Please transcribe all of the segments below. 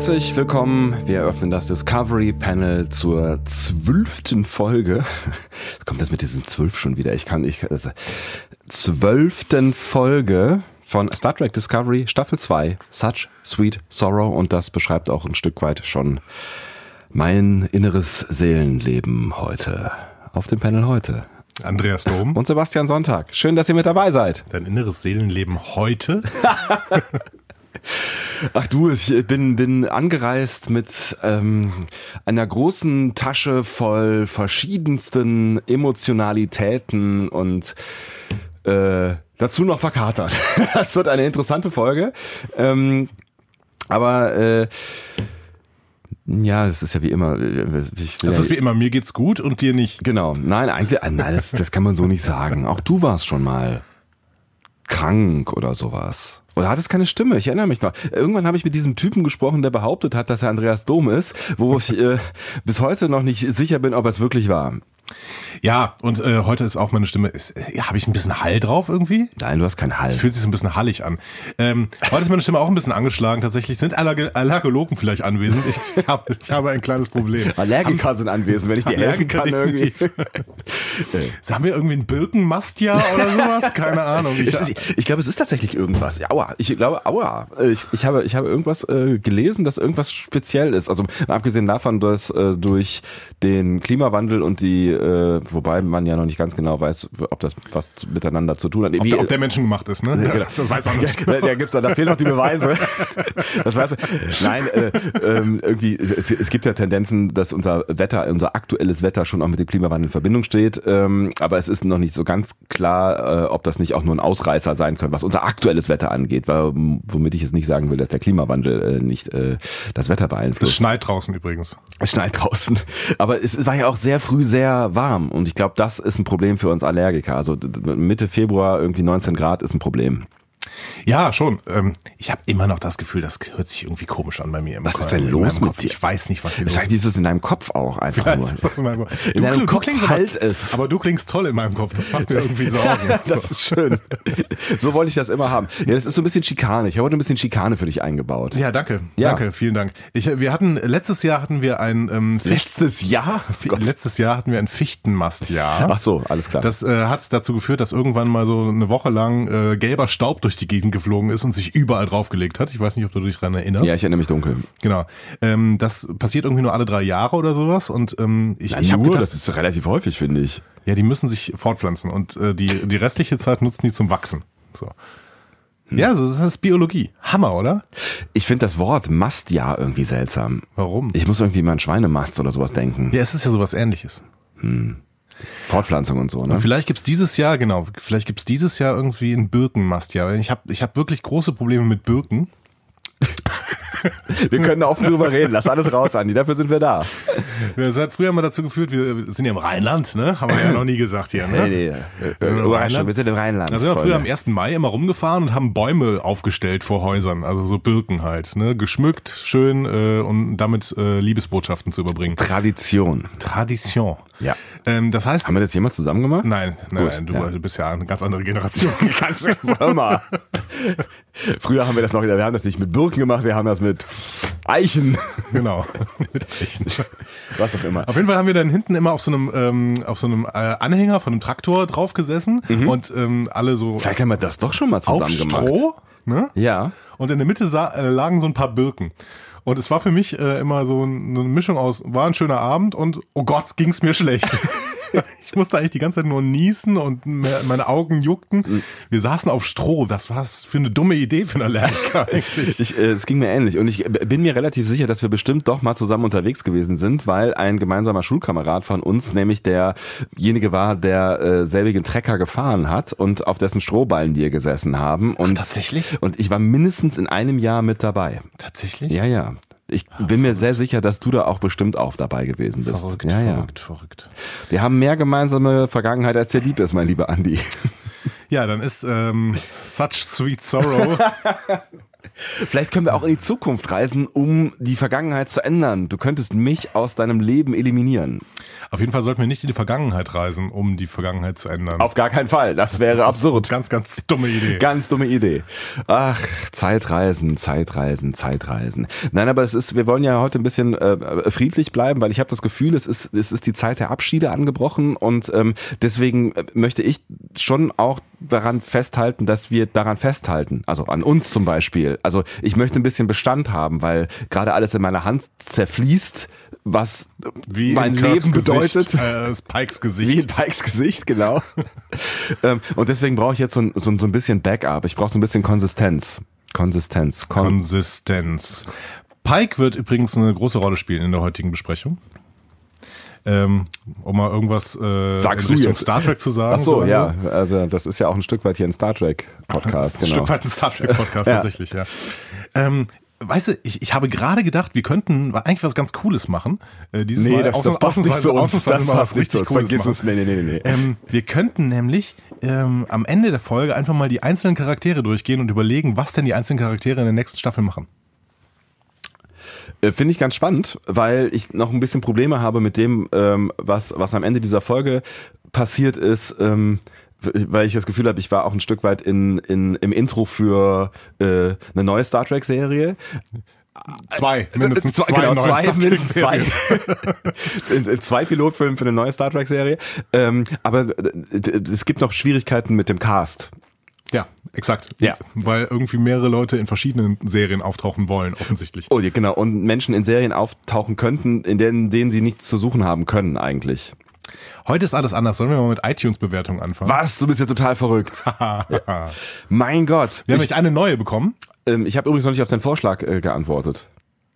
Herzlich willkommen. Wir eröffnen das Discovery Panel zur zwölften Folge. Kommt das mit diesem zwölf schon wieder? Ich kann nicht. Also, zwölften Folge von Star Trek Discovery Staffel 2, Such Sweet Sorrow. Und das beschreibt auch ein Stück weit schon mein inneres Seelenleben heute. Auf dem Panel heute. Andreas Dom. Und Sebastian Sonntag. Schön, dass ihr mit dabei seid. Dein inneres Seelenleben heute? Ach du, ich bin, bin angereist mit ähm, einer großen Tasche voll verschiedensten Emotionalitäten und äh, dazu noch verkatert. Das wird eine interessante Folge. Ähm, aber äh, ja, es ist ja wie immer. Es ist wie immer, mir geht's gut und dir nicht. Genau. Nein, eigentlich, äh, nein, das, das kann man so nicht sagen. Auch du warst schon mal krank oder sowas. Oder hat es keine Stimme? Ich erinnere mich noch. Irgendwann habe ich mit diesem Typen gesprochen, der behauptet hat, dass er Andreas Dom ist, wo ich äh, bis heute noch nicht sicher bin, ob er es wirklich war. Ja, und äh, heute ist auch meine Stimme. Äh, Habe ich ein bisschen Hall drauf irgendwie? Nein, du hast keinen Hall. Es fühlt sich so ein bisschen hallig an. Ähm, heute ist meine Stimme auch ein bisschen angeschlagen. Tatsächlich sind Allerg Allergologen vielleicht anwesend. Ich, hab, ich habe ein kleines Problem. Allergiker Haben, sind anwesend, wenn ich dir helfen kann irgendwie. haben wir irgendwie ein Birkenmastjahr oder sowas? Keine Ahnung. Ich, ist, ich glaube, es ist tatsächlich irgendwas. Aua. Ich glaube, aua. Ich, ich, habe, ich habe irgendwas äh, gelesen, dass irgendwas speziell ist. Also abgesehen davon, dass äh, durch den Klimawandel und die äh, wobei man ja noch nicht ganz genau weiß, ob das was miteinander zu tun hat. Ob, Wie, der, ob der Menschen gemacht ist, ne? Ja, das, das, weiß man nicht. Genau. Da, gibt's, da fehlen noch die Beweise. das weiß man. Nein, äh, äh, irgendwie, es, es, gibt ja Tendenzen, dass unser Wetter, unser aktuelles Wetter schon auch mit dem Klimawandel in Verbindung steht. Ähm, aber es ist noch nicht so ganz klar, äh, ob das nicht auch nur ein Ausreißer sein könnte, was unser aktuelles Wetter angeht, weil, womit ich jetzt nicht sagen will, dass der Klimawandel äh, nicht äh, das Wetter beeinflusst. Es schneit draußen übrigens. Es schneit draußen. Aber es war ja auch sehr früh sehr warm und ich glaube, das ist ein Problem für uns Allergiker. Also Mitte Februar irgendwie 19 Grad ist ein Problem. Ja, schon. Ähm, ich habe immer noch das Gefühl, das hört sich irgendwie komisch an bei mir. was ist denn los mit dir? Ich weiß nicht, was hier los ist. Vielleicht ist es in deinem Kopf auch einfach Vielleicht nur. Ist das in meinem Kopf. In du, deinem Kopf halt aber, es. Aber du klingst toll in meinem Kopf. Das macht mir irgendwie Sorgen. das ist schön. So wollte ich das immer haben. Ja, das ist so ein bisschen Schikane. Ich habe heute ein bisschen Schikane für dich eingebaut. Ja, danke. Ja. Danke, vielen Dank. Ich, wir hatten letztes Jahr hatten wir ein ähm, letztes Jahr oh letztes Jahr hatten wir ein Fichtenmastjahr. Ach so, alles klar. Das äh, hat dazu geführt, dass irgendwann mal so eine Woche lang äh, gelber Staub durch die Gegend geflogen ist und sich überall draufgelegt hat. Ich weiß nicht, ob du dich daran erinnerst. Ja, ich erinnere mich dunkel. Genau. Ähm, das passiert irgendwie nur alle drei Jahre oder sowas. Und ähm, ich, Nein, ich habe das ist relativ häufig, finde ich. Ja, die müssen sich fortpflanzen und äh, die, die restliche Zeit nutzen die zum Wachsen. So. Hm. Ja, also das ist Biologie. Hammer, oder? Ich finde das Wort Mast ja irgendwie seltsam. Warum? Ich muss irgendwie mal an Schweinemast oder sowas denken. Ja, es ist ja sowas ähnliches. Hm. Fortpflanzung und so, ne? Und vielleicht gibt's dieses Jahr, genau, vielleicht gibt's dieses Jahr irgendwie ein Birkenmastjahr. Ich habe ich hab wirklich große Probleme mit Birken. wir können da offen drüber reden. Lass alles raus, Andi. Dafür sind wir da. Das hat früher mal dazu geführt, wir sind ja im Rheinland, ne? Haben wir ja noch nie gesagt hier, ne? Nee, nee. Wir sind, im Rheinland. wir sind im Rheinland. Also wir früher am 1. Mai immer rumgefahren und haben Bäume aufgestellt vor Häusern. Also so Birken halt, ne? Geschmückt, schön äh, und damit äh, Liebesbotschaften zu überbringen. Tradition. Tradition. Ja. Ähm, das heißt. Haben wir das jemals zusammen gemacht? Nein, nein, Gut, nein du, ja. du, bist ja eine ganz andere Generation. ganz Firma. Früher haben wir das noch, wir haben das nicht mit Birken gemacht, wir haben das mit Eichen. Genau, mit Eichen. Was auch immer. Auf jeden Fall haben wir dann hinten immer auf so einem, ähm, auf so einem äh, Anhänger von einem Traktor drauf gesessen mhm. und ähm, alle so. Vielleicht haben wir das doch schon mal zusammen auf gemacht. Stroh, ne? Ja. Und in der Mitte äh, lagen so ein paar Birken. Und es war für mich äh, immer so eine Mischung aus, war ein schöner Abend und oh Gott, ging's mir schlecht. ich musste eigentlich die ganze Zeit nur niesen und meine Augen juckten. Mhm. Wir saßen auf Stroh. Was war das für eine dumme Idee für einen Allergiker eigentlich? Ich, äh, es ging mir ähnlich. Und ich bin mir relativ sicher, dass wir bestimmt doch mal zusammen unterwegs gewesen sind, weil ein gemeinsamer Schulkamerad von uns, nämlich derjenige war, der äh, selbigen Trecker gefahren hat und auf dessen Strohballen wir gesessen haben. Und, Ach, tatsächlich? Und ich war mindestens in einem Jahr mit dabei. Tatsächlich? Ja, ja. Ich Ach, bin verrückt. mir sehr sicher, dass du da auch bestimmt auch dabei gewesen bist. Verrückt, ja, verrückt, ja. verrückt. Wir haben mehr gemeinsame Vergangenheit, als dir lieb ist, mein lieber Andi. Ja, dann ist ähm, Such Sweet Sorrow Vielleicht können wir auch in die Zukunft reisen, um die Vergangenheit zu ändern. Du könntest mich aus deinem Leben eliminieren. Auf jeden Fall sollten wir nicht in die Vergangenheit reisen, um die Vergangenheit zu ändern. Auf gar keinen Fall. Das wäre Das absurd. Ganz, ganz dumme Idee. Ganz dumme Idee. Ach, Zeitreisen, Zeitreisen, Zeitreisen. Nein, aber es ist, wir wollen ja heute ein bisschen äh, friedlich bleiben, weil ich habe das Gefühl, es ist, es ist die Zeit der Abschiede angebrochen und ähm, deswegen äh, möchte ich schon auch daran festhalten, dass wir daran festhalten. Also an uns zum Beispiel. Also ich möchte ein bisschen Bestand haben, weil gerade alles in meiner Hand zerfließt, was Wie mein Leben bedeutet. Gesicht, äh, Pikes Gesicht. Wie in Pikes Gesicht, genau. ähm, und deswegen brauche ich jetzt so ein, so, so ein bisschen Backup. Ich brauche so ein bisschen Konsistenz. Konsistenz. Kon Konsistenz. Pike wird übrigens eine große Rolle spielen in der heutigen Besprechung. Ähm, um mal irgendwas äh, Sagst in Richtung? Star Trek zu sagen. Ach so, am ja. Also das ist ja auch ein Stück weit hier ein Star Trek Podcast. ist ein Genau. Stück weit ein Star Trek Podcast Ja. tatsächlich, ja. Ähm, weißt du, ich, ich habe gerade gedacht, wir könnten eigentlich was ganz Cooles machen. Äh, dieses Nee, Mal das, das passt nicht zu uns. Das passt nicht zu uns. Cooles Vergiss machen. es. Nee, nee, nee, nee. Ähm, wir könnten nämlich ähm, am Ende der Folge einfach mal die einzelnen Charaktere durchgehen und überlegen, was denn die einzelnen Charaktere in der nächsten Staffel machen. Äh, Finde ich ganz spannend, weil ich noch ein bisschen Probleme habe mit dem, ähm, was, was am Ende dieser Folge passiert ist. Ähm, weil ich das Gefühl habe, ich war auch ein Stück weit in, in, im Intro für äh, eine neue Star Trek Serie. Zwei, mindestens zwei, zwei, genau, zwei, mindestens zwei. In, in zwei Pilotfilmen für eine neue Star Trek Serie. Ähm, aber äh, es gibt noch Schwierigkeiten mit dem Cast. Ja, exakt. Ja. Weil irgendwie mehrere Leute in verschiedenen Serien auftauchen wollen, offensichtlich. Oh, ja, genau. Und Menschen in Serien auftauchen könnten, in denen, denen sie nichts zu suchen haben können eigentlich. Heute ist alles anders. Sollen wir mal mit iTunes-Bewertungen anfangen? Was? Du bist ja total verrückt. wir mein Gott. haben Ich, eine neue bekommen. ähm, ich habe übrigens noch nicht auf deinen Vorschlag äh, geantwortet.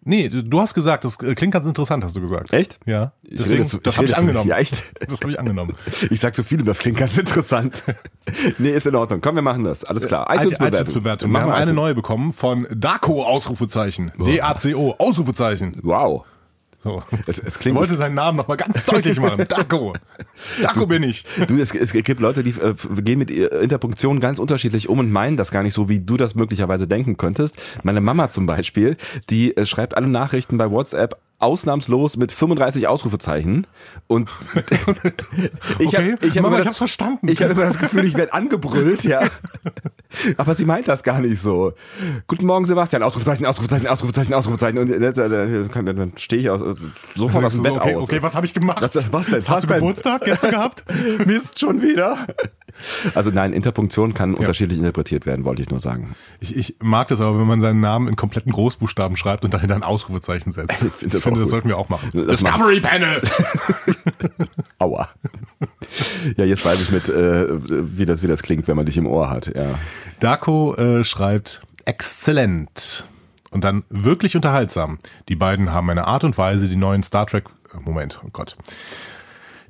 Nee, du hast gesagt, das äh, klingt ganz interessant, hast du gesagt. Echt? Ja. Ich Deswegen, das ich habe ich angenommen. Ja, echt? Das habe ich angenommen. Ich sag zu viel und das klingt ganz interessant. nee, ist in Ordnung. Komm, wir machen das. Alles klar. iTunes-Bewertung. iTunes-Bewertung. Wir haben wir eine neue bekommen von Daco, Ausrufezeichen. D-A-C-O, Ausrufezeichen. Wow. So. Es, es Ich klingt, wollte seinen Namen nochmal ganz deutlich machen. Daco. Daco bin ich. Du, es, es gibt Leute, die äh, gehen mit ihr Interpunktionen ganz unterschiedlich um und meinen das gar nicht so, wie du das möglicherweise denken könntest. Meine Mama zum Beispiel, die äh, schreibt alle Nachrichten bei WhatsApp ausnahmslos mit 35 Ausrufezeichen und ich Okay, hab, ich hab Mama, immer ich hab's verstanden. Ich habe immer das Gefühl, ich werde angebrüllt, ja. Aber sie meint das gar nicht so. Guten Morgen, Sebastian. Ausrufezeichen, Ausrufezeichen, Ausrufezeichen, Ausrufezeichen. Und äh, äh, dann, dann stehe ich aus, sofort aus dem So, Bett okay, aus. okay, was habe ich gemacht? Was- was denn? Hast Was du denn? Geburtstag gestern gehabt? Mist, schon wieder. Also nein, Interpunktion kann unterschiedlich interpretiert werden, wollte ich nur sagen. Ich, ich mag das aber, wenn man seinen Namen in kompletten Großbuchstaben schreibt und dahinter ein Ausrufezeichen setzt. Ich find das finde, auch das gut. sollten wir auch machen. Das Discovery Panel! Aua. Ja, jetzt weiß ich mit, äh, wie, das, wie das klingt, wenn man dich im Ohr hat. Ja. Daco äh, schreibt exzellent und dann wirklich unterhaltsam. Die beiden haben eine Art und Weise, die neuen Star Trek äh, Moment, oh Gott.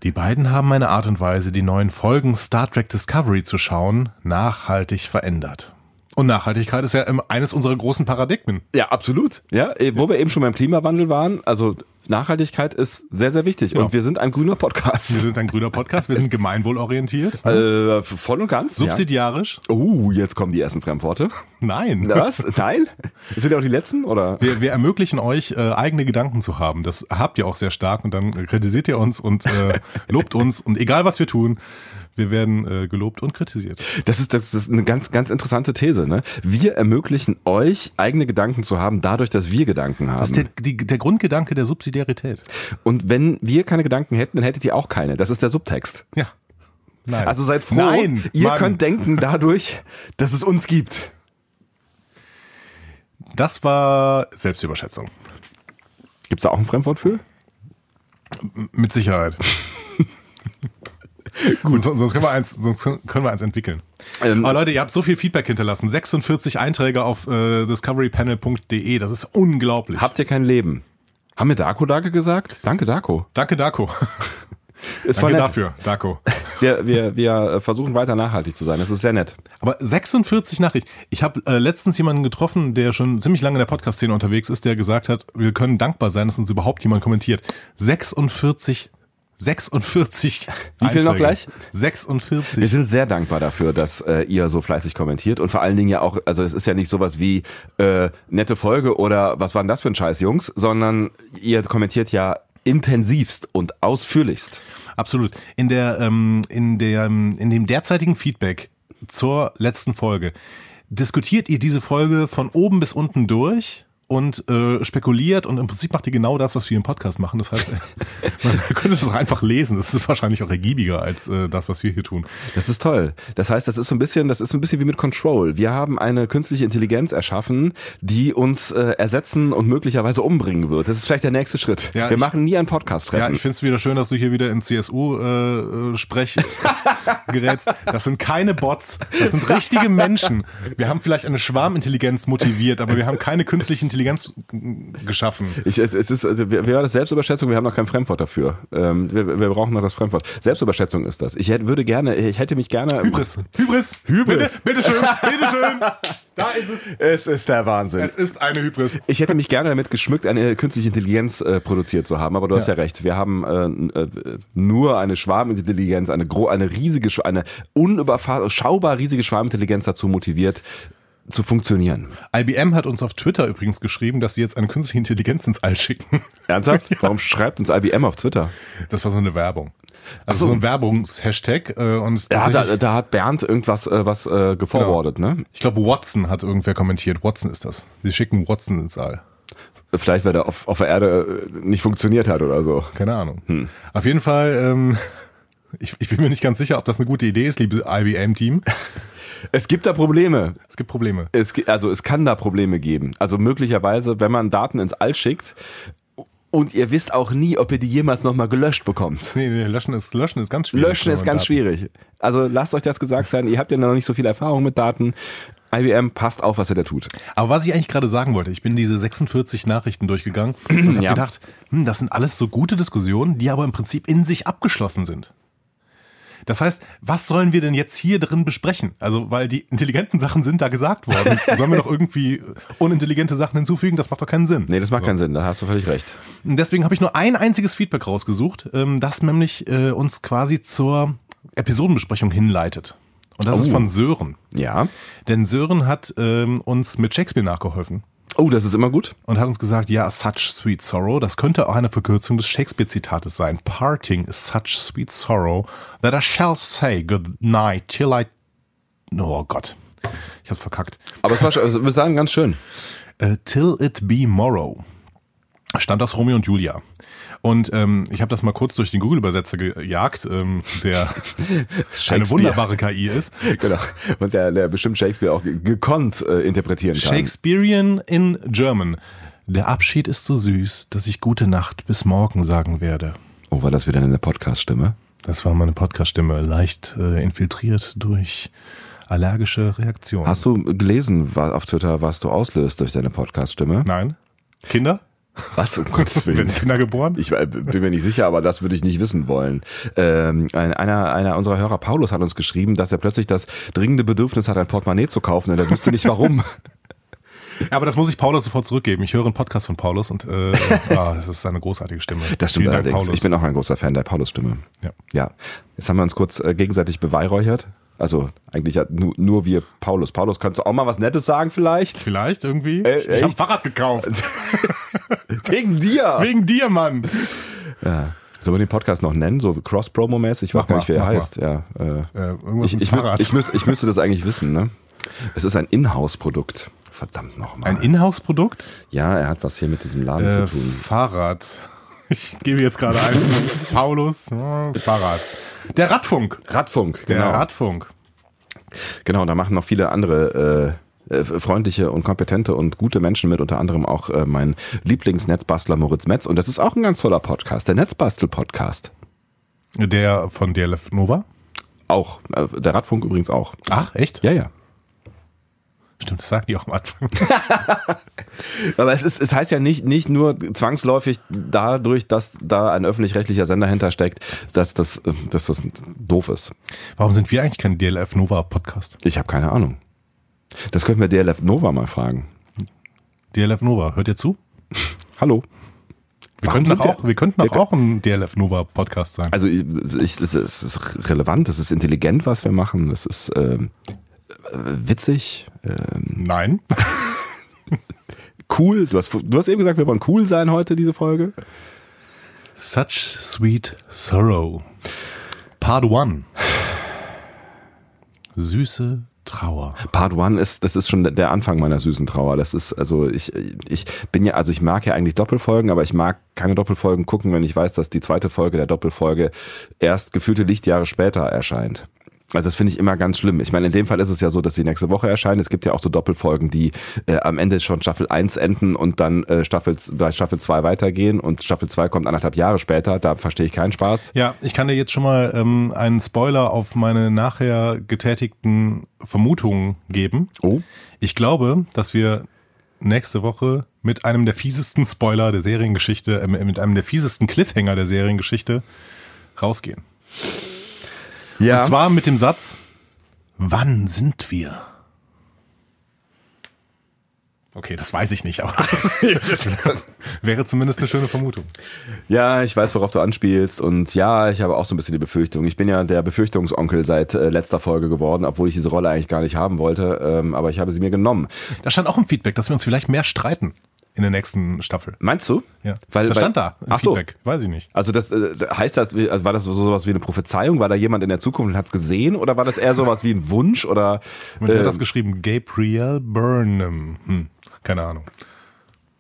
Die beiden haben eine Art und Weise, die neuen Folgen Star Trek Discovery zu schauen, nachhaltig verändert. Und Nachhaltigkeit ist ja eines unserer großen Paradigmen. ja, absolut. Ja, wo wir eben schon beim Klimawandel waren, also Nachhaltigkeit ist sehr, sehr wichtig. Ja. Und wir sind ein grüner Wir Podcast. sind ein grüner Podcast, wir sind gemeinwohlorientiert, Äh, voll und ganz. Ja. subsidiarisch. Uh, jetzt kommen die ersten Fremdworte. Nein. Was? Nein? Sind ja auch die letzten, oder? Wir, wir ermöglichen euch, äh, eigene Gedanken zu haben. Das habt ihr auch sehr stark und dann kritisiert ihr uns und äh, lobt uns. Und egal was wir tun, wir werden äh, gelobt und kritisiert. Das ist, das ist eine ganz, ganz interessante These. Ne? Wir ermöglichen euch, eigene Gedanken zu haben, dadurch, dass wir Gedanken haben. Das ist der, die, der Grundgedanke der Subsidiarität. Und wenn wir keine Gedanken hätten, dann hättet ihr auch keine. Das ist der Subtext. Ja. Nein. Also seid froh, Nein, ihr Mann. könnt denken dadurch, dass es uns gibt. Das war Selbstüberschätzung. Gibt es da auch ein Fremdwort für? Mit Sicherheit. Gut, sonst sonst können wir eins, sonst können wir eins entwickeln. Ähm, Aber Leute, ihr habt so viel Feedback hinterlassen. 46 Einträge auf äh, discoverypanel.de. Das ist unglaublich. Habt ihr kein Leben? Haben wir Darko Dake gesagt? Danke, Darko. Danke, Daco. Ist Danke dafür, Daco. Wir, wir, wir versuchen weiter nachhaltig zu sein. Das ist sehr nett. Aber 46 Nachrichten. Ich habe äh, letztens jemanden getroffen, der schon ziemlich lange in der Podcast-Szene unterwegs ist, der gesagt hat, wir können dankbar sein, dass uns überhaupt jemand kommentiert. 46 46. Wie viel noch gleich? 46. Wir sind sehr dankbar dafür, dass äh, ihr so fleißig kommentiert und vor allen Dingen ja auch, also es ist ja nicht sowas wie äh, nette Folge oder was war denn das für ein Scheiß, Jungs, sondern ihr kommentiert ja intensivst und ausführlichst. Absolut. In der, ähm, in der, in dem derzeitigen Feedback zur letzten Folge diskutiert ihr diese Folge von oben bis unten durch und äh, spekuliert und im Prinzip macht ihr genau das, was wir im Podcast machen. Das heißt, man könnte das auch einfach lesen. Das ist wahrscheinlich auch ergiebiger als äh, das, was wir hier tun. Das ist toll. Das heißt, das ist so ein bisschen, das ist so ein bisschen wie mit Control. Wir haben eine künstliche Intelligenz erschaffen, die uns äh, ersetzen und möglicherweise umbringen wird. Das ist vielleicht der nächste Schritt. Ja, Wir ich- machen nie ein Ja, Podcast-Treffen. ich finde es wieder schön, dass du hier wieder in CSU-Sprech gerätst. Das sind keine Bots, das sind richtige Menschen. Wir haben vielleicht eine Schwarmintelligenz motiviert, aber wir haben keine künstliche Intelligenz geschaffen. Ich, es es ist, also, wer war das Selbstüberschätzung? Wir haben noch kein Fremdwort dafür. Ähm, wir, wir brauchen noch das Fremdwort. Selbstüberschätzung ist das. Ich hätte, würde gerne, ich hätte mich gerne. Hybris. Hybris. Hybris. Bitte, bitteschön, bitteschön. Da ist es. Es ist der Wahnsinn. Es ist eine Hybris. Ich hätte mich gerne damit geschmückt, eine künstliche Intelligenz äh, produziert zu haben, aber du hast ja Ja. recht. Wir haben äh, äh, nur eine Schwarmintelligenz, eine, gro eine riesige, eine unüberschaubar riesige Schwarmintelligenz dazu motiviert, zu funktionieren. IBM hat uns auf Twitter übrigens geschrieben, dass sie jetzt eine künstliche Intelligenz ins All schicken. Ernsthaft? Warum schreibt uns IBM auf Twitter? Das war so eine Werbung. Also so. so ein Werbungshashtag äh, und Ja, da, da hat Bernd irgendwas äh, was äh, geforwardet, ne? Ich glaube, Watson hat irgendwer kommentiert. Watson ist das. Sie schicken Watson ins All. Vielleicht, weil der auf, auf der Erde äh, nicht funktioniert hat oder so. Keine Ahnung. Auf jeden Fall, ähm, ich, ich bin mir nicht ganz sicher, ob das eine gute Idee ist, liebe IBM-Team. Es gibt da Probleme. Es gibt Probleme. Es, also es kann da Probleme geben. Also möglicherweise, wenn man Daten ins All schickt und ihr wisst auch nie, ob ihr die jemals nochmal gelöscht bekommt. Nee, nee, löschen ist, löschen ist ganz schwierig. Löschen ist ganz schwierig. Also lasst euch das gesagt sein. Ihr habt ja noch nicht so viel Erfahrung mit Daten. IBM passt auf, was ihr da tut. Aber was ich eigentlich gerade sagen wollte, ich bin diese 46 Nachrichten durchgegangen und habe Ja. gedacht, hm, das sind alles so gute Diskussionen, die aber im Prinzip in sich abgeschlossen sind. Das heißt, was sollen wir denn jetzt hier drin besprechen? Also, weil die intelligenten Sachen sind da gesagt worden. Sollen wir noch irgendwie unintelligente Sachen hinzufügen? Das macht doch keinen Sinn. Nee, das macht keinen Sinn. Da hast du völlig recht. Deswegen habe ich nur ein einziges Feedback rausgesucht, ähm, das nämlich äh, uns quasi zur Episodenbesprechung hinleitet. Und das ist Oh. von Sören. Ja. Denn Sören hat ähm, uns mit Shakespeare nachgeholfen Oh, das ist immer gut. und hat uns gesagt, ja, such sweet sorrow, das könnte auch eine Verkürzung des Shakespeare-Zitates sein. Parting is such sweet sorrow that I shall say good night till I... Oh Gott, ich hab's verkackt. Aber es war schon, also, wir sagen ganz schön. Äh, till it be morrow. Stammt aus Romeo und Julia. Und ähm, ich habe das mal kurz durch den Google-Übersetzer gejagt, ähm, der eine wunderbare KI ist. Genau. Und der, der bestimmt Shakespeare auch ge- gekonnt äh, interpretieren kann. Shakespearean in German. Der Abschied ist so süß, dass ich gute Nacht bis morgen sagen werde. Oh, war das wieder eine Podcast-Stimme? Das war meine Podcast-Stimme, leicht äh, infiltriert durch allergische Reaktionen. Hast du gelesen auf Twitter, was du auslöst durch deine Podcast-Stimme? Nein? Kinder? Was? Um Gottes Willen. Werden Kinder geboren? Ich bin mir nicht sicher, aber das würde ich nicht wissen wollen. Ähm, ein- einer, einer unserer Hörer, Paulus, hat uns geschrieben, dass er plötzlich das dringende Bedürfnis hat, ein Portemonnaie zu kaufen und er wüsste nicht warum. Aber das muss ich Paulus sofort zurückgeben. Ich höre einen Podcast von Paulus und äh, ah, das ist eine großartige Stimme. Das stimmt Vielen Dank, allerdings. Paulus. Ich bin auch ein großer Fan der Paulus-Stimme. Ja. Ja. Jetzt haben wir uns kurz äh, gegenseitig beweihräuchert. Also eigentlich ja nur, nur wir Paulus. Paulus, kannst du auch mal was Nettes sagen vielleicht? Vielleicht irgendwie? Äh, ich habe? Fahrrad gekauft. Wegen dir! Wegen dir, Mann. Ja. Sollen wir den Podcast noch nennen, so Cross-Promo-mäßig? Ich weiß gar nicht, wie er heißt. Ja, äh, Äh, irgendwas ich, ich, müß, ich, müß, ich müsste das eigentlich wissen, ne? Es ist ein Inhouse-Produkt. Verdammt nochmal. Ein Inhouse-Produkt? Ja, er hat was hier mit diesem Laden Äh, zu tun. Fahrrad. Ich gebe jetzt gerade ein. Paulus, äh, Fahrrad. Der Radfunk. Radfunk, Der genau. Radfunk. Genau, da machen noch viele andere äh, äh, freundliche und kompetente und gute Menschen mit, unter anderem auch äh, mein Lieblingsnetzbastler Moritz Metz. Und das ist auch ein ganz toller Podcast, der Netzbastel-Podcast. Der von DLF Nova. Auch, äh, der Radfunk übrigens auch. Ach, echt? Ja, ja. Stimmt, das sagen die auch am Anfang. Aber es, ist, es heißt ja nicht, nicht nur zwangsläufig dadurch, dass da ein öffentlich-rechtlicher Sender hintersteckt, dass das, dass das doof ist. Warum sind wir eigentlich kein DLF Nova Podcast? Ich habe keine Ahnung. Das könnten wir DLF Nova mal fragen. DLF Nova, hört ihr zu? Hallo. Wir Warum könnten auch, wir könnten wir- auch ein DLF Nova Podcast sein. Also ich, ich, es ist- relevant, es ist intelligent, was wir machen, es ist äh, witzig, ähm, Nein. cool. Du hast, du hast eben gesagt, wir wollen cool sein heute, diese Folge. Such sweet sorrow. Part 1. Süße Trauer. Part One ist, das ist schon der Anfang meiner süßen Trauer. Das ist, also ich, ich bin ja, also ich mag ja eigentlich Doppelfolgen, aber ich mag keine Doppelfolgen gucken, wenn ich weiß, dass die zweite Folge der Doppelfolge erst gefühlte Lichtjahre später erscheint. Also das finde ich immer ganz schlimm. Ich meine, in dem Fall ist es ja so, dass sie nächste Woche erscheinen. Es gibt ja auch so Doppelfolgen, die äh, am Ende schon Staffel 1 enden und dann äh, Staffel, bei Staffel 2 weitergehen und Staffel 2 kommt anderthalb Jahre später. Da verstehe ich keinen Spaß. Ja, ich kann dir jetzt schon mal ähm, einen Spoiler auf meine nachher getätigten Vermutungen geben. Oh. Ich glaube, dass wir nächste Woche mit einem der fiesesten Spoiler der Seriengeschichte, äh, mit einem der fiesesten Cliffhanger der Seriengeschichte rausgehen. Ja. Und zwar mit dem Satz, wann sind wir? Okay, das weiß ich nicht, aber das wäre zumindest eine schöne Vermutung. Ja, ich weiß, worauf du anspielst und ja, ich habe auch so ein bisschen die Befürchtung. Ich bin ja der Befürchtungsonkel seit äh, letzter Folge geworden, obwohl ich diese Rolle eigentlich gar nicht haben wollte, ähm, aber ich habe sie mir genommen. Da stand auch im Feedback, dass wir uns vielleicht mehr streiten in der nächsten Staffel. Meinst du? Ja, Weil, das stand da im Ach so. Feedback, weiß ich nicht. Also das äh, heißt das, also war das so sowas wie eine Prophezeiung? War da jemand in der Zukunft und hat es gesehen? Oder war das eher sowas wie ein Wunsch? Oder wer hat das geschrieben? Gabriel Burnham. Hm, keine Ahnung.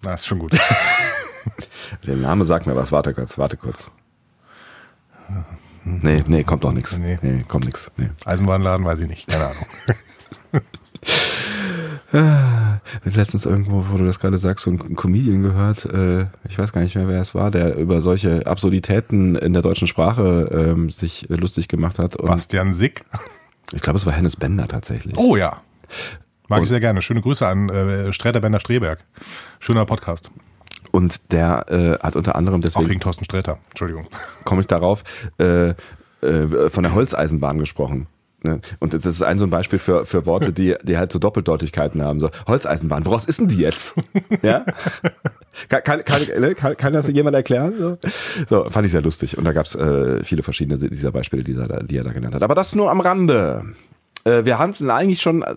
Na, ist schon gut. der Name sagt mir was. Warte kurz, warte kurz. Nee, nee, kommt doch nichts. Nee. Nee. kommt nichts. Nee. Eisenbahnladen, weiß ich nicht. Keine Ahnung. Letztens irgendwo, wo du das gerade sagst, so ein Comedian gehört, äh, ich weiß gar nicht mehr, wer es war, der über solche Absurditäten in der deutschen Sprache ähm, sich lustig gemacht hat. Und Bastian Sick. Ich glaube, es war Hennes Bender tatsächlich. Oh ja. Mag Und- ich sehr gerne. Schöne Grüße an äh, Sträter Bender Streberg. Schöner Podcast. Und der äh, hat unter anderem, Auch deswegen wegen Thorsten Sträter. Entschuldigung. komme ich darauf, äh, äh, von der Holzeisenbahn gesprochen. Ne? Und das ist ein so ein Beispiel für, für Worte, die, die halt so Doppeldeutigkeiten haben. So, Holzeisenbahn, woraus ist denn die jetzt? Ja? Kann, kann, kann, ne? kann, kann das jemand erklären? So, so fand ich sehr lustig. Und da gab es äh, viele verschiedene dieser Beispiele, die er, da, die er da genannt hat. Aber das nur am Rande. Äh, wir haben eigentlich schon, äh,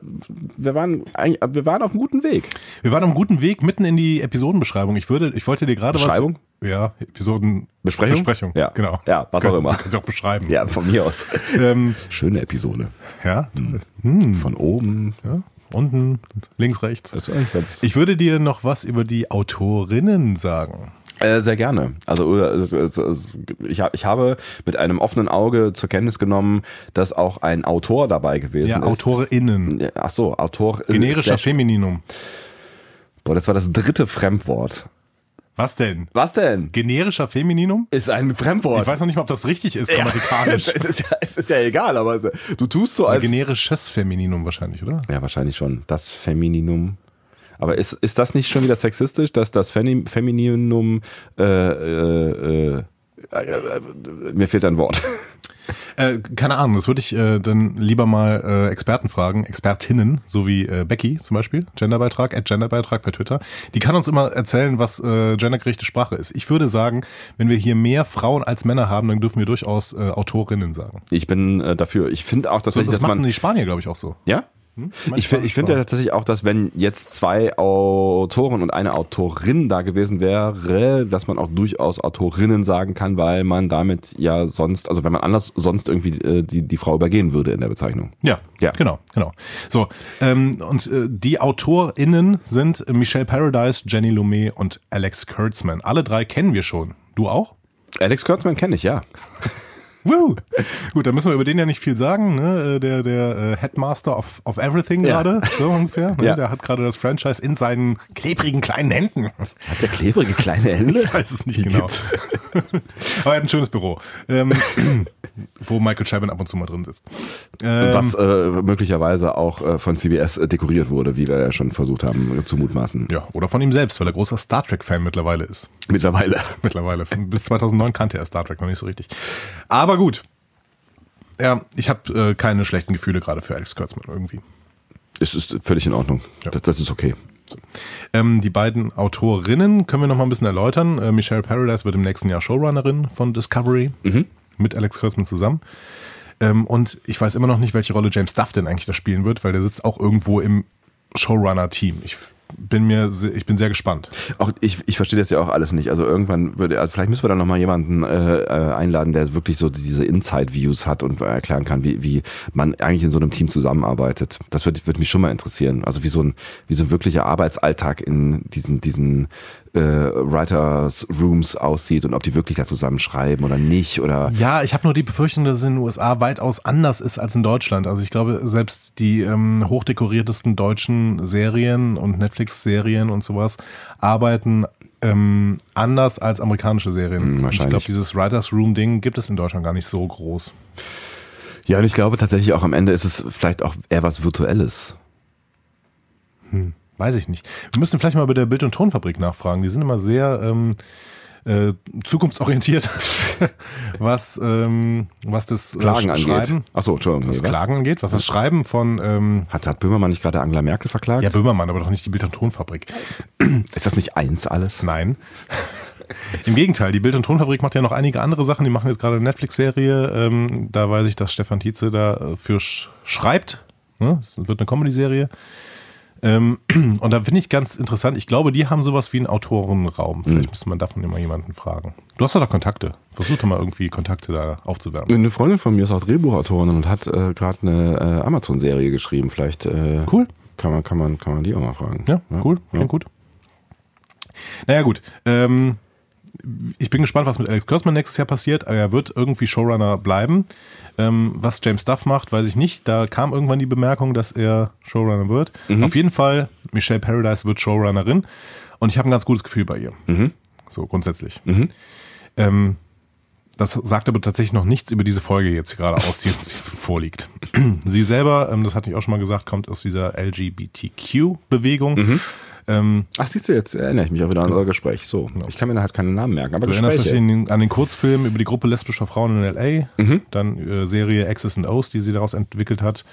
wir waren, eigentlich, wir waren auf einem guten Weg. Wir waren auf einem guten Weg mitten in die Episodenbeschreibung. Ich würde, ich wollte dir gerade was. Beschreibung? Ja, Episoden. Besprechung? Besprechung. Ja. Genau. Ja, was auch immer. Kannst du auch beschreiben. Ja, von mir aus. Ähm, Schöne Episode. ja. Von oben. ja. Unten, links, rechts. Das ist eigentlich ganz Ich würde dir noch was über die Autorinnen sagen. Äh, sehr gerne. Also äh, äh, ich, ha- ich habe mit einem offenen Auge zur Kenntnis genommen, dass auch ein Autor dabei gewesen Ja, ist. AutorInnen. Ach so, Autor. Generischer Femininum. Boah, das war das dritte Fremdwort. Was denn? Was denn? Generischer Femininum? Ist ein Fremdwort. Ich weiß noch nicht mal, ob das richtig ist, ja, grammatikalisch. es, ist ja, es ist ja egal, aber du tust so Ein als. generisches Femininum wahrscheinlich, oder? Ja, wahrscheinlich schon. Das Femininum. Aber ist, ist das nicht schon wieder sexistisch, dass das Femi Femininum äh, äh, äh, mir fehlt ein Wort. Äh, keine Ahnung, das würde ich äh, dann lieber mal äh, Experten fragen, Expertinnen, so wie äh, Becky zum Beispiel, Genderbeitrag, at Genderbeitrag bei Twitter. Die kann uns immer erzählen, was äh, gendergerechte Sprache ist. Ich würde sagen, wenn wir hier mehr Frauen als Männer haben, dann dürfen wir durchaus äh, Autorinnen sagen. Ich bin äh, dafür. Ich finde auch So, tatsächlich, das dass machen man die Spanier, glaube ich, auch so. Ja? Ich, find- ich finde ja tatsächlich auch, dass wenn jetzt zwei Autoren und eine Autorin da gewesen wäre, dass man auch durchaus Autorinnen sagen kann, weil man damit ja sonst, also wenn man anders sonst irgendwie äh, die, die Frau übergehen würde in der Bezeichnung. Ja, Ja. genau, genau. So, ähm, und äh, die AutorInnen sind Michelle Paradise, Jenny Lumet und Alex Kurtzman. Alle drei kennen wir schon. Du auch? Alex Kurtzman kenne ich, ja. Woo! Gut, dann müssen wir über den ja nicht viel sagen. Ne? Äh, Der, der äh, Headmaster of, of Everything Ja. gerade, so ungefähr. Ne? Ja. Der hat gerade das Franchise in seinen klebrigen kleinen Händen. Hat der klebrige kleine Hände? Ich weiß es nicht genau. Aber er hat ein schönes Büro, ähm, wo Michael Chabon ab und zu mal drin sitzt. Ähm, Was äh, möglicherweise auch äh, von CBS äh, dekoriert wurde, wie wir ja schon versucht haben zu mutmaßen. Ja, oder von ihm selbst, weil er großer Star Trek-Fan mittlerweile ist. Mittlerweile. Mittlerweile. Bis 2009 kannte er Star Trek noch nicht so richtig. Aber gut. Ja, ich habe äh, keine schlechten Gefühle gerade für Alex Kurtzman irgendwie. Es ist völlig in Ordnung. Ja. Das, das ist okay. Ähm, die beiden Autorinnen können wir noch mal ein bisschen erläutern. Äh, Michelle Paradise wird im nächsten Jahr Showrunnerin von Discovery mit Alex Kurtzman zusammen. Ähm, und ich weiß immer noch nicht, welche Rolle James Duff denn eigentlich da spielen wird, weil der sitzt auch irgendwo im Showrunner-Team. Ich bin mir, ich bin sehr gespannt. Auch ich, ich verstehe das ja auch alles nicht. Also irgendwann würde, also vielleicht müssen wir da nochmal jemanden äh, äh, einladen, der wirklich so diese Inside-Views hat und erklären kann, wie, wie man eigentlich in so einem Team zusammenarbeitet. Das würde würd mich schon mal interessieren. Also wie so ein, wie so ein wirklicher Arbeitsalltag in diesen, diesen äh, Writers Rooms aussieht und ob die wirklich da zusammen schreiben oder nicht oder Ja, ich habe nur die Befürchtung, dass es in den USA weitaus anders ist als in Deutschland. Also ich glaube, selbst die ähm, hochdekoriertesten deutschen Serien und Netflix-Serien und sowas arbeiten ähm, anders als amerikanische Serien. Hm, Und ich wahrscheinlich. glaube, dieses Writers Room-Ding gibt es in Deutschland gar nicht so groß. Ja, und ich glaube tatsächlich auch am Ende ist es vielleicht auch eher was Virtuelles. Weiß ich nicht. Wir müssen vielleicht mal bei der Bild- und Tonfabrik nachfragen. Die sind immer sehr ähm, äh, zukunftsorientiert, was, ähm, was das äh, Klagen Sch- angeht. Schreiben, Achso, Entschuldigung. was was? Klagen angeht, was das Schreiben von ähm, Hat, hat Böhmermann nicht gerade Angela Merkel verklagt? ja, Böhmermann, aber doch nicht die Bild- und Tonfabrik. ist das nicht eins alles? Nein. Im Gegenteil, die Bild- und Tonfabrik macht ja noch einige andere Sachen. Die machen jetzt gerade eine Netflix-Serie. Ähm, da weiß ich, dass Stefan Tietze dafür sch schreibt. Ne? Es wird eine Comedy-Serie. Ähm, und da finde ich ganz interessant. Ich glaube, die haben sowas wie einen Autorenraum. Vielleicht müsste man davon immer jemanden fragen. Du hast doch da Kontakte. Versuch doch mal irgendwie Kontakte da aufzuwärmen. Eine Freundin von mir ist auch Drehbuchautorin und hat äh, gerade eine äh, Amazon-Serie geschrieben. Vielleicht äh, Cool. kann man, kann man, kann man die auch mal fragen. Ja, cool. Ja. gut. Naja, gut. Ähm, ich bin gespannt, was mit Alex Kurtzman nächstes Jahr passiert. Er wird irgendwie Showrunner bleiben. Ähm, was James Duff macht, weiß ich nicht. Da kam irgendwann die Bemerkung, dass er Showrunner wird. Auf jeden Fall, Michelle Paradise wird Showrunnerin. Und ich habe ein ganz gutes Gefühl bei ihr. So grundsätzlich. Ähm, das sagt aber tatsächlich noch nichts über diese Folge jetzt gerade aus, die jetzt vorliegt. Sie selber, ähm, das hatte ich auch schon mal gesagt, kommt aus dieser LGBTQ-Bewegung. Ähm, Ach, siehst du, jetzt erinnere ich mich auch wieder an unser Gespräch. So, ich kann mir da halt keine Namen merken, aber du erinnerst dich Gespräche. den, an den Kurzfilm über die Gruppe lesbischer Frauen in L.A., dann äh, Serie X's and O's, die sie daraus entwickelt hat.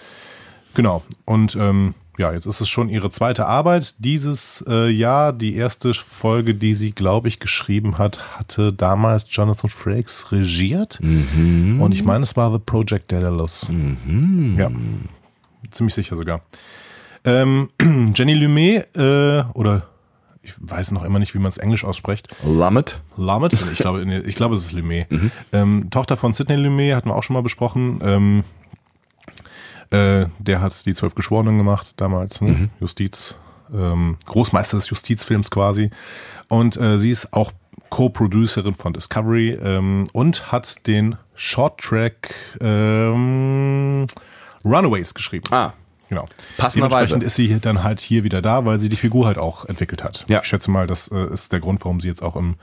Genau. Und ähm, ja, jetzt ist es schon ihre zweite Arbeit. Dieses äh, Jahr, die erste Folge, die sie, glaube ich, geschrieben hat, hatte damals Jonathan Frakes regiert. Und ich meine, es war The Project Daedalus. Ja, ziemlich sicher sogar. Ähm, Jenny Lumet, äh, oder ich weiß noch immer nicht, wie man es Englisch ausspricht. Lamet. Lamet, ich glaube, ich glaube, es ist Lumet. Ähm, Tochter von Sidney Lumet hatten wir auch schon mal besprochen. Ähm, äh, der hat die Zwölf Geschworenen gemacht damals, ne? Justiz, ähm, Großmeister des Justizfilms quasi. Und äh, sie ist auch Co-Producerin von Discovery ähm, und hat den Shorttrack ähm, Runaways geschrieben. Ah, Genau. Passenderweise. Dementsprechend ist sie dann halt hier wieder da, weil sie die Figur halt auch entwickelt hat. Ja. Ich schätze mal, das äh, ist der Grund, warum sie jetzt auch im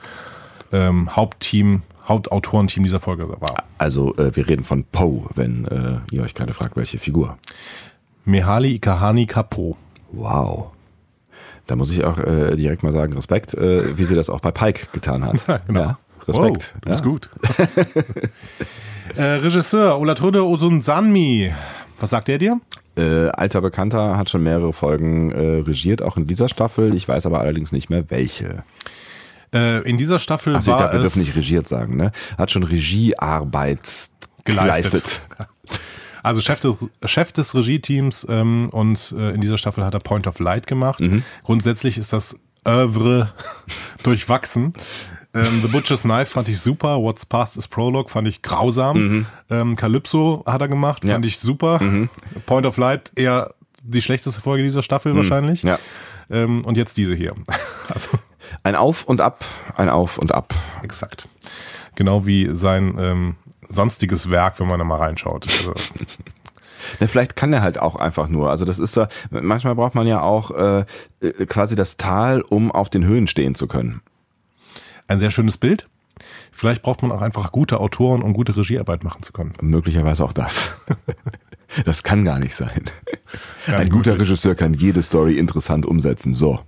ähm, Hauptteam, Hauptautorenteam dieser Folge war. also äh, wir reden von Poe, wenn äh, ihr euch gerade fragt, welche Figur. Mehali Ikahani Kapo. Wow. Da muss ich auch äh, direkt mal sagen, Respekt, äh, wie sie das auch bei Pike getan hat. genau. Respekt. Wow, ja. gut. äh, Regisseur Olatrode Osunsanmi. Was sagt er dir? Äh, alter Bekannter hat schon mehrere Folgen äh, regiert, auch in dieser Staffel. Ich weiß aber allerdings nicht mehr welche. Äh, in dieser Staffel ich war glaube, wir es dürfen nicht regiert sagen, ne? Hat schon Regiearbeit Geleistet. geleistet. Also Chef des, Chef des Regie-Teams ähm, und äh, in dieser Staffel hat er Point of Light gemacht. Mhm. Grundsätzlich ist das Oeuvre durchwachsen. Ähm, The Butcher's Knife fand ich super. What's Past is Prologue fand ich grausam. Ähm, Calypso hat er gemacht, Mhm. Ja. Mhm. fand ich super. Point of Light eher die schlechteste Folge dieser Staffel wahrscheinlich. Mhm. Ja. Ähm, und jetzt diese hier. Also Ein Auf und Ab, ein Auf und Ab. exakt. Genau wie sein ähm, sonstiges Werk, wenn man da mal reinschaut. Also, Ne, vielleicht kann er halt auch einfach nur. Also das ist so, manchmal braucht man ja auch äh, äh, quasi das Tal, um auf den Höhen stehen zu können. Ein sehr schönes Bild. Vielleicht braucht man auch einfach gute Autoren, um gute Regiearbeit machen zu können. Möglicherweise auch das. Das kann gar nicht sein. Ja, Ein gut, guter Regisseur kann jede Story interessant umsetzen. So.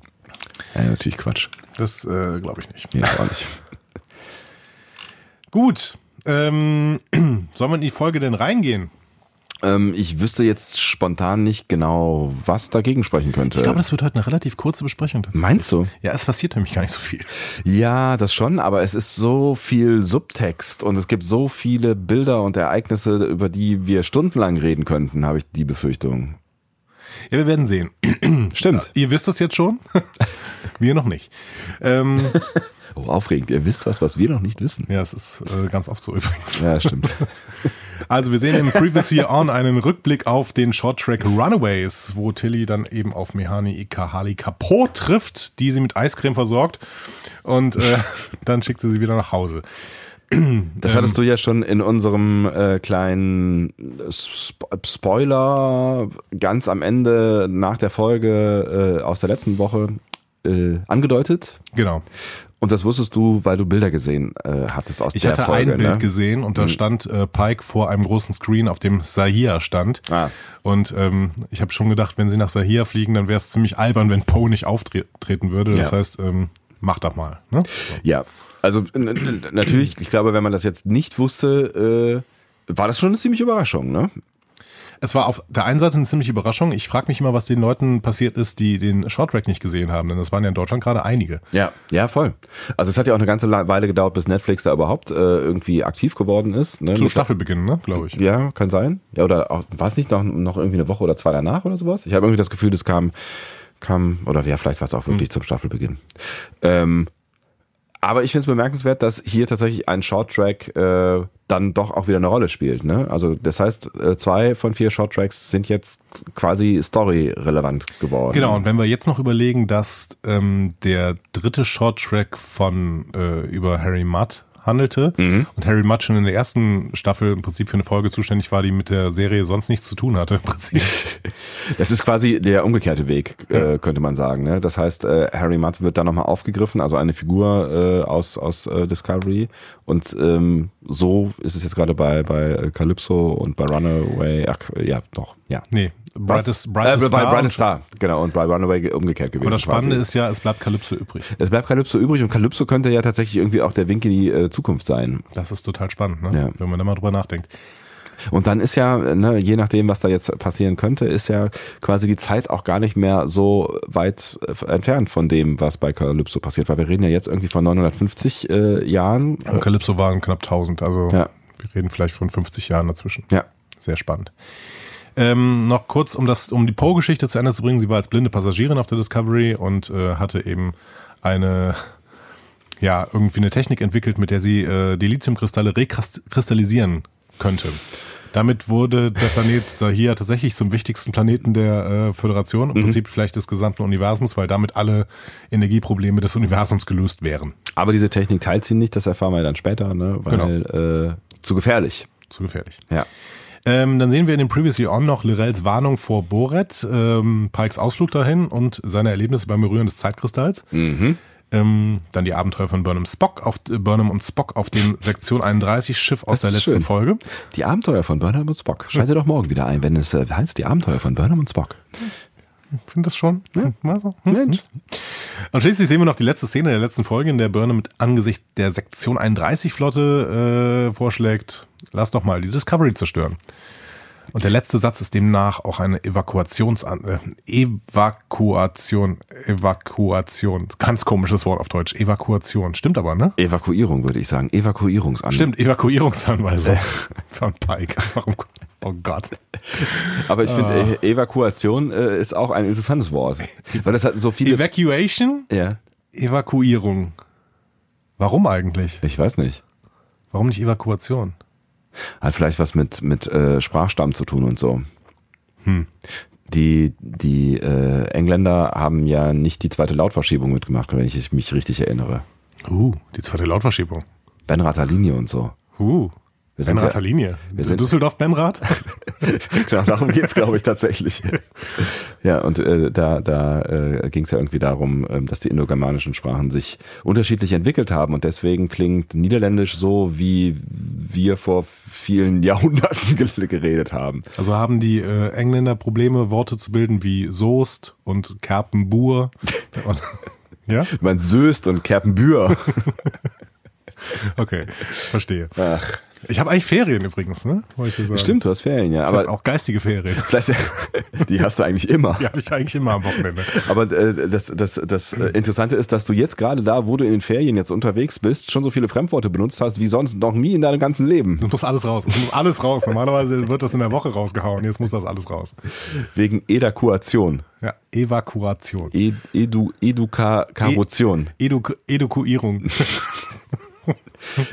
Ja, natürlich Quatsch. Das äh, glaube ich nicht. Nee, auch nicht. Gut. Ähm, sollen wir in die Folge denn reingehen? Ähm, ich wüsste jetzt spontan nicht genau, was dagegen sprechen könnte. Ich glaube, das wird heute eine relativ kurze Besprechung. Meinst du? Ja, es passiert nämlich gar nicht so viel. Ja, das schon, aber es ist so viel Subtext und es gibt so viele Bilder und Ereignisse, über die wir stundenlang reden könnten, habe ich die Befürchtung. Ja, wir werden sehen. Stimmt. Ihr wisst das jetzt schon? wir noch nicht. Ähm, Oh, aufregend. Ihr wisst was, was wir noch nicht wissen. ja, es ist äh, ganz oft so übrigens. Ja, stimmt. Also wir sehen im Previous Year On einen Rückblick auf den Shorttrack Runaways, wo Tilly dann eben auf Mehani Ikahali Kapo trifft, die sie mit Eiscreme versorgt und äh, dann schickt sie sie wieder nach Hause. Das hattest du ja schon in unserem äh, kleinen Sp Spoiler ganz am Ende nach der Folge äh, aus der letzten Woche äh, angedeutet. Genau. Und das wusstest du, weil du Bilder gesehen äh, hattest aus Ich der hatte Folge. ein Bild ne? gesehen und da stand äh, Pike vor einem großen Screen, auf dem Sahia stand. Ah. Und ähm, ich habe schon gedacht, wenn sie nach Sahia fliegen, dann wäre es ziemlich albern, wenn Poe nicht auftreten würde. Das Ja. heißt, ähm, mach doch mal. Ne? So. Ja, also natürlich, ich glaube, wenn man das jetzt nicht wusste, äh, war das schon eine ziemliche Überraschung, ne? Es war auf der einen Seite eine ziemliche Überraschung. Ich frage mich immer, was den Leuten passiert ist, die den Shorttrack nicht gesehen haben, denn das waren ja in Deutschland gerade einige. Ja, ja, voll. Also es hat ja auch eine ganze Weile gedauert, bis Netflix da überhaupt äh, irgendwie aktiv geworden ist. Ne? Zu Staffelbeginn, ne, glaube ich. Ja, kann sein. Ja, oder auch, war es nicht noch, noch irgendwie eine Woche oder zwei danach oder sowas? Ich habe irgendwie das Gefühl, das kam, kam, oder ja, vielleicht war es auch wirklich zum Staffelbeginn. Ähm, aber ich finde es bemerkenswert, dass hier tatsächlich ein Shorttrack äh, dann doch auch wieder eine Rolle spielt. Ne? Also das heißt, äh, zwei von vier Shorttracks sind jetzt quasi story-relevant geworden. Genau, und wenn wir jetzt noch überlegen, dass ähm, der dritte Shorttrack von äh, über Harry Mudd handelte und Harry Mudd schon in der ersten Staffel im Prinzip für eine Folge zuständig war, die mit der Serie sonst nichts zu tun hatte. Im Prinzip. Das ist quasi der umgekehrte Weg, äh, könnte man sagen. Ne? Das heißt, äh, Harry Mudd wird da nochmal aufgegriffen, also eine Figur äh, aus, aus äh, Discovery. Und ähm, so ist es jetzt gerade bei, bei Calypso und bei Runaway. Ach, ja, doch, ja. Nee, Brightest, Brightest äh, bei Star. Brightest Star, genau. Und bei Runaway umgekehrt gewesen. Aber das Spannende quasi. ist ja, es bleibt Calypso übrig. Es bleibt Calypso übrig und Calypso könnte ja tatsächlich irgendwie auch der Wink in die äh, Zukunft sein. Das ist total spannend, ne? Ja. wenn man da mal drüber nachdenkt. Und dann ist ja, ne, je nachdem, was da jetzt passieren könnte, ist ja quasi die Zeit auch gar nicht mehr so weit äh, entfernt von dem, was bei Calypso passiert. Weil wir reden ja jetzt irgendwie von 950 äh, Jahren. Und Calypso waren knapp 1000, also Ja. wir reden vielleicht von 50 Jahren dazwischen. Ja. Sehr spannend. Ähm, noch kurz, um das, um die Poe-Geschichte zu Ende zu bringen. Sie war als blinde Passagierin auf der Discovery und äh, hatte eben eine, ja, irgendwie eine Technik entwickelt, mit der sie äh, die Lithiumkristalle rekristallisieren könnte. Damit wurde der Planet Sahia tatsächlich zum wichtigsten Planeten der äh, Föderation, im Prinzip vielleicht des gesamten Universums, weil damit alle Energieprobleme des Universums gelöst wären. Aber diese Technik teilt sie nicht, das erfahren wir dann später, ne? weil äh, zu gefährlich. Zu gefährlich. Ja. Ähm, dann sehen wir in dem Previously On noch Lirels Warnung vor Boret, ähm, Pikes Ausflug dahin und seine Erlebnisse beim Berühren des Zeitkristalls. Mhm. Ähm, dann die Abenteuer von Burnham Spock auf äh, Burnham und Spock auf dem Sektion 31 Schiff aus Das der letzten schön. Folge. Die Abenteuer von Burnham und Spock. Schalte doch morgen wieder ein, wenn es äh, heißt die Abenteuer von Burnham und Spock. Find das schon? Hm, mal so. Hm, Mensch. hm. Und schließlich sehen wir noch die letzte Szene der letzten Folge, in der Burnham mit Angesicht der Sektion 31 Flotte äh, vorschlägt, lass doch mal die Discovery zerstören. Und der letzte Satz ist demnach auch eine Evakuations äh, Evakuation, Evakuation, ganz komisches Wort auf Deutsch, Evakuation, stimmt aber, ne? Evakuierung würde ich sagen. Evakuierungsanweisung. Stimmt, Evakuierungsanweisung von Pike. Warum? Oh Gott. Aber ich Ah. finde, äh, Evakuation äh, ist auch ein interessantes Wort. Weil das hat so viele. Evacuation, ja, Evakuierung. Warum eigentlich? ich weiß nicht. Warum nicht Evakuation? Hat vielleicht was mit, mit äh, Sprachstamm zu tun und so. Hm. Die, die äh, Engländer haben ja nicht die zweite Lautverschiebung mitgemacht, wenn ich mich richtig erinnere. Uh, die zweite Lautverschiebung. Benrather Linie und so. Uh, Wir Benrather ja- Linie. wir sind- Düsseldorf Benrath? Genau, darum geht's, glaube ich, tatsächlich. Ja, und äh, da, da äh, ging es ja irgendwie darum, ähm, dass die indogermanischen Sprachen sich unterschiedlich entwickelt haben und deswegen klingt Niederländisch so, wie wir vor vielen Jahrhunderten ge- geredet haben. Also haben die äh, Engländer Probleme, Worte zu bilden wie Soest und Kerpenbur. Und, ja? Man Söst und Kerpenbühr. Okay, verstehe. Ach. Ich habe eigentlich Ferien übrigens, ne? Ich sagen. Stimmt, du hast Ferien, ja. Ich Aber auch geistige Ferien. vielleicht, die hast du eigentlich immer. Die habe ich eigentlich immer am Wochenende. Aber äh, das, das, das äh, Interessante ist, dass du jetzt gerade da, wo du in den Ferien jetzt unterwegs bist, schon so viele Fremdworte benutzt hast, wie sonst noch nie in deinem ganzen Leben. Es muss alles raus. Es muss alles raus. Normalerweise wird das in der Woche rausgehauen. Jetzt muss das alles raus. Wegen Edakuation. Ja, Evakuation. E Edu Edukaration. Edu Edukuierung.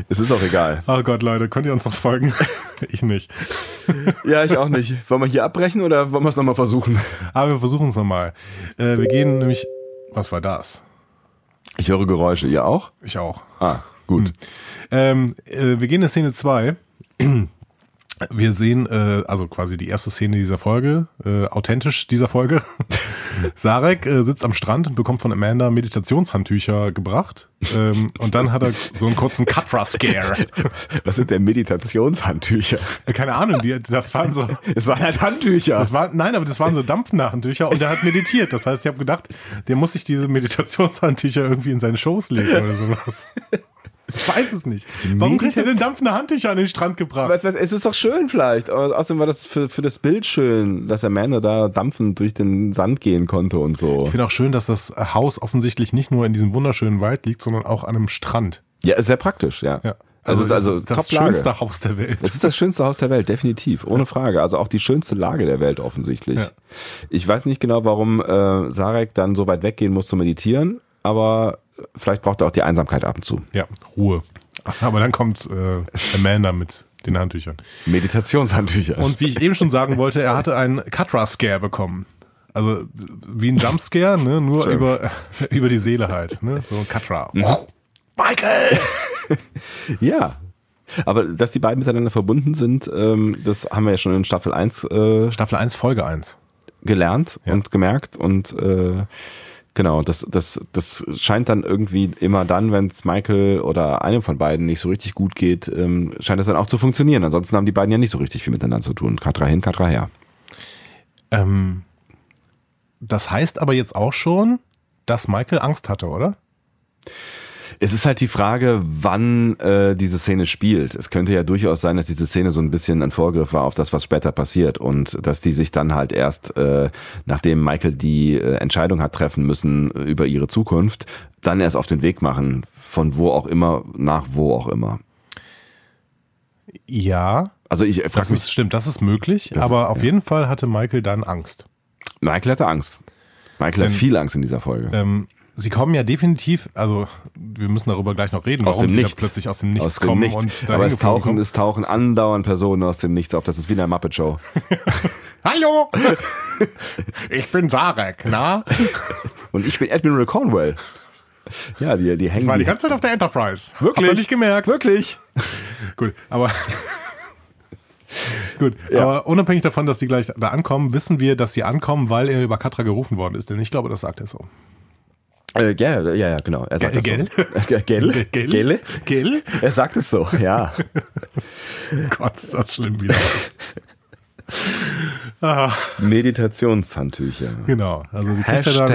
Es ist auch egal. Oh Gott, Leute, könnt ihr uns noch folgen? Ich nicht. Ja, ich auch nicht. Wollen wir hier abbrechen oder wollen wir es nochmal versuchen? Aber wir versuchen es nochmal. Äh, wir gehen nämlich. Was war das? Ich höre Geräusche. Ihr auch? Ich auch. Ah, gut. Ähm, äh, wir gehen in Szene 2. Wir sehen, äh, also quasi die erste Szene dieser Folge, äh, authentisch dieser Folge. Sarek äh, sitzt am Strand und bekommt von Amanda Meditationshandtücher gebracht. Ähm, und dann hat er so einen kurzen Katra-Scare. Was sind denn Meditationshandtücher? Keine Ahnung, die, das waren so. Es waren halt Handtücher. Das war, nein, aber das waren so dampfende Handtücher und der hat meditiert. Das heißt, ich habe gedacht, der muss sich diese Meditationshandtücher irgendwie in seine Schoß legen oder sowas. Ich weiß es nicht. Warum kriegt er denn dampfende Handtücher an den Strand gebracht? Du was, es ist doch schön vielleicht. Außerdem war das für, für das Bild schön, dass Amanda da dampfend durch den Sand gehen konnte und so. Ich finde auch schön, dass das Haus offensichtlich nicht nur in diesem wunderschönen Wald liegt, sondern auch an einem Strand. Ja, ist sehr praktisch, ja. Ja. Also, es ist also das schönste Haus der Welt. Es ist das schönste Haus der Welt, definitiv, ohne Frage. Also auch die schönste Lage der Welt offensichtlich. Ja. Ich weiß nicht genau, warum äh, Sarek dann so weit weggehen muss zu meditieren, aber vielleicht braucht er auch die Einsamkeit ab und zu. Ja, Ruhe. Aber dann kommt äh, Amanda mit den Handtüchern. Meditationshandtücher. Und wie ich eben schon sagen wollte, er hatte einen Katra-Scare bekommen. Also wie ein Jumpscare, ne? nur Schön. über, über die Seele halt. Ne? So ein Katra. Michael! ja. Aber dass die beiden miteinander verbunden sind, ähm, das haben wir ja schon in Staffel 1 äh, Staffel 1, Folge 1. gelernt Ja. und gemerkt und äh, genau, das, das, das scheint dann irgendwie immer dann, wenn es Michael oder einem von beiden nicht so richtig gut geht, ähm, scheint es dann auch zu funktionieren. Ansonsten haben die beiden ja nicht so richtig viel miteinander zu tun. Katra hin, Katra her. Ähm, das heißt aber jetzt auch schon, dass Michael Angst hatte, oder? Es ist halt die Frage, wann äh, diese Szene spielt. Es könnte ja durchaus sein, dass diese Szene so ein bisschen ein Vorgriff war auf das, was später passiert und dass die sich dann halt erst, äh, nachdem Michael die äh, Entscheidung hat treffen müssen über ihre Zukunft, dann erst auf den Weg machen, von wo auch immer nach wo auch immer. Ja, Also ich frage das mich, ist, stimmt, das ist möglich. Das- aber auf ja. jeden Fall hatte Michael dann Angst. Michael hatte Angst. Michael hat Ähm, viel Angst in dieser Folge. Ähm, sie kommen ja definitiv, also wir müssen darüber gleich noch reden, Aus warum dem sie Nichts. da plötzlich aus dem Nichts aus dem kommen Nichts. und Aber es tauchen, kommen. es tauchen andauernd Personen aus dem Nichts auf. Das ist wie in der Muppet Show. Hallo! ich bin Sarek, na? Und ich bin Admiral Cornwell. Ja, die, die hängen Ich war die ganze Zeit auf der Enterprise. Wirklich? Habt ihr nicht gemerkt? Wirklich? Gut, aber. Gut, Ja. aber unabhängig davon, dass die gleich da ankommen, wissen wir, dass sie ankommen, weil er über Katra gerufen worden ist. Denn ich glaube, das sagt er so. Äh, ja, ja, ja, genau. Er sagt Gell? so. Äh, Gell? Gell? Gell? Gell? Er sagt es so, ja. Gott, ist das schlimm wieder. Meditationshandtücher. Genau. Also Hashtag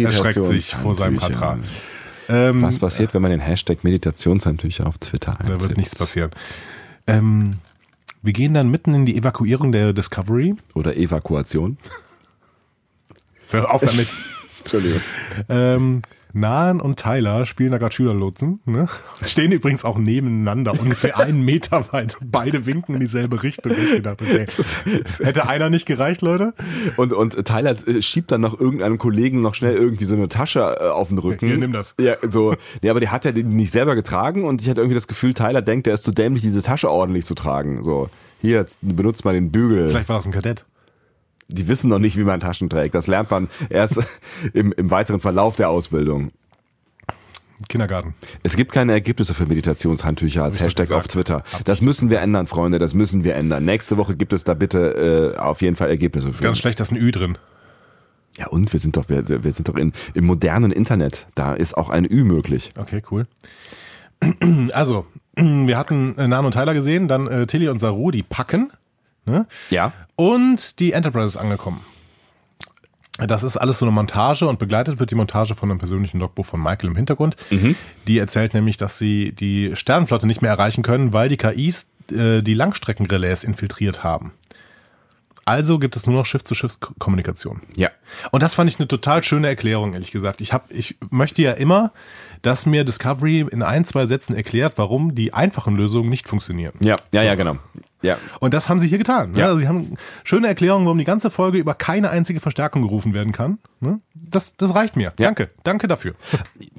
erschreckt sich vor seinem Meditationshandtücher. Katra. Ähm, Was passiert, wenn man den Hashtag Meditationshandtücher auf Twitter einsetzt? Da wird nichts passieren. Ähm, wir gehen dann mitten in die Evakuierung der Discovery. Oder Evakuation. Jetzt hör auf damit. Entschuldigung. ähm, Nahen und Tyler spielen da gerade Schülerlotsen. Ne? Stehen übrigens auch nebeneinander, ungefähr einen Meter weit. Beide winken in dieselbe Richtung. Ich gedacht, okay. Hätte einer nicht gereicht, Leute? Und, und Tyler äh, schiebt dann noch irgendeinem Kollegen noch schnell irgendwie so eine Tasche äh, auf den Rücken. Hier, nimm das. Ja, so. Nee, aber der hat ja den nicht selber getragen und ich hatte irgendwie das Gefühl, Tyler denkt, der ist zu dämlich, diese Tasche ordentlich zu tragen. So. Hier, benutzt mal den Bügel. Vielleicht war das ein Kadett. Die wissen noch nicht, wie man Taschen trägt. Das lernt man erst im, im weiteren Verlauf der Ausbildung. Kindergarten. Es gibt keine Ergebnisse für Meditationshandtücher als Hashtag auf Twitter. Das müssen wir ändern, Freunde. Das müssen wir ändern. Nächste Woche gibt es da bitte äh, auf jeden Fall Ergebnisse für. Ganz schlecht, da ist ein Ü drin. Ja, und wir sind doch, wir, wir sind doch in, im modernen Internet. Da ist auch ein Ü möglich. Okay, cool. Also, wir hatten äh, Nan und Tyler gesehen, dann äh, Tilly und Saru, die packen. Ne? Ja. Und die Enterprise ist angekommen. Das ist alles so eine Montage und begleitet wird die Montage von einem persönlichen Logbuch von Michael im Hintergrund. Die erzählt nämlich, dass sie die Sternenflotte nicht mehr erreichen können, weil die KIs äh, die Langstreckenrelais infiltriert haben. Also gibt es nur noch Schiff-zu-Schiff-Kommunikation. Ja. Und das fand ich eine total schöne Erklärung, ehrlich gesagt. Ich, hab, ich möchte ja immer, dass mir Discovery in ein, zwei Sätzen erklärt, warum die einfachen Lösungen nicht funktionieren. Ja, ja, ja, genau. Ja. Und das haben sie hier getan. Ne? Ja. Also sie haben schöne Erklärungen, warum die ganze Folge über keine einzige Verstärkung gerufen werden kann. Ne? Das, das reicht mir. Ja. Danke. Danke dafür.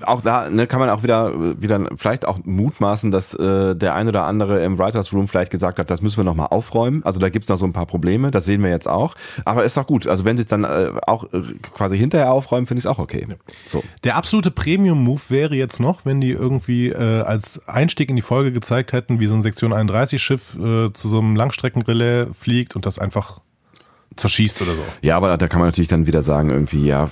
Auch da ne, kann man auch wieder, wieder vielleicht auch mutmaßen, dass äh, der ein oder andere im Writers Room vielleicht gesagt hat, das müssen wir nochmal aufräumen. Also da gibt's noch so ein paar Probleme, das sehen wir jetzt auch. Aber ist doch gut. Also wenn sie es dann äh, auch äh, quasi hinterher aufräumen, finde ich es auch okay. So. Der absolute Premium-Move wäre jetzt noch, wenn die irgendwie äh, als Einstieg in die Folge gezeigt hätten, wie so ein Sektion 31-Schiff äh, zu so einem Langstreckenrelais fliegt und das einfach zerschießt oder so. Ja, aber da kann man natürlich dann wieder sagen, irgendwie, ja,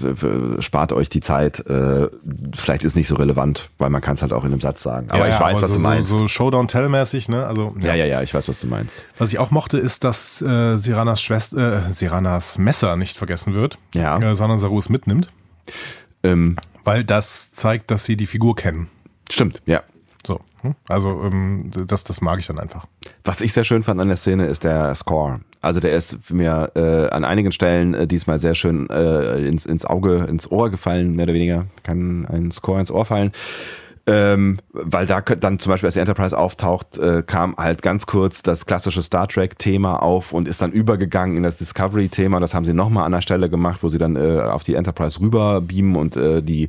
spart euch die Zeit. Äh, vielleicht ist nicht so relevant, weil man kann es halt auch in einem Satz sagen. Aber Ja, ich ja, weiß, was so, du meinst. So, so Showdown-Tell-mäßig, ne? Also, ja, ja, ja, ich weiß, was du meinst. Was ich auch mochte, ist, dass äh, Siranas Schwester, äh, Siranas Messer nicht vergessen wird, Ja. äh, sondern Saru es mitnimmt, Ähm, weil das zeigt, dass sie die Figur kennen. stimmt, ja. Hm? also ähm, das, das mag ich dann einfach. Was ich sehr schön fand an der Szene ist der Score. Also der ist mir äh, an einigen Stellen äh, diesmal sehr schön äh, ins, ins Auge, ins Ohr gefallen, mehr oder weniger. Kann ein Score ins Ohr fallen. Ähm, weil da dann zum Beispiel, als die Enterprise auftaucht, äh, kam halt ganz kurz das klassische Star Trek-Thema auf und ist dann übergegangen in das Discovery-Thema. Das haben sie nochmal an der Stelle gemacht, wo sie dann äh, auf die Enterprise rüber beamen und äh, die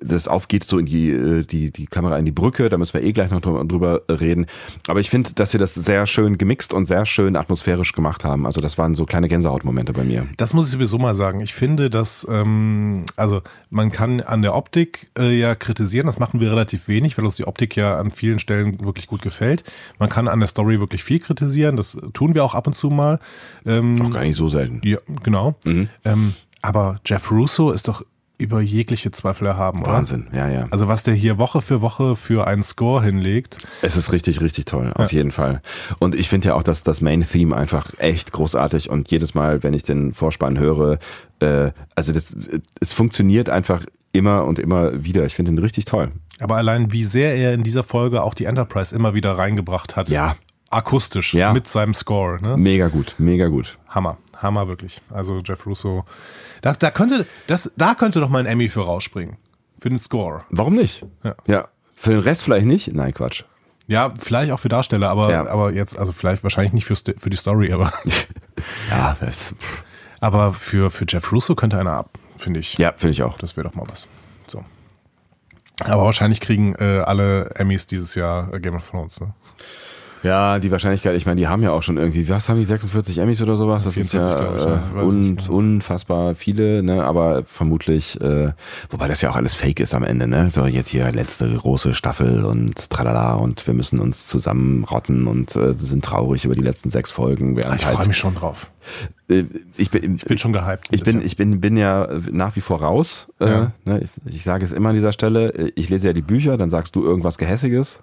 das aufgeht so in die, äh, die, die Kamera in die Brücke. Da müssen wir eh gleich noch drüber reden. Aber ich finde, dass sie das sehr schön gemixt und sehr schön atmosphärisch gemacht haben. Also das waren so kleine Gänsehautmomente bei mir. Das muss ich sowieso mal sagen. Ich finde, dass, ähm, also man kann an der Optik äh, ja kritisieren, das machen wir relativ wenig, weil uns die Optik ja an vielen Stellen wirklich gut gefällt. Man kann an der Story wirklich viel kritisieren, das tun wir auch ab und zu mal. Ähm, Auch gar nicht so selten. ja, genau. Mhm. Ähm, aber Jeff Russo ist doch über jegliche Zweifel erhaben, oder? Wahnsinn, ja, ja. Also was der hier Woche für Woche für einen Score hinlegt, Es ist richtig, richtig toll, auf jeden Fall. Und ich finde ja auch, dass das Main-Theme einfach echt großartig und jedes Mal, wenn ich den Vorspann höre, äh, also das, es funktioniert einfach immer und immer wieder. Ich finde ihn richtig toll. aber allein wie sehr er in dieser Folge auch die Enterprise immer wieder reingebracht hat. Ja. Akustisch Ja. mit seinem Score. Ne? Mega gut, mega gut. Hammer, Hammer wirklich. Also Jeff Russo, das, da könnte, das, da könnte doch mal ein Emmy für rausspringen. Für den Score. Warum nicht? Ja. Für den Rest vielleicht nicht? Nein, Quatsch. Ja, vielleicht auch für Darsteller, aber, Ja. aber jetzt, also vielleicht wahrscheinlich nicht für, für die Story, aber, Ja, das, aber für, für Jeff Russo könnte einer ab, finde ich. ja finde ich auch. Das wäre doch mal was. So. Aber wahrscheinlich kriegen äh, alle Emmys dieses Jahr äh, Game of Thrones. Ne? Ja, die Wahrscheinlichkeit, ich meine, die haben ja auch schon irgendwie, was haben die, 46 Emmys oder sowas? Das ist 44, ja glaub ich, ja. Ich äh, un, nicht. unfassbar viele, ne? aber vermutlich, äh, wobei das ja auch alles fake ist am Ende, ne? So jetzt hier letzte große Staffel und tralala und wir müssen uns zusammenrotten und äh, sind traurig über die letzten sechs Folgen. Ah, Ich freue halt, mich schon drauf. äh, ich bin, Ich bin schon gehypt. ich bin, ich bin, bin ja nach wie vor raus. Äh, Ja. ne? ich, ich sage es immer an dieser Stelle. Ich lese ja die Bücher, dann sagst du irgendwas Gehässiges.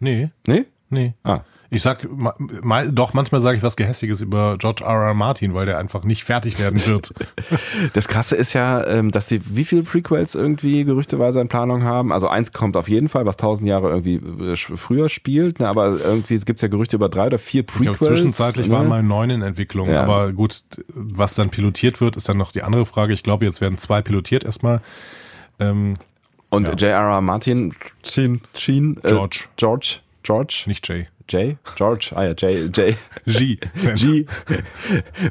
Nee, Nee? nee. Ah. Ich sag, ma, ma, doch, manchmal sage ich was Gehässiges über George R. R. Martin, weil der einfach nicht fertig werden wird. Das Krasse ist ja, ähm, dass sie wie viele Prequels irgendwie gerüchteweise in Planung haben. Also eins kommt auf jeden Fall, was tausend Jahre irgendwie äh, früher spielt. Ne? Aber irgendwie gibt's ja Gerüchte über drei oder vier Ich Prequels. glaube, zwischenzeitlich ne? waren mal neun in Entwicklung. Ja. Aber gut, was dann pilotiert wird, ist dann noch die andere Frage. Ich glaube, jetzt werden zwei pilotiert erstmal. Ähm, Und Ja. J.R.R. Martin, Sheen, Sheen, äh, George. George, George, nicht Jay. Jay, George, ah ja, Jay, Jay, G. G.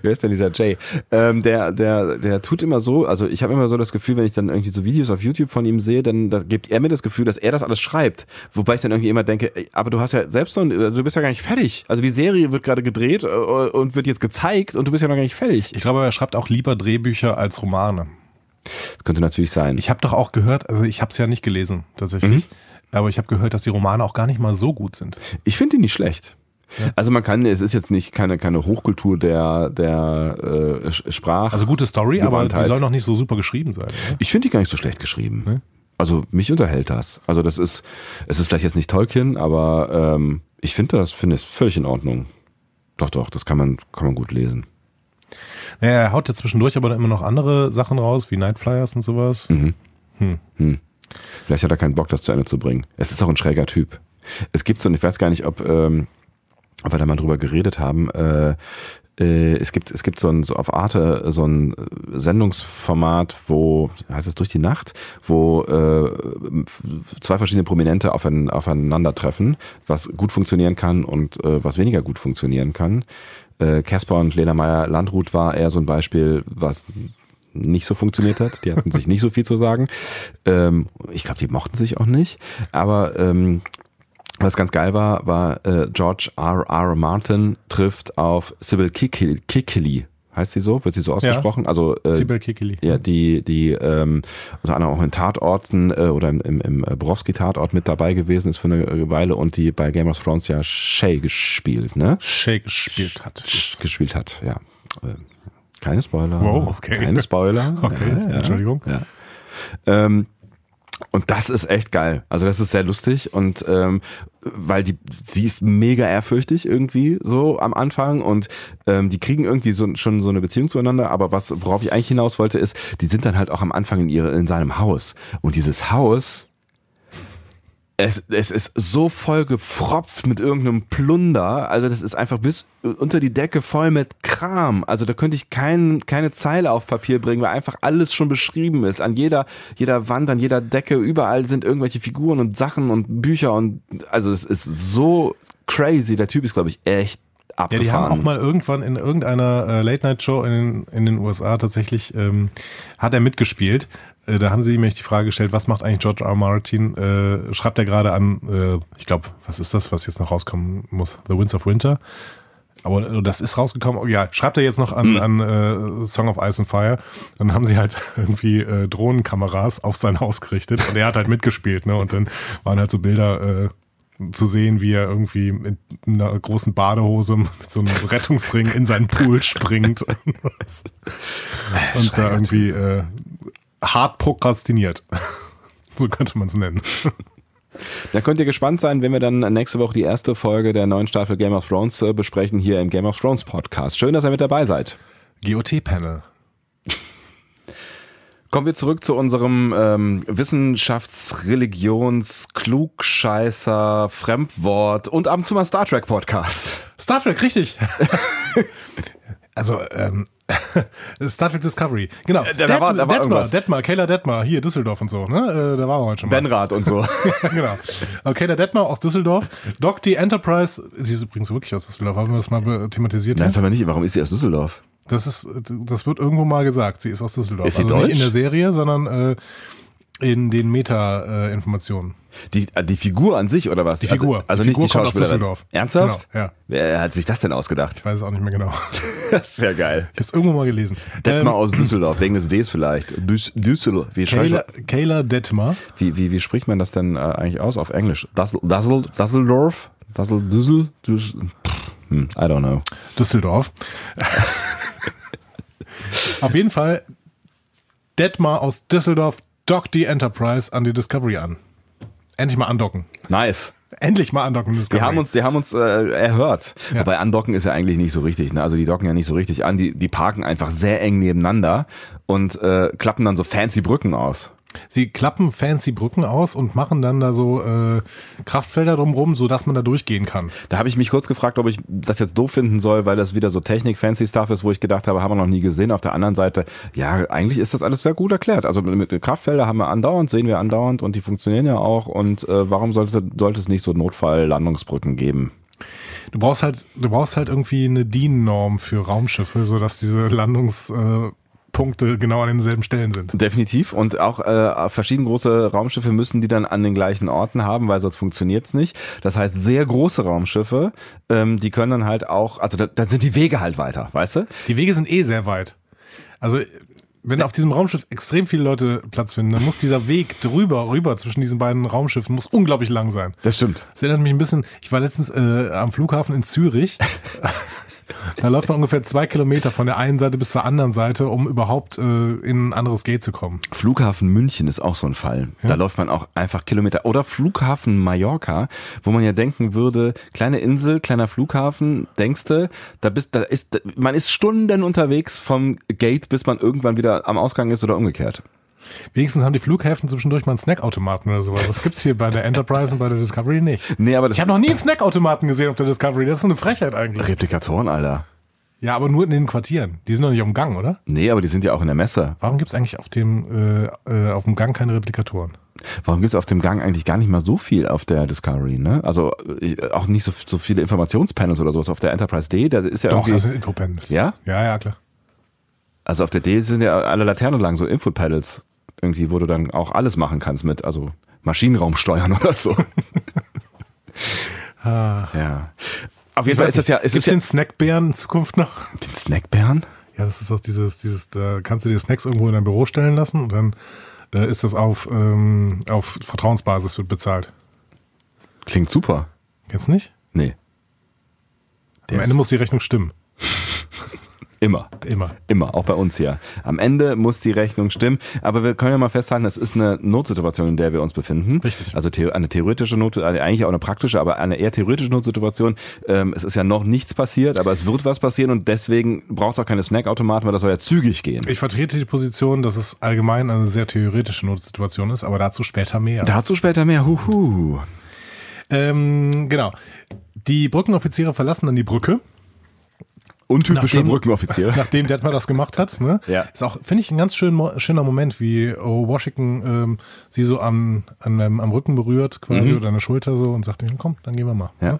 Wer ist denn dieser Jay? Ähm, der, der, der tut immer so, also ich habe immer so das Gefühl, wenn ich dann irgendwie so Videos auf YouTube von ihm sehe, dann da gibt er mir das Gefühl, dass er das alles schreibt. Wobei ich dann irgendwie immer denke, aber du hast ja selbst noch, du bist ja gar nicht fertig. Also die Serie wird gerade gedreht äh, und wird jetzt gezeigt und du bist ja noch gar nicht fertig. Ich glaube, er schreibt auch lieber Drehbücher als Romane. Das könnte natürlich sein. Ich habe doch auch gehört, also ich habe es ja nicht gelesen, tatsächlich. Mhm. Aber ich habe gehört, dass die Romane auch gar nicht mal so gut sind. Ich finde ihn nicht schlecht. Also man kann, es ist jetzt nicht keine, keine Hochkultur der, der äh, Sch- Sprach. Also gute Story, aber die Gewandtheit. soll noch nicht so super geschrieben sein. Ne? Ich finde die gar nicht so schlecht geschrieben. Ne? Also mich unterhält das. Also das ist, es ist vielleicht jetzt nicht Tolkien, aber ähm, ich finde das, finde es völlig in Ordnung. Doch, doch, das kann man, kann man gut lesen. Naja, er haut ja zwischendurch aber dann immer noch andere Sachen raus, wie Night Flyers und sowas. Mhm. Hm. Vielleicht hat er keinen Bock, das zu Ende zu bringen. Es ist auch ein schräger Typ. Es gibt so, und ich weiß gar nicht, ob, ähm, ob wir da mal drüber geredet haben. Äh, äh, es gibt, es gibt so ein, so auf Arte so ein Sendungsformat, wo, heißt es durch die Nacht, wo äh, zwei verschiedene Prominente aufein, aufeinandertreffen, was gut funktionieren kann und äh, was weniger gut funktionieren kann. Äh, Casper und Lena Meyer Landrut war eher so ein Beispiel, was nicht so funktioniert hat. Die hatten sich nicht so viel zu sagen. Ähm, ich glaube, die mochten sich auch nicht. Aber ähm, was ganz geil war, war äh, George R. R. Martin trifft auf Sybil Kikili. Heißt sie so? Wird sie so ausgesprochen? Ja. Also äh, Sybil Kikili. Ja, die, die ähm, unter anderem auch in Tatorten äh, oder im, im, im Borowski-Tatort mit dabei gewesen ist für eine Weile und die bei Game of Thrones ja Shay gespielt, ne? Shay gespielt hat. Gespielt hat, ja. Keine Spoiler. Wow, okay. Keine Spoiler. Okay, ja, Entschuldigung. Ja. Ähm, und das ist echt geil. Also das ist sehr lustig und ähm, weil die sie ist mega ehrfürchtig irgendwie so am Anfang und ähm, die kriegen irgendwie so schon so eine Beziehung zueinander. Aber was worauf ich eigentlich hinaus wollte ist, die sind dann halt auch am Anfang in ihre in seinem Haus und dieses Haus es, es ist so voll gepfropft mit irgendeinem Plunder. Also das ist einfach bis unter die Decke voll mit Kram. Also da könnte ich kein, keine Zeile auf Papier bringen, weil einfach alles schon beschrieben ist. An jeder, jeder Wand, an jeder Decke, überall sind irgendwelche Figuren und Sachen und Bücher und also es ist so crazy. Der Typ ist, glaube ich, echt abgefahren. Ja, die haben auch mal irgendwann in irgendeiner äh, Late-Night-Show in, in den USA tatsächlich, ähm, hat er mitgespielt. Äh, da haben sie nämlich die Frage gestellt, was macht eigentlich George R. R. Martin? Äh, schreibt er gerade an, äh, ich glaube, was ist das, was jetzt noch rauskommen muss? The Winds of Winter. Aber äh, das ist rausgekommen. Ja, schreibt er jetzt noch an, an äh, Song of Ice and Fire. Dann haben sie halt irgendwie äh, Drohnenkameras auf sein Haus gerichtet und er hat halt mitgespielt. Ne? Und dann waren halt so Bilder äh, zu sehen, wie er irgendwie in einer großen Badehose mit so einem Rettungsring in seinen Pool springt und, und da irgendwie äh, hart prokrastiniert. so könnte man es nennen. Da könnt ihr gespannt sein, wenn wir dann nächste Woche die erste Folge der neuen Staffel Game of Thrones äh, besprechen hier im Game of Thrones Podcast. Schön, dass ihr mit dabei seid. GOT-Panel. Kommen wir zurück zu unserem ähm, Wissenschafts-, Religions-, Klugscheißer, Fremdwort und ab und zu mal Star Trek Podcast. Star Trek, richtig. also, ähm, Star Trek Discovery. Genau. da war- da war Detmar. Detmar, Kayla Detmar, hier Düsseldorf und so, ne? Äh, da waren wir heute schon mal. Benrad und so. Genau. Aber Kayla Detmar aus Düsseldorf. Doc die Enterprise, sie ist übrigens wirklich aus Düsseldorf, haben wir das mal thematisiert? Nein, das aber nicht. Warum ist sie aus Düsseldorf? Das ist, das wird irgendwo mal gesagt. Sie ist aus Düsseldorf. Ist sie also nicht deutsch? in der Serie, sondern äh, in den Meta-Informationen. Die, äh, die Figur an sich oder was? Die Figur. Also, also Die nicht Figur die kommt aus. Düsseldorf. Ernsthaft? Genau, ja. Wer hat sich das denn ausgedacht? Ich weiß es auch nicht mehr genau. Das ist ja geil. Ich habe es irgendwo mal gelesen. Detmar Ähm, aus Düsseldorf, wegen des Ds vielleicht. Düs Düsseldorf. Wie, Kayla, Kayla Detmar. wie, wie, wie spricht man das denn äh, eigentlich aus auf Englisch? Dussel, Dussel, Dusseldorf? Dussel, Düssel? Düs, pff, hm, I don't know. Düsseldorf. Auf jeden Fall Detmar aus Düsseldorf dockt die Enterprise an die Discovery an. Endlich mal andocken. Nice. Endlich mal andocken. Discovery. Die haben uns, die haben uns äh, erhört. Ja. Wobei andocken ist ja eigentlich nicht so richtig. Ne? Also die docken ja nicht so richtig an. Die, die parken einfach sehr eng nebeneinander und äh, klappen dann so fancy Brücken aus. Sie klappen fancy Brücken aus und machen dann da so äh, Kraftfelder drumrum, sodass man da durchgehen kann. Da habe ich mich kurz gefragt, ob ich das jetzt doof finden soll, weil das wieder so Technik-Fancy-Stuff ist, wo ich gedacht habe, haben wir noch nie gesehen. Auf der anderen Seite, ja, eigentlich ist das alles sehr gut erklärt. Also mit Kraftfelder haben wir andauernd, sehen wir andauernd und die funktionieren ja auch. Und äh, warum sollte, sollte es nicht so Notfall-Landungsbrücken geben? Du brauchst halt, du brauchst halt irgendwie eine DIN-Norm für Raumschiffe, sodass diese Landungspunkte äh, Punkte genau an denselben Stellen sind. Definitiv. Und auch äh, verschieden große Raumschiffe müssen die dann an den gleichen Orten haben, weil sonst funktioniert's nicht. Das heißt, sehr große Raumschiffe, ähm, die können dann halt auch, also da, dann sind die Wege halt weiter, weißt du? Die Wege sind eh sehr weit. Also wenn auf diesem Raumschiff extrem viele Leute Platz finden, dann muss dieser Weg drüber, rüber zwischen diesen beiden Raumschiffen, muss unglaublich lang sein. Das stimmt. Das erinnert mich ein bisschen, ich war letztens äh, am Flughafen in Zürich. da läuft man ungefähr zwei Kilometer von der einen Seite bis zur anderen Seite, um überhaupt äh, in ein anderes Gate zu kommen. Flughafen München ist auch so ein Fall. Da läuft man auch einfach Kilometer. Oder Flughafen Mallorca, wo man ja denken würde, kleine Insel, kleiner Flughafen, denkst du, da bist, da ist, man ist Stunden unterwegs vom Gate, bis man irgendwann wieder am Ausgang ist oder umgekehrt. Wenigstens haben die Flughäfen zwischendurch mal einen Snackautomaten oder sowas. Das gibt's hier bei der Enterprise und bei der Discovery nicht. Nee, aber das Ich habe noch nie einen Snackautomaten gesehen auf der Discovery. Das ist eine Frechheit eigentlich. Replikatoren, Alter. Ja, aber nur in den Quartieren. Die sind doch nicht am Gang, oder? Nee, aber die sind ja auch in der Messe. Warum gibt's eigentlich auf dem, äh, äh, auf dem Gang keine Replikatoren? Warum gibt's auf dem Gang eigentlich gar nicht mal so viel auf der Discovery, ne? Also äh, auch nicht so, so viele Informationspanels oder sowas auf der Enterprise D. Da ist ja Doch, irgendwie, das sind Infopanels. Ja? Ja, ja, klar. Also auf der D sind ja alle Laternen lang so Infopanels irgendwie, wo du dann auch alles machen kannst mit, also Maschinenraum steuern oder so. Ah. ja. Auf jeden Fall ist das ja, es Gibt's ist ja den Snackbären in Zukunft noch? den Snackbären. Ja, das ist auch dieses, dieses, da kannst du dir Snacks irgendwo in dein Büro stellen lassen und dann äh, ist das auf, ähm, auf Vertrauensbasis wird bezahlt. Klingt super. Kennst du nicht? Nee. Am Der Ende ist- muss die Rechnung stimmen. Immer. Immer. Immer, auch bei uns hier. Am Ende muss die Rechnung stimmen, aber wir können ja mal festhalten, das ist eine Notsituation, in der wir uns befinden. Richtig. Also eine theoretische Not, eigentlich auch eine praktische, aber eine eher theoretische Notsituation. Ähm, es ist ja noch nichts passiert, aber es wird was passieren und deswegen brauchst du auch keine Snackautomaten, weil das soll ja zügig gehen. Ich vertrete die Position, dass es allgemein eine sehr theoretische Notsituation ist, aber dazu später mehr. Dazu später mehr. Huhu. Ähm, genau. Die Brückenoffiziere verlassen dann die Brücke, Untypisch für Nachdem- Brückenoffizier. nachdem Detmar das gemacht hat. Ne? Ja. Ist auch, finde ich, ein ganz schön, schöner Moment, wie oh, Washington ähm, sie so am, an, am Rücken berührt, quasi, oder an der Schulter so und sagt, komm, dann gehen wir mal. Mhm. Ja. Ne?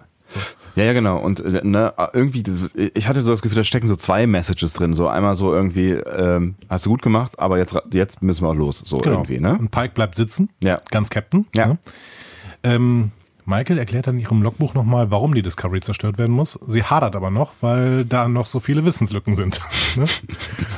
Ja, ja, genau. Und äh, ne, irgendwie, das, ich hatte so das Gefühl, da stecken so zwei Messages drin. So einmal so irgendwie, ähm, hast du gut gemacht, aber jetzt, jetzt müssen wir auch los. So Genau. irgendwie, ne? Und Pike bleibt sitzen, Ja. ganz Captain. Ja. Ne? Ähm, Michael erklärt dann in ihrem Logbuch nochmal, warum die Discovery zerstört werden muss. Sie hadert aber noch, weil da noch so viele Wissenslücken sind. ne?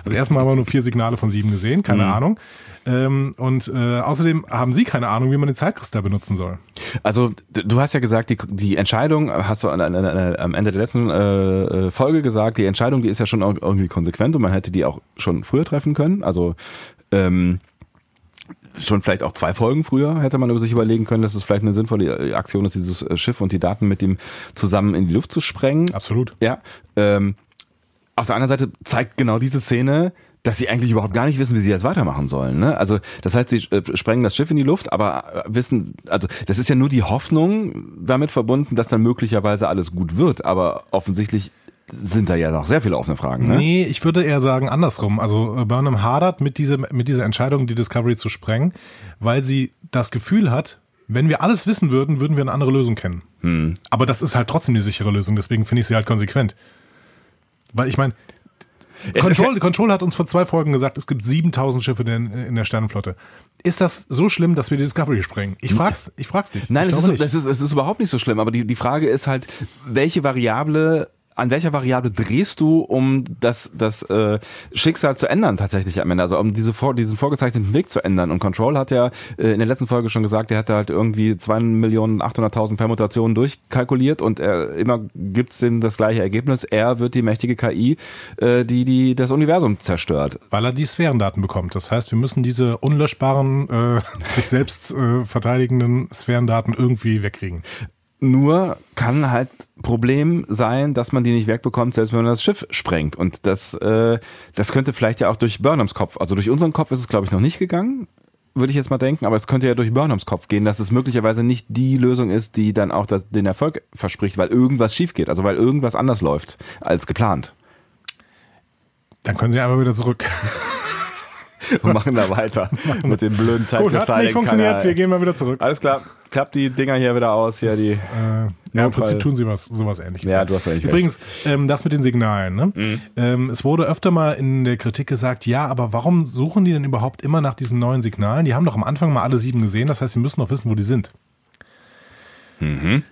Also erstmal haben wir nur vier Signale von sieben gesehen, keine Mhm. Ahnung. Ähm, und äh, außerdem haben sie keine Ahnung, wie man den Zeitkristall benutzen soll. Also du hast ja gesagt, die, die Entscheidung, hast du an, an, an, am Ende der letzten äh, äh, Folge gesagt, die Entscheidung, die ist ja schon irgendwie konsequent und man hätte die auch schon früher treffen können. Also ähm, schon vielleicht auch zwei Folgen früher hätte man über sich überlegen können, dass es vielleicht eine sinnvolle Aktion ist, dieses äh, Schiff und die Daten mit ihm zusammen in die Luft zu sprengen. Absolut. Ja. Ähm, auf der anderen Seite zeigt genau diese Szene, dass sie eigentlich überhaupt gar nicht wissen, wie sie jetzt weitermachen sollen. Ne? Also das heißt, sie äh, sprengen das Schiff in die Luft, aber äh, wissen, also das ist ja nur die Hoffnung damit verbunden, dass dann möglicherweise alles gut wird. Aber offensichtlich sind da ja noch sehr viele offene Fragen. Ne? Nee, ich würde eher sagen andersrum. Also äh, Burnham hadert mit, diese, mit dieser Entscheidung, die Discovery zu sprengen, weil sie das Gefühl hat, wenn wir alles wissen würden, würden wir eine andere Lösung kennen. Hm. Aber das ist halt trotzdem die sichere Lösung, deswegen finde ich sie halt konsequent. Weil ich meine, Es ist Control, Control hat uns vor zwei Folgen gesagt, es gibt 7000 Schiffe in, in der Sternenflotte. Ist das so schlimm, dass wir die Discovery sprengen? Ich frag's, ich frag's dich. Nein, es ist, es, ist, es ist überhaupt nicht so schlimm, aber die, die Frage ist halt, welche Variable, an welcher Variable drehst du, um das, das äh, Schicksal zu ändern tatsächlich am Ende, also um diese vor, diesen vorgezeichneten Weg zu ändern. Und Control hat ja äh, in der letzten Folge schon gesagt, er hatte halt irgendwie 2.800.000 Permutationen durchkalkuliert und er, immer gibt's denen das gleiche Ergebnis. Er wird die mächtige KI, äh, die, die das Universum zerstört. Weil er die Sphärendaten bekommt. Das heißt, wir müssen diese unlöschbaren, äh, sich selbst äh, verteidigenden Sphärendaten irgendwie wegkriegen. Nur kann halt Problem sein, dass man die nicht wegbekommt, selbst wenn man das Schiff sprengt. Und das, äh, das könnte vielleicht ja auch durch Burnhams Kopf, also durch unseren Kopf ist es, glaube ich, noch nicht gegangen, würde ich jetzt mal denken, aber es könnte ja durch Burnhams Kopf gehen, dass es möglicherweise nicht die Lösung ist, die dann auch das, den Erfolg verspricht, weil irgendwas schief geht, also weil irgendwas anders läuft als geplant. Dann können sie einfach wieder zurück. Und machen da weiter mit dem blöden Gut, Zeitkristall. hat nicht funktioniert, keiner- wir gehen mal wieder zurück. Alles klar, klappt die Dinger hier wieder aus, hier die. Äh, ja, im. Prinzip tun sie was, sowas ähnliches. Ja, du hast eigentlich Übrigens, ähm, das mit den Signalen. Ne? Mhm. Ähm, es wurde öfter mal in der Kritik gesagt, ja, aber warum suchen die denn überhaupt immer nach diesen neuen Signalen? Die haben doch am Anfang mal alle sieben gesehen, das heißt, sie müssen doch wissen, wo die sind. Mhm.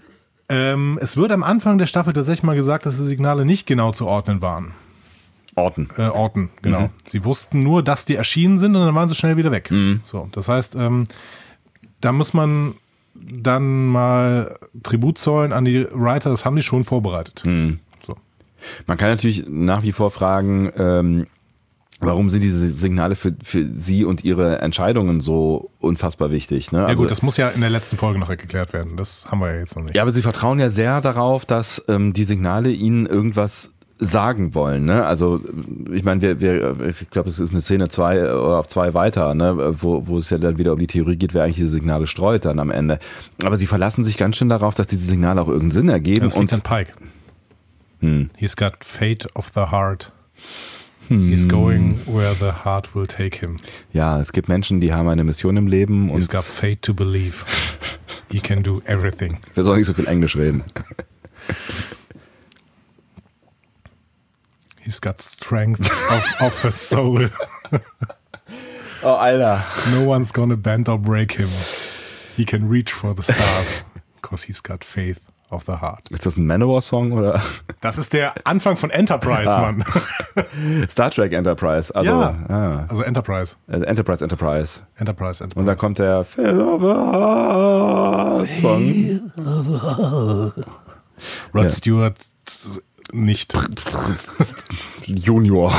Ähm, es wird am Anfang der Staffel tatsächlich mal gesagt, dass die Signale nicht genau zu ordnen waren. Orten. Äh, Orten, genau. Mhm. Sie wussten nur, dass die erschienen sind und dann waren sie schnell wieder weg. So, das heißt, ähm, da muss man dann mal Tribut zollen an die Writer, das haben die schon vorbereitet. Mhm. So. Man kann natürlich nach wie vor fragen, ähm, warum sind diese Signale für, für Sie und Ihre Entscheidungen so unfassbar wichtig? Ne? Ja Also- gut, das muss ja in der letzten Folge noch geklärt werden. Das haben wir ja jetzt noch nicht. ja, aber Sie vertrauen ja sehr darauf, dass ähm, die Signale Ihnen irgendwas sagen wollen. Ne? Also ich meine, wir, wir, ich glaube, es ist eine Szene zwei oder auf zwei weiter, ne? wo, wo es ja dann wieder um die Theorie geht, wer eigentlich diese Signale streut dann am Ende. Aber sie verlassen sich ganz schön darauf, dass diese Signale auch irgendeinen Sinn ergeben. Das liegt an Pike. Hm. He's got fate of the heart. He's going where the heart will take him. ja, es gibt Menschen, die haben eine Mission im Leben He's got fate to believe. He can do everything. wir sollen nicht so viel Englisch reden. He's got strength of, of his soul. Oh, Alter. No one's gonna bend or break him. He can reach for the stars. Because he's got faith of the heart. Ist das ein Manowar-Song oder Das ist der Anfang von Enterprise, Ah. Mann. Star Trek Enterprise? Also, Ja. ah, Also Enterprise. also Enterprise, Enterprise. Enterprise, Und Enterprise. da kommt der Feel of the Heart Song. Rod Ja. Stewart nicht. Junior.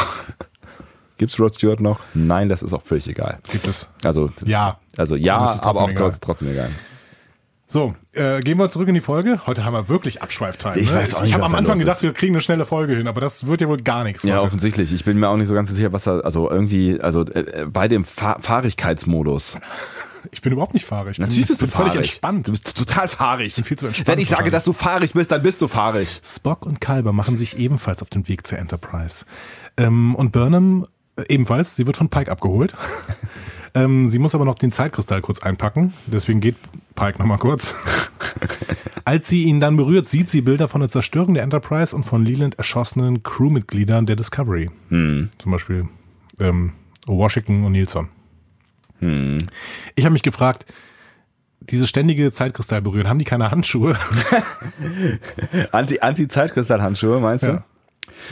Gibt's Rod Stewart noch? Nein, das ist auch völlig egal. Gibt es. Also, Ja. Also ja, Das ist aber auch trotzdem egal. trotzdem, egal. So, äh, gehen wir zurück in die Folge. Heute haben wir wirklich Abschweiftime. Ich ne? weiß auch ich nicht, habe was am Anfang gedacht, ist. wir kriegen eine schnelle Folge hin, aber das wird ja wohl gar nichts. Ja, heute. offensichtlich. Ich bin mir auch nicht so ganz sicher, was da, also irgendwie, also äh, bei dem Fahr Fahrigkeitsmodus. Ich bin überhaupt nicht fahrig. Ich Natürlich bist du bin völlig fahrig. entspannt. Du bist total fahrig. bin viel zu entspannt Wenn ich sage, dass du fahrig bist, dann bist du fahrig. Spock und Kalber machen sich ebenfalls auf den Weg zur Enterprise. Ähm, und Burnham äh, ebenfalls. Sie wird von Pike abgeholt. ähm, sie muss aber noch den Zeitkristall kurz einpacken. Deswegen geht Pike nochmal kurz. Als sie ihn dann berührt, sieht sie Bilder von der Zerstörung der Enterprise und von Leland erschossenen Crewmitgliedern der Discovery. Zum Beispiel ähm, Washington und Nilsson. Ich habe mich gefragt, diese ständige Zeitkristall berühren, haben die keine Handschuhe? Anti- Anti-Zeitkristall-Handschuhe, meinst du? Ja.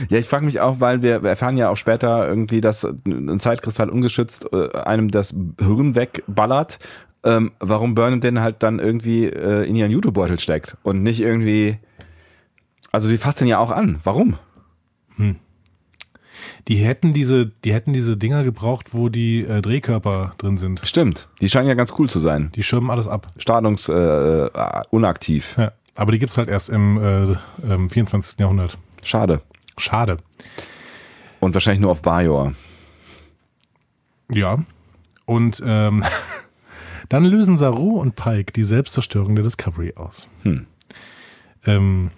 Ja, ich frage mich auch, weil wir, erfahren ja auch später irgendwie, dass ein Zeitkristall ungeschützt äh, einem das Hirn wegballert. Ähm, warum Burnham den halt dann irgendwie äh, in ihren Jutebeutel steckt und nicht irgendwie. Also sie fasst den ja auch an. Warum? Die hätten diese, die hätten diese Dinger gebraucht, wo die äh, Drehkörper drin sind. Stimmt. Die scheinen ja ganz cool zu sein. Die schirmen alles ab. Startungs äh, äh, unaktiv. Ja. Aber die gibt's halt erst im äh, ähm, 24. Jahrhundert. Schade. Schade. Und wahrscheinlich nur auf Bajor. Ja. Und ähm, dann lösen Saru und Pike die Selbstzerstörung der Discovery aus. Hm. Ähm,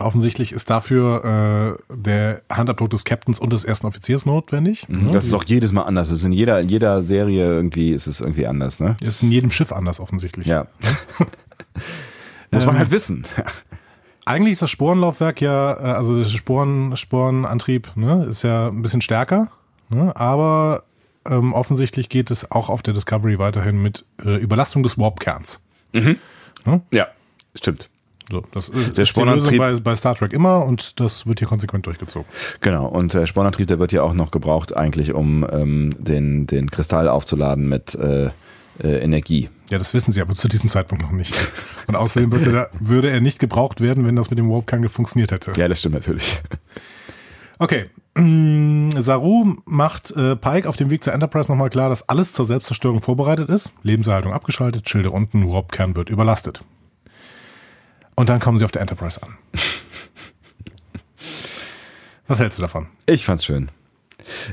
offensichtlich ist dafür äh, der Handabdruck des Captains und des ersten Offiziers notwendig. Ne? Das ist auch jedes Mal anders. Das ist in jeder, in jeder Serie irgendwie ist es irgendwie anders, ne? ist in jedem Schiff anders offensichtlich. Ja. Muss man Ähm, halt wissen. Eigentlich ist das Sporenlaufwerk ja, äh, also der Sporen, Sporenantrieb, ne, ist ja ein bisschen stärker, ne, aber ähm, offensichtlich geht es auch auf der Discovery weiterhin mit äh, Überlastung des Warpkerns. Ja, stimmt. So, das ist Der ist die Lösung Sporenantrieb- bei, bei Star Trek immer und das wird hier konsequent durchgezogen. Genau, und der Spornantrieb, der wird ja auch noch gebraucht eigentlich, um ähm, den, den Kristall aufzuladen mit äh, äh, Energie. Ja, das wissen sie aber zu diesem Zeitpunkt noch nicht. Und außerdem würde, da, würde er nicht gebraucht werden, wenn das mit dem Warpkern funktioniert hätte. Ja, das stimmt natürlich. Okay. Mm, Saru macht äh, Pike auf dem Weg zur Enterprise nochmal klar, dass alles zur Selbstzerstörung vorbereitet ist. Lebenserhaltung abgeschaltet, Schilde unten, Warpkern wird überlastet. Und dann kommen sie auf der Enterprise an. Was hältst du davon? Ich fand's schön.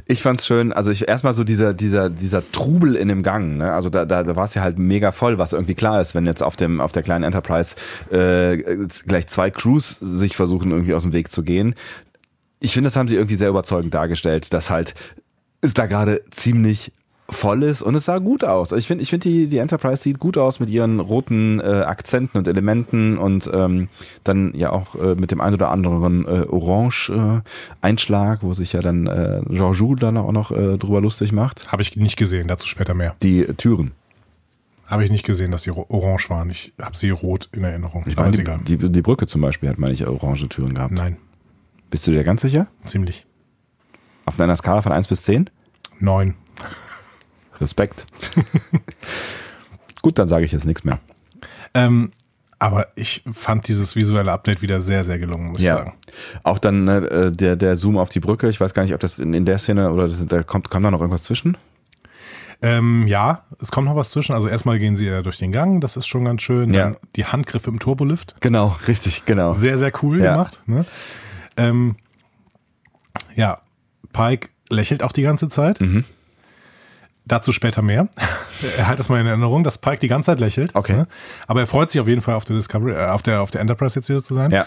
Ich fand's schön, also ich erstmal so dieser, dieser, dieser Trubel in dem Gang, ne? Also da, da, da war es ja halt mega voll, was irgendwie klar ist, wenn jetzt auf dem, auf der kleinen Enterprise äh, gleich zwei Crews sich versuchen, irgendwie aus dem Weg zu gehen. Ich finde, das haben sie irgendwie sehr überzeugend dargestellt, dass halt es da gerade ziemlich voll ist und es sah gut aus. Ich finde, ich finde die, die Enterprise sieht gut aus mit ihren roten äh, Akzenten und Elementen und ähm, dann ja auch äh, mit dem ein oder anderen äh, Orange-Einschlag, wo sich ja dann äh, Georgiou dann auch noch äh, drüber lustig macht. Habe ich nicht gesehen, dazu später mehr. Die Türen. Habe ich nicht gesehen, dass die ro- orange waren. Ich habe sie rot in Erinnerung. Ich meine, die, egal. die, die Brücke zum Beispiel hat, meine ich, orange Türen gehabt. Nein, Bist du dir ganz sicher? ziemlich. Auf einer Skala von 1 bis 10? Neun. Respekt. Gut, dann sage ich jetzt nichts mehr. Ähm, aber ich fand dieses visuelle Update wieder sehr, sehr gelungen, muss ich sagen. Auch dann ne, äh, der, der Zoom auf die Brücke. Ich weiß gar nicht, ob das in, in der Szene oder das, da kommt, kommt da noch irgendwas zwischen? Ähm, ja, es kommt noch was zwischen. Also erstmal gehen sie ja durch den Gang, das ist schon ganz schön. Ja. Dann die Handgriffe im Turbolift. Genau, richtig, genau. Sehr, sehr cool Ja. gemacht. Ne? Ähm, Ja, Pike lächelt auch die ganze Zeit. Mhm. Dazu später mehr. er hat es mal in Erinnerung, dass Pike die ganze Zeit lächelt. Okay. Ne? Aber er freut sich auf jeden Fall auf der Discovery, äh, auf der, auf der Enterprise jetzt wieder zu sein. Ja.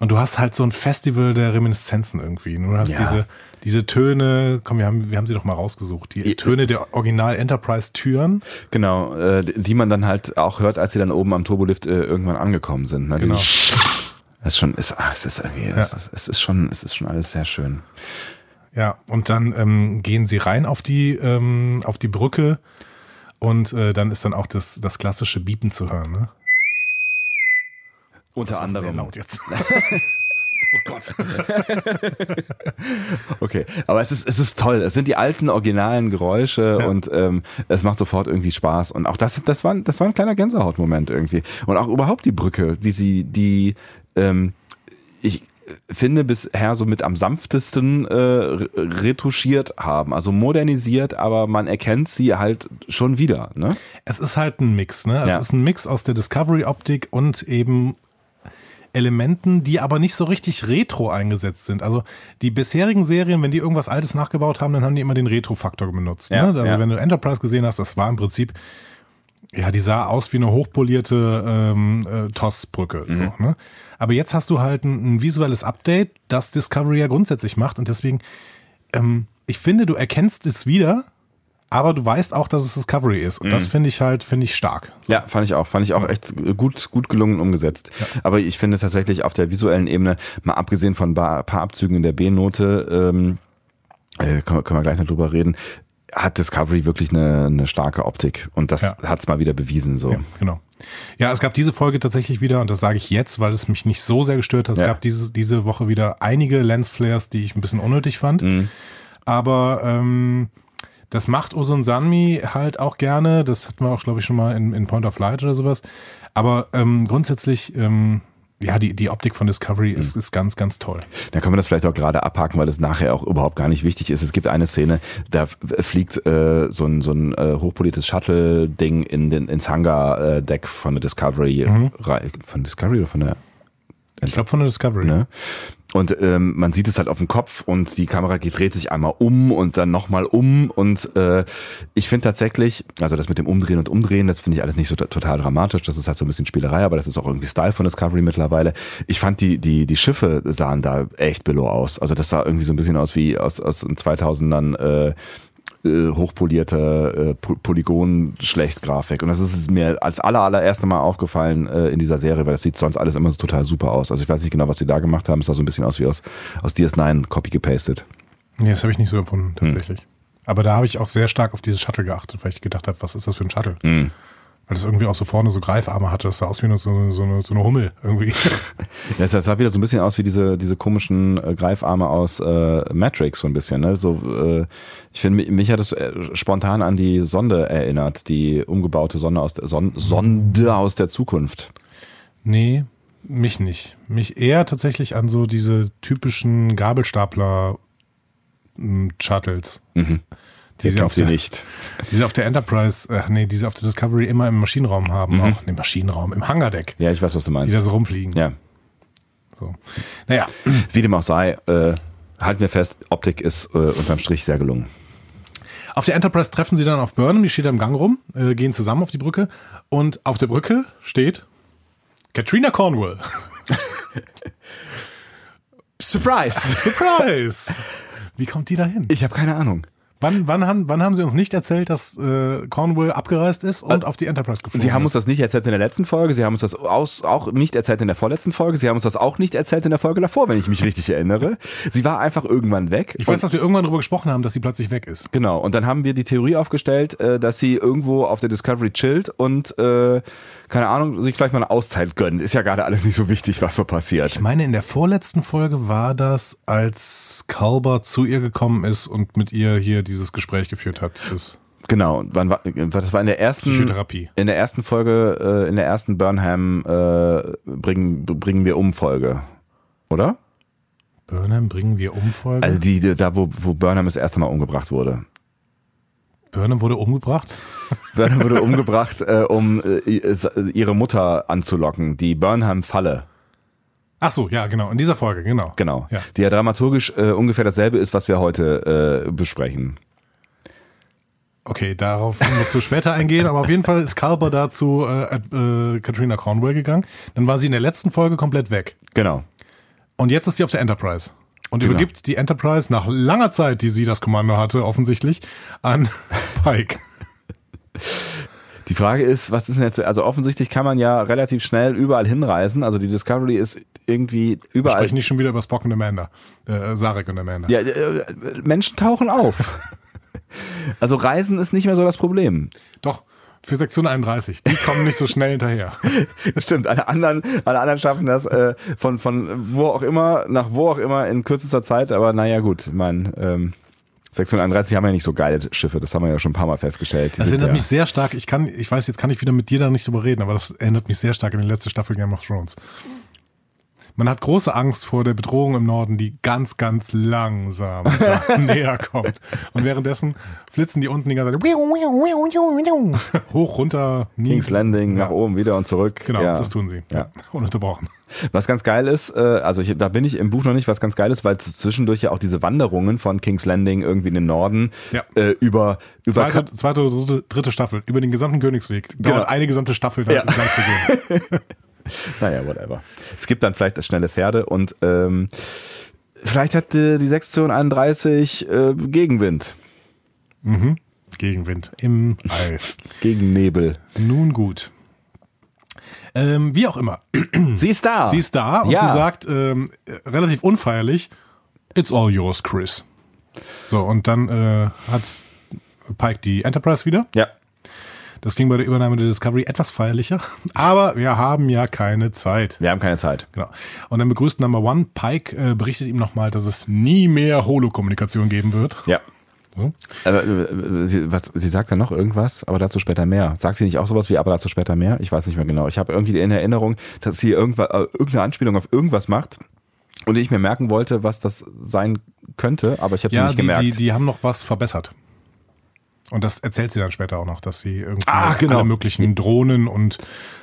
Und du hast halt so ein Festival der Reminiszenzen irgendwie. Du hast Ja. diese, diese Töne, komm, wir haben, wir haben sie doch mal rausgesucht. Die Töne der Original Enterprise Türen. Genau, äh, die man dann halt auch hört, als sie dann oben am Turbolift äh, irgendwann angekommen sind. Ne? Genau. Es ist schon, ist, ah, es ist irgendwie, es, ist, es ist schon, es ist schon alles sehr schön. Ja, und dann ähm, gehen sie rein auf die, ähm, auf die Brücke und äh, dann ist dann auch das, das klassische Biepen zu hören. Ne? Unter Das war Sehr laut jetzt. oh Gott. Okay, aber es ist, es ist toll. Es sind die alten, originalen Geräusche Ja. und ähm, es macht sofort irgendwie Spaß. Und auch das, das, war, das war ein kleiner Gänsehautmoment irgendwie. Und auch überhaupt die Brücke, wie sie die, ähm, ich finde, bisher so mit am sanftesten äh, re- retuschiert haben. Also modernisiert, aber man erkennt sie halt schon wieder. Ne? Es ist halt ein Mix, ne? Es Ja. ist ein Mix aus der Discovery-Optik und eben Elementen, die aber nicht so richtig retro eingesetzt sind. Also die bisherigen Serien, wenn die irgendwas Altes nachgebaut haben, dann haben die immer den Retro-Faktor benutzt. Ja, ne? Also ja. wenn du Enterprise gesehen hast, das war im Prinzip, ja, die sah aus wie eine hochpolierte ähm, äh, TOS-Brücke. Mhm. So, ne? Aber jetzt hast du halt ein, ein visuelles Update, das Discovery ja grundsätzlich macht und deswegen, ähm, ich finde, du erkennst es wieder, aber du weißt auch, dass es Discovery ist. Und Mhm. das finde ich halt, finde ich stark. Ja, fand ich auch. Fand ich auch echt gut, gut gelungen umgesetzt. Aber ich finde tatsächlich auf der visuellen Ebene, mal abgesehen von ein paar Abzügen in der B-Note, ähm, äh, können, wir- können wir gleich noch drüber reden, hat Discovery wirklich eine, eine starke Optik. Und das Ja. hat's mal wieder bewiesen. So. Ja, genau. Ja, es gab diese Folge tatsächlich wieder, und das sage ich jetzt, weil es mich nicht so sehr gestört hat. Es Ja. gab diese, diese Woche wieder einige Lensflares, die ich ein bisschen unnötig fand. Mhm. Aber ähm, das macht Ozon Sanmi halt auch gerne. Das hatten wir auch, glaube ich, schon mal in, in Point of Light oder sowas. Aber ähm, grundsätzlich, ähm, ja, die, die Optik von Discovery Mhm. ist, ist ganz, ganz toll. Da können wir das vielleicht auch gerade abhaken, weil es nachher auch überhaupt gar nicht wichtig ist. Es gibt eine Szene, da fliegt äh, so ein, so ein äh, hochpoliertes Shuttle-Ding in den, ins Hangar-Deck von der Discovery. rei- Von Discovery oder von der Ich glaube von der Discovery. Ne? Und ähm, man sieht es halt auf dem Kopf und die Kamera dreht sich einmal um und dann nochmal um. Und äh, ich finde tatsächlich, also das mit dem Umdrehen und Umdrehen, das finde ich alles nicht so total dramatisch. Das ist halt so ein bisschen Spielerei, aber das ist auch irgendwie Style von Discovery mittlerweile. Ich fand die, die, die Schiffe sahen da echt below aus. Also das sah irgendwie so ein bisschen aus wie aus, aus den 2000ern äh, äh, hochpolierte äh, Po- Polygon-Schlecht-Grafik. Und das ist mir als aller, allererste Mal aufgefallen äh, in dieser Serie, weil das sieht sonst alles immer so total super aus. Also ich weiß nicht genau, was sie da gemacht haben. Es sah so ein bisschen aus wie aus, aus DS9 Copy gepastet. Nee, das habe ich nicht so empfunden, tatsächlich. Aber da habe ich auch sehr stark auf dieses Shuttle geachtet, weil ich gedacht habe, was ist das für ein Shuttle? Weil das irgendwie auch so vorne so Greifarme hatte. Das sah aus wie eine, so, eine, so, eine, so eine Hummel irgendwie. Das sah wieder so ein bisschen aus wie diese, diese komischen äh, Greifarme aus äh, Matrix, so ein bisschen. Ne? So, äh, ich finde, mich, hat es äh, spontan an die Sonde erinnert, die umgebaute Sonde aus der Son Sonde aus der Zukunft. nee, mich nicht. Mich eher tatsächlich an so diese typischen Gabelstapler-Shuttles. Mhm. Die sie, kennt auf der, nicht. die sie auf der Enterprise, ach nee, die sie auf der Discovery immer im Maschinenraum haben. Mhm. Auch im Maschinenraum, im Hangardeck. Ja, ich weiß, was du Die meinst. da so rumfliegen. Ja. So. Naja, Wie dem auch sei, äh, halten wir fest, Optik ist äh, unterm Strich sehr gelungen. Auf der Enterprise treffen sie dann auf Burnham, die steht am Gang rum, äh, gehen zusammen auf die Brücke und auf der Brücke steht Katrina Cornwall. Surprise! Surprise! Wie kommt die da hin? Ich habe keine Ahnung. Wann, wann, haben, wann haben sie uns nicht erzählt, dass äh, Cornwall abgereist ist und auf die Enterprise geflogen Sie haben uns ist? das nicht erzählt in der letzten Folge, Sie haben uns das aus, auch nicht erzählt in der vorletzten Folge, Sie haben uns das auch nicht erzählt in der Folge davor, wenn ich mich richtig erinnere. Sie war einfach irgendwann weg. Ich weiß, dass wir irgendwann darüber gesprochen haben, dass sie plötzlich weg ist. Genau, und dann haben wir die Theorie aufgestellt, äh, dass sie irgendwo auf der Discovery chillt und, äh, keine Ahnung, sich vielleicht mal eine Auszeit gönnt. Ist ja gerade alles nicht so wichtig, was so passiert. Ich meine, in der vorletzten Folge war das, als Kalber zu ihr gekommen ist und mit ihr hier dieses Gespräch geführt hat. Das Genau, und wann war, das war in der ersten, Psychotherapie. in der ersten Folge, äh, in der ersten Burnham äh, bringen, bringen wir um Folge, oder? Burnham bringen wir um Folge. Also die, die da, wo, wo Burnham das erste Mal umgebracht wurde. Burnham wurde umgebracht. Burnham wurde umgebracht, äh, um äh, ihre Mutter anzulocken, die Burnham-Falle. Ach so, ja, genau. In dieser Folge, genau. Genau. Ja. Die ja dramaturgisch äh, ungefähr dasselbe ist, was wir heute äh, besprechen. Okay, darauf musst du später eingehen, aber auf jeden Fall ist Carver da zu äh, äh, Katrina Cornwell gegangen. Dann war sie in der letzten Folge komplett weg. Genau. Und jetzt ist sie auf der Enterprise. Und Genau. übergibt die Enterprise nach langer Zeit, die sie das Kommando hatte, offensichtlich, an Pike. Die Frage ist, was ist denn jetzt, also offensichtlich kann man ja relativ schnell überall hinreisen. Also die Discovery ist irgendwie Wir überall. sprechen nicht schon wieder über Spock und Amanda. Äh, Sarek und Amanda. Ja, äh, Menschen tauchen auf. also Reisen ist nicht mehr so das Problem. Doch, für Sektion 31. Die kommen nicht so schnell hinterher. Stimmt, alle anderen, alle anderen schaffen das äh, von, von wo auch immer, nach wo auch immer in kürzester Zeit, aber naja gut, ich meine, ähm, Sektion 31 haben ja nicht so geile Schiffe, das haben wir ja schon ein paar Mal festgestellt. Die Das erinnert ja, mich sehr stark, ich kann, ich weiß, jetzt kann ich wieder mit dir da nicht drüber reden, aber das erinnert mich sehr stark an die letzte Staffel Game of Thrones. Man hat große Angst vor der Bedrohung im Norden, die ganz, ganz langsam näher kommt. Und währenddessen flitzen die unten die ganze Zeit hoch, runter, nie. King's Landing, Ja. nach oben, wieder und zurück. Genau, ja. das tun sie. Ja. Ununterbrochen. Was ganz geil ist, äh, also ich, da bin ich im Buch noch nicht, was ganz geil ist, weil zwischendurch ja auch diese Wanderungen von King's Landing irgendwie in den Norden Ja. äh, über, über Zweite, zweite oder dritte, Staffel, über den gesamten Königsweg. Dauert Genau. eine gesamte Staffel da Ja. zu gehen. Naja, whatever. Es gibt dann vielleicht das schnelle Pferde und ähm, vielleicht hat äh, die Sektion 31 äh, Gegenwind, Gegenwind im All. gegen Nebel. Nun gut. Ähm, wie auch immer. Sie ist da. Sie ist da und Ja. sie sagt ähm, äh, relativ unfeierlich, It's all yours, Chris. So, und dann äh, hat Pike die Enterprise wieder. Ja. Das ging bei der Übernahme der Discovery etwas feierlicher. Aber wir haben ja keine Zeit. Wir haben keine Zeit. Genau. Und dann begrüßt Number One. Pike äh, berichtet ihm nochmal, dass es nie mehr Holo-Kommunikation geben wird. Ja. So. Aber, äh, sie, was, sie sagt ja noch irgendwas, aber dazu später mehr. Sagt sie nicht auch sowas wie, aber dazu später mehr? Ich weiß nicht mehr genau. Ich habe irgendwie in Erinnerung, dass sie irgendwas, äh, irgendeine Anspielung auf irgendwas macht und ich mir merken wollte, was das sein könnte, aber ich habe Ja, nicht die, gemerkt. die, die haben noch was verbessert. Und das erzählt sie dann später auch noch, dass sie irgendwie Ah, genau. alle möglichen Drohnen und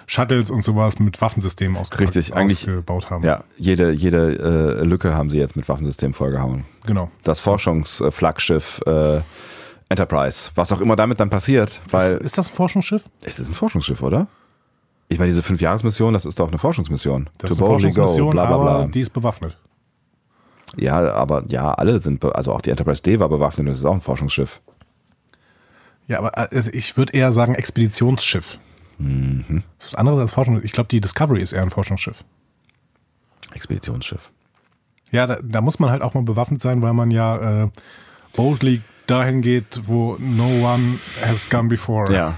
Shuttles und sowas mit Waffensystemen ausge Richtig, eigentlich- ausgebaut haben. ja, jede, jede äh, Lücke haben sie jetzt mit Waffensystem vollgehauen. Genau. Das Forschungsflaggschiff äh, Enterprise, was auch immer damit dann passiert, weil ist, ist das ein Forschungsschiff? es ist ein Forschungsschiff, oder? Ich meine, diese Fünfjahresmission, das ist doch eine Forschungsmission. Das ist To eine boldly Forschungsmission, bla bla bla. aber die ist bewaffnet. Ja, aber ja, alle sind, also auch die Enterprise D war bewaffnet, das ist auch ein Forschungsschiff. Ja, aber äh, ich würde eher sagen Expeditionsschiff. Mhm. Das ist was anderes als Forschungsschiff. Ich glaube, die Discovery ist eher ein Forschungsschiff. Expeditionsschiff. Ja, da, da muss man halt auch mal bewaffnet sein, weil man ja äh, boldly dahin geht, wo no one has gone before. Ja.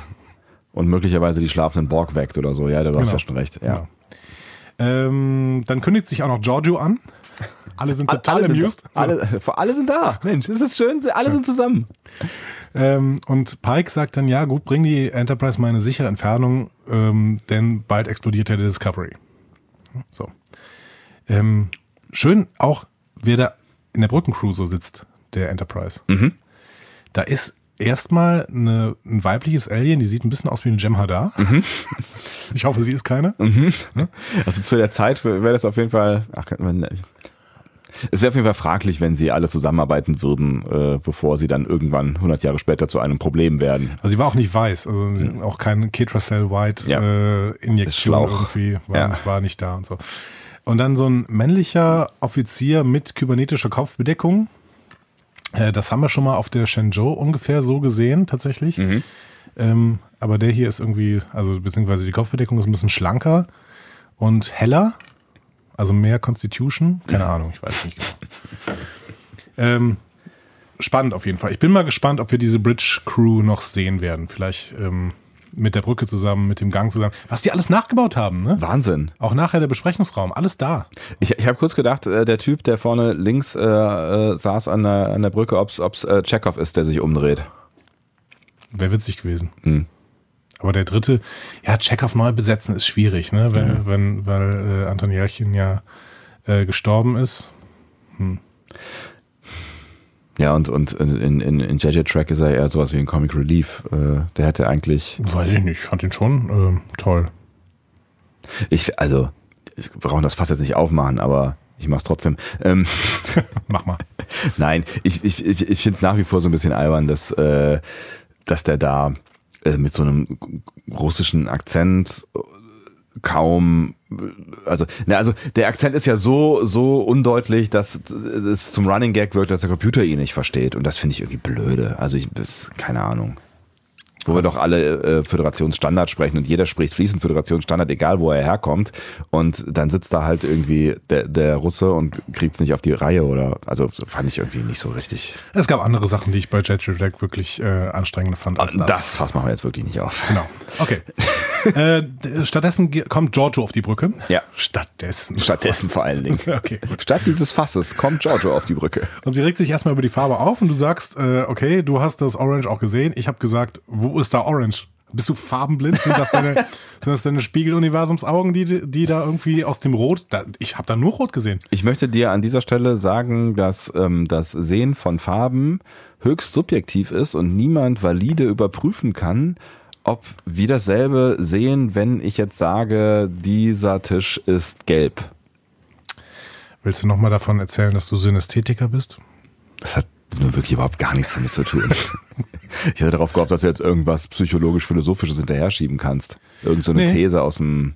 Und möglicherweise die schlafenden Borg weckt oder so. Ja, du hast Genau. ja schon recht. Ja. Genau. Ähm, dann kündigt sich auch noch Giorgio an. Alle sind total alle, amused. sind, alle, alle sind da. Mensch, es ist schön, alle sind zusammen. Ähm, und Pike sagt dann, ja gut, bring die Enterprise mal in eine sichere Entfernung, ähm, denn bald explodiert ja die Discovery. So. Ähm, schön auch, wer da in der Brückencrew so sitzt, der Enterprise. Da ist erstmal eine, ein weibliches Alien, die sieht ein bisschen aus wie eine Jem'Hadar. Ich hoffe, sie ist keine. Also zu der Zeit wäre das auf jeden Fall. Ach, man, es wäre auf jeden Fall fraglich, wenn sie alle zusammenarbeiten würden, äh, bevor sie dann irgendwann 100 Jahre später zu einem Problem werden. Also sie war auch nicht weiß, also sie auch keine Ketracell White Ja. äh, Injektion irgendwie war, Ja. nicht, war nicht da und so. Und dann so ein männlicher Offizier mit kybernetischer Kopfbedeckung. Äh, das haben wir schon mal auf der Shenzhou ungefähr so gesehen, tatsächlich. Mhm. Ähm, aber der hier ist irgendwie, also beziehungsweise die Kopfbedeckung ist ein bisschen schlanker und heller. Also mehr Constitution. Keine Ahnung, ich weiß nicht genau. Ähm, spannend auf jeden Fall. Ich bin mal gespannt, ob wir diese Bridge Crew noch sehen werden. Vielleicht ähm, mit der Brücke zusammen, mit dem Gang zusammen. Was die alles nachgebaut haben, ne? Wahnsinn. Auch nachher der Besprechungsraum, alles da. Ich, ich habe kurz gedacht, äh, der Typ, der vorne links äh, äh, saß an der, an der Brücke, ob's ob's äh, Chekhov ist, der sich umdreht. Wäre witzig gewesen. Hm. Aber der dritte, ja, Chekhov neu besetzen ist schwierig, ne? Wenn, wenn, weil äh, Anton Jelchin ja äh, gestorben ist. Ja, und, und in, in, in JJ Track ist er eher sowas wie ein Comic Relief. Äh, der hätte eigentlich, Weiß ich nicht, ich fand ihn schon äh, toll. ich, also, ich brauche das fast jetzt nicht aufmachen, aber ich mach's trotzdem. Ähm, Mach mal. Nein, ich, ich, ich, ich finde es nach wie vor so ein bisschen albern, dass, äh, dass der da äh, mit so einem russischen Akzent kaum also ne, also der Akzent ist ja so so undeutlich, dass es zum Running Gag wirkt, dass der Computer ihn nicht versteht und das finde ich irgendwie blöde. Also ich das, keine Ahnung. Wo wir doch alle äh, Föderationsstandard sprechen und jeder spricht fließend Föderationsstandard, egal wo er herkommt. Und dann sitzt da halt irgendwie der, der Russe und kriegt es nicht auf die Reihe oder also fand ich irgendwie nicht so richtig. Es gab andere Sachen, die ich bei Jet Jack wirklich äh, anstrengender fand als das. Das Fass machen wir jetzt wirklich nicht auf. Genau. Okay. äh, stattdessen kommt Giorgio auf die Brücke. Ja. Stattdessen. Stattdessen vor allen Dingen. Okay, gut. Statt dieses Fasses kommt Giorgio auf die Brücke. Und sie regt sich erstmal über die Farbe auf und du sagst, äh, okay, du hast das Orange auch gesehen. Ich habe gesagt, wo ist da Orange? Bist du farbenblind? Sind das deine, sind das deine Spiegeluniversumsaugen, die, die da irgendwie aus dem Rot? Da, ich habe da nur Rot gesehen. Ich möchte dir an dieser Stelle sagen, dass ähm, das Sehen von Farben höchst subjektiv ist und niemand valide überprüfen kann, ob wir dasselbe sehen, wenn ich jetzt sage, dieser Tisch ist gelb. Willst du nochmal davon erzählen, dass du Synästhetiker bist? Das hat nur wirklich überhaupt gar nichts damit zu tun. ich hätte darauf gehofft, dass du jetzt irgendwas psychologisch-philosophisches hinterher schieben kannst. Irgend so eine Nee. These aus dem,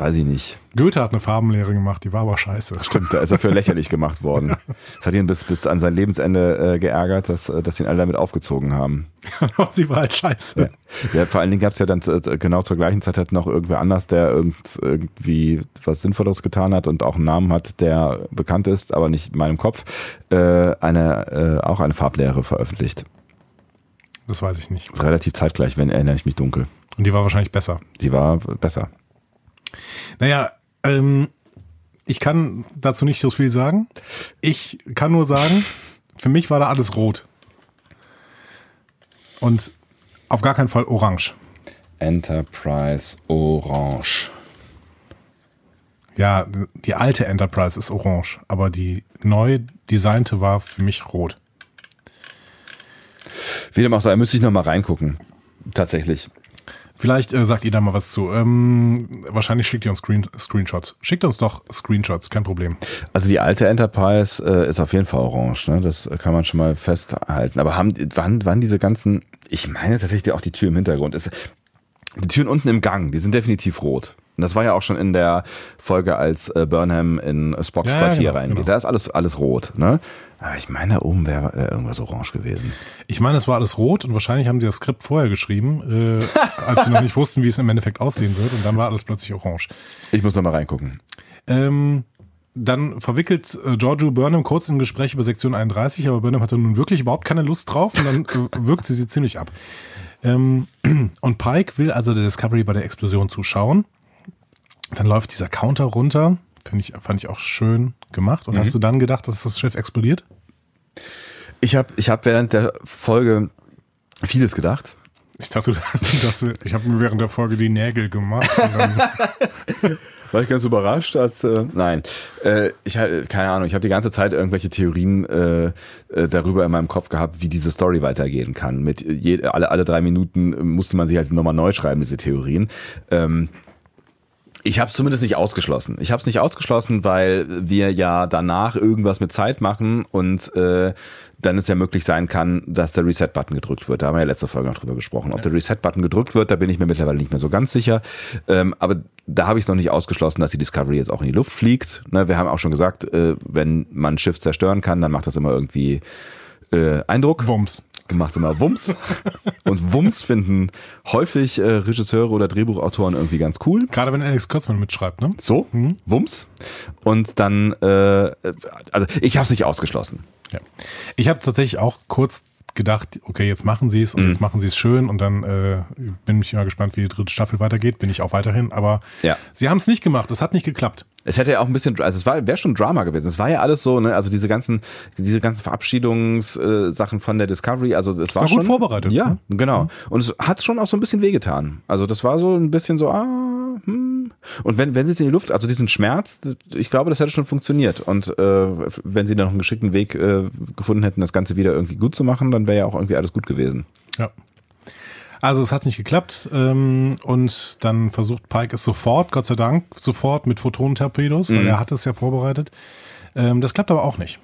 weiß ich nicht. Goethe hat eine Farbenlehre gemacht, die war aber scheiße. Stimmt, da ist er für lächerlich gemacht worden. Das hat ihn bis, bis an sein Lebensende äh, geärgert, dass, äh, dass ihn alle damit aufgezogen haben. Sie war halt scheiße. Ja, vor allen Dingen gab es ja dann äh, genau zur gleichen Zeit halt noch irgendwer anders, der irgend, irgendwie was Sinnvolles getan hat und auch einen Namen hat, der bekannt ist, aber nicht in meinem Kopf, äh, eine, äh, auch eine Farblehre veröffentlicht. Das weiß ich nicht. Relativ zeitgleich, wenn erinnere ich mich dunkel. Und die war wahrscheinlich besser. Die war besser. Naja, ähm, ich kann dazu nicht so viel sagen. Ich kann nur sagen, für mich war da alles rot. Und auf gar keinen Fall orange. Enterprise Orange. Ja, die alte Enterprise ist orange, aber die neu designte war für mich rot. Wie dem auch sei, müsste ich noch mal reingucken. Tatsächlich. Vielleicht äh, sagt ihr da mal was zu. Ähm, wahrscheinlich schickt ihr uns Screen Screenshots. Schickt uns doch Screenshots, kein Problem. Also die alte Enterprise äh, ist auf jeden Fall orange, ne? Das kann man schon mal festhalten. Aber haben wann, wann diese ganzen, ich meine tatsächlich auch die Tür im Hintergrund ist. Die Türen unten im Gang, die sind definitiv rot. Und das war ja auch schon in der Folge, als äh, Burnham in Spocks Ja, ja, Quartier genau, reingeht. genau. Da ist alles, alles rot, ne? Aber ich meine, da oben wäre äh, irgendwas orange gewesen. Ich meine, es war alles rot und wahrscheinlich haben sie das Skript vorher geschrieben, äh, als sie noch nicht wussten, wie es im Endeffekt aussehen wird. Und dann war alles plötzlich orange. Ich muss noch mal reingucken. Ähm, dann verwickelt äh, Giorgio Burnham kurz ein Gespräch über Sektion 31, aber Burnham hatte nun wirklich überhaupt keine Lust drauf und dann äh, wirkt sie sie ziemlich ab. Ähm, und Pike will also der Discovery bei der Explosion zuschauen. Dann läuft dieser Counter runter. Finde ich, fand ich auch schön gemacht. Und hast du dann gedacht, dass das Schiff explodiert? Ich habe ich hab während der Folge vieles gedacht. Ich dachte, dass wir, ich habe mir während der Folge die Nägel gemacht. War ich ganz überrascht, als äh, nein, äh, ich keine Ahnung. Ich habe die ganze Zeit irgendwelche Theorien äh, äh, darüber in meinem Kopf gehabt, wie diese Story weitergehen kann. Mit je, alle alle drei Minuten äh, musste man sie halt nochmal neu schreiben diese Theorien. Ähm, ich habe es zumindest nicht ausgeschlossen. Ich habe es nicht ausgeschlossen, weil wir ja danach irgendwas mit Zeit machen und äh, dann es ja möglich sein kann, dass der Reset-Button gedrückt wird. Da haben wir ja letzte Folge noch drüber gesprochen. Ob der Reset-Button gedrückt wird, da bin ich mir mittlerweile nicht mehr so ganz sicher. Ähm, aber da habe ich es noch nicht ausgeschlossen, dass die Discovery jetzt auch in die Luft fliegt. Ne, wir haben auch schon gesagt, äh, wenn man ein Schiff zerstören kann, dann macht das immer irgendwie äh, Eindruck Wumms. Macht immer Wumms. Und Wumms finden häufig äh, Regisseure oder Drehbuchautoren irgendwie ganz cool. Gerade wenn Alex Kurtzmann mitschreibt, ne? So, Wumms. Und dann, äh, also ich habe es nicht ausgeschlossen. Ja. Ich habe tatsächlich auch kurz gedacht, okay, jetzt machen sie es und jetzt machen sie es schön und dann äh, bin ich mal gespannt, wie die dritte Staffel weitergeht. Bin ich auch weiterhin, aber Ja. sie haben es nicht gemacht. Es hat nicht geklappt. Es hätte ja auch ein bisschen, also es war, wäre schon Drama gewesen. Es war ja alles so, ne, also diese ganzen, diese ganzen Verabschiedungssachen äh, von der Discovery, also es war, War gut schon, vorbereitet, Ja, ne? genau. Und es hat schon auch so ein bisschen wehgetan. Also das war so ein bisschen so, ah, hm. Und wenn, wenn sie es in die Luft, also diesen Schmerz, ich glaube, das hätte schon funktioniert. Und äh, wenn sie dann noch einen geschickten Weg äh, gefunden hätten, das Ganze wieder irgendwie gut zu machen, dann wäre ja auch irgendwie alles gut gewesen. Ja. Also es hat nicht geklappt ähm, und dann versucht Pike es sofort, Gott sei Dank, sofort mit Photonentorpedos, weil Mhm. er hat es ja vorbereitet. Ähm, das klappt aber auch nicht.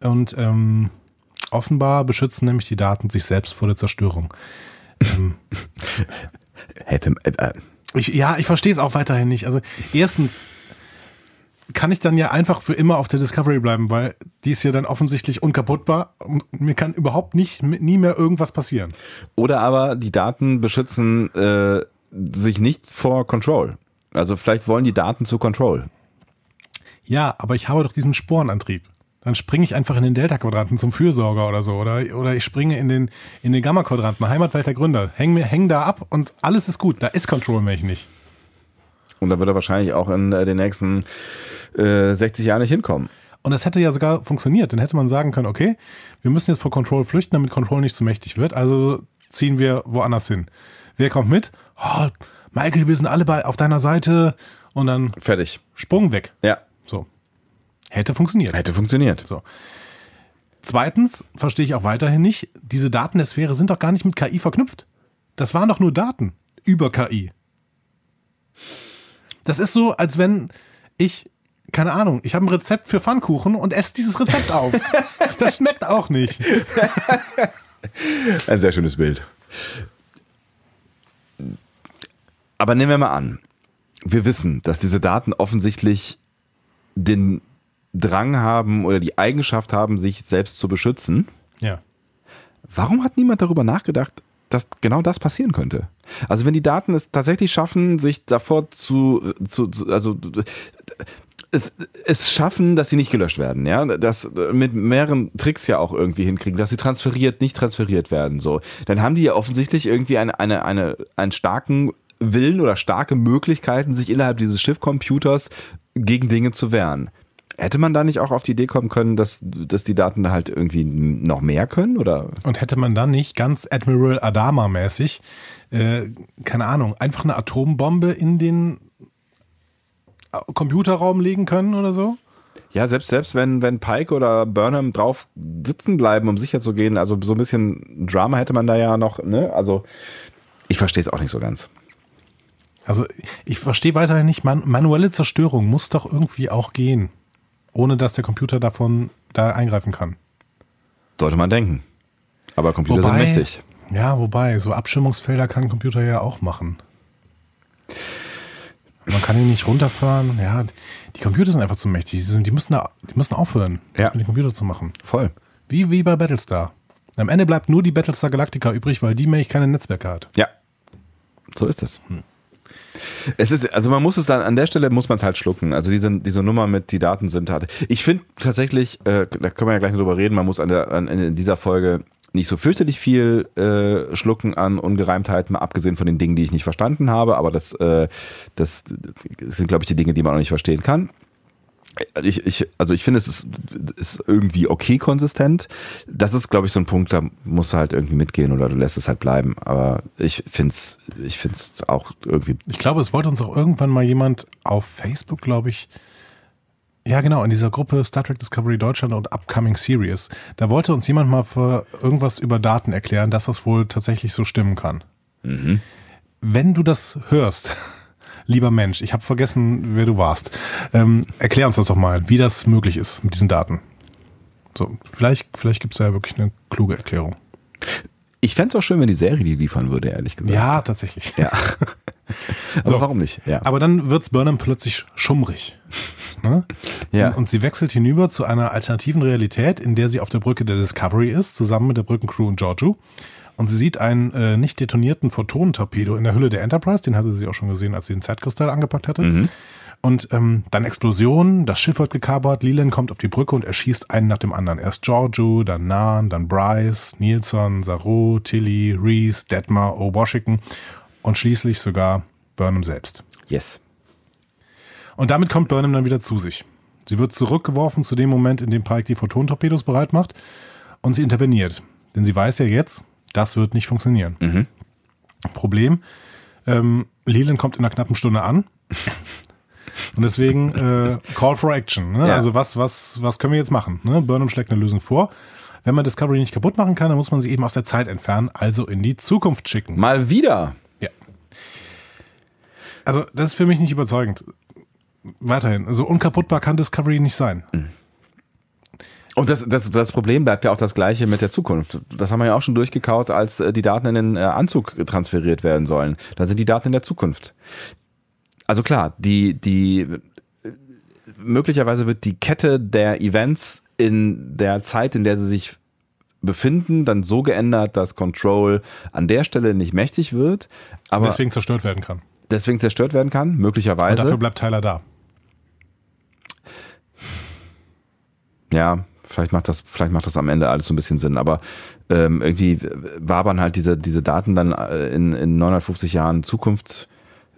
Und ähm, offenbar beschützen nämlich die Daten sich selbst vor der Zerstörung. Hätte, äh, äh, Ich, ja, ich verstehe es auch weiterhin nicht. Also erstens kann ich dann ja einfach für immer auf der Discovery bleiben, weil die ist ja dann offensichtlich unkaputtbar und mir kann überhaupt nicht nie mehr irgendwas passieren. Oder aber die Daten beschützen äh, sich nicht vor Control. Also vielleicht wollen die Daten zu Control. Ja, aber ich habe doch diesen Sporenantrieb. Dann springe ich einfach in den Delta-Quadranten zum Fürsorger oder so. Oder, oder ich springe in den, in den Gamma-Quadranten, Heimatwelt der Gründer. Häng, mir, häng da ab und alles ist gut. Da ist Control mich nicht. Und da wird er wahrscheinlich auch in äh, den nächsten äh, 60 Jahren nicht hinkommen. Und das hätte ja sogar funktioniert. Dann hätte man sagen können, okay, wir müssen jetzt vor Control flüchten, damit Control nicht zu mächtig wird. Also ziehen wir woanders hin. Wer kommt mit? Oh, Michael, wir sind alle bei, auf deiner Seite. Und dann Fertig. Sprung weg. Ja, So. Hätte funktioniert. hätte funktioniert. So. Zweitens verstehe ich auch weiterhin nicht, diese Daten der Sphäre sind doch gar nicht mit KI verknüpft. Das waren doch nur Daten über KI. Das ist so, als wenn ich, keine Ahnung, ich habe ein Rezept für Pfannkuchen und esse dieses Rezept auf. Das schmeckt auch nicht. Ein sehr schönes Bild. Aber nehmen wir mal an, wir wissen, dass diese Daten offensichtlich den Drang haben oder die Eigenschaft haben, sich selbst zu beschützen. Ja. Warum hat niemand darüber nachgedacht, dass genau das passieren könnte? Also wenn die Daten es tatsächlich schaffen, sich davor zu, zu, zu also es, es schaffen, dass sie nicht gelöscht werden, ja, das mit mehreren Tricks ja auch irgendwie hinkriegen, dass sie transferiert, nicht transferiert werden, so, dann haben die ja offensichtlich irgendwie eine, eine, eine, einen starken Willen oder starke Möglichkeiten, sich innerhalb dieses Schiffcomputers gegen Dinge zu wehren. Hätte man da nicht auch auf die Idee kommen können, dass, dass die Daten da halt irgendwie noch mehr können, oder? Und hätte man dann nicht ganz Admiral Adama-mäßig, äh, keine Ahnung, einfach eine Atombombe in den Computerraum legen können oder so? Ja, selbst, selbst wenn, wenn Pike oder Burnham drauf sitzen bleiben, um sicher zu gehen, also so ein bisschen Drama hätte man da ja noch, ne? Also, ich verstehe es auch nicht so ganz. Also ich verstehe weiterhin nicht, man, manuelle Zerstörung muss doch irgendwie auch gehen, ohne dass der Computer davon da eingreifen kann. Sollte man denken. Aber Computer Wobei- sind mächtig. Ja, wobei, so Abschirmungsfelder kann ein Computer ja auch machen. Man kann ihn nicht runterfahren. Ja, die Computer sind einfach zu mächtig. Die, müssen, da, die müssen aufhören, Ja. das mit den Computer zu machen. Voll. Wie, wie bei Battlestar. Am Ende bleibt nur die Battlestar Galactica übrig, weil die nämlich keine Netzwerke hat. Ja. So ist es. Es ist, also man muss es dann, an der Stelle muss man es halt schlucken. Also diese, diese Nummer mit, die Daten sind halt. Ich finde tatsächlich, äh, da können wir ja gleich noch drüber reden, man muss an der, an, in dieser Folge nicht so fürchterlich viel äh, schlucken an Ungereimtheiten, mal abgesehen von den Dingen, die ich nicht verstanden habe, aber das, äh, das sind, glaube ich, die Dinge, die man auch nicht verstehen kann. Ich, ich, also ich finde, es ist, ist irgendwie okay konsistent. Das ist, glaube ich, so ein Punkt, da musst du halt irgendwie mitgehen oder du lässt es halt bleiben. Aber ich finde es ich find's auch irgendwie. Ich glaube, es wollte uns auch irgendwann mal jemand auf Facebook, glaube ich, ja genau, in dieser Gruppe Star Trek Discovery Deutschland und Upcoming Series, da wollte uns jemand mal für irgendwas über Daten erklären, dass das wohl tatsächlich so stimmen kann. Wenn du das hörst, lieber Mensch, ich habe vergessen, wer du warst, ähm, erklär uns das doch mal, wie das möglich ist mit diesen Daten. So, vielleicht, vielleicht gibt es ja wirklich eine kluge Erklärung. Ich fände es auch schön, wenn die Serie die liefern würde, ehrlich gesagt. Ja, tatsächlich. Ja. Aber So. warum nicht? Ja. Aber dann wird's Burnham plötzlich schummrig. Ne? Ja. Und, und sie wechselt hinüber zu einer alternativen Realität, in der sie auf der Brücke der Discovery ist, zusammen mit der Brückencrew und Giorgio. Und sie sieht einen äh, nicht detonierten Photonentorpedo in der Hülle der Enterprise, den hatte sie auch schon gesehen, als sie den Zeitkristall angepackt hatte. Und ähm, dann Explosion, das Schiff wird gekapert, Leland kommt auf die Brücke und erschießt einen nach dem anderen. Erst Giorgio, dann Nan, dann Bryce, Nielsen, Saru, Tilly, Reese, Detmar, O'Washington und schließlich sogar Burnham selbst. yes. Und damit kommt Burnham dann wieder zu sich. Sie wird zurückgeworfen zu dem Moment, in dem Pike die Photontorpedos bereit macht und sie interveniert. Denn sie weiß ja jetzt, das wird nicht funktionieren. Problem, ähm, Leland kommt in einer knappen Stunde an. Und deswegen äh, Call for Action. Ne? Ja. Also was, was, was können wir jetzt machen? Ne? Burnham schlägt eine Lösung vor. wenn man Discovery nicht kaputt machen kann, dann muss man sie eben aus der Zeit entfernen, also in die Zukunft schicken. Mal wieder. Ja. Also, das ist für mich nicht überzeugend. Weiterhin, so unkaputtbar kann Discovery nicht sein. Und das, das, das Problem bleibt ja auch das gleiche mit der Zukunft. Das haben wir ja auch schon durchgekaut, als äh, die Daten in den äh, Anzug transferiert werden sollen. Da sind die Daten in der Zukunft. Also klar, die, die äh, möglicherweise wird die Kette der Events in der Zeit, in der sie sich befinden, dann so geändert, dass Control an der Stelle nicht mächtig wird, aber Und deswegen zerstört werden kann. deswegen zerstört werden kann, Und möglicherweise. dafür bleibt Tyler da. Ja, vielleicht macht das, vielleicht macht das am Ende alles so ein bisschen Sinn, aber ähm, irgendwie wabern halt diese, diese Daten dann äh, in, in 950 Jahren Zukunft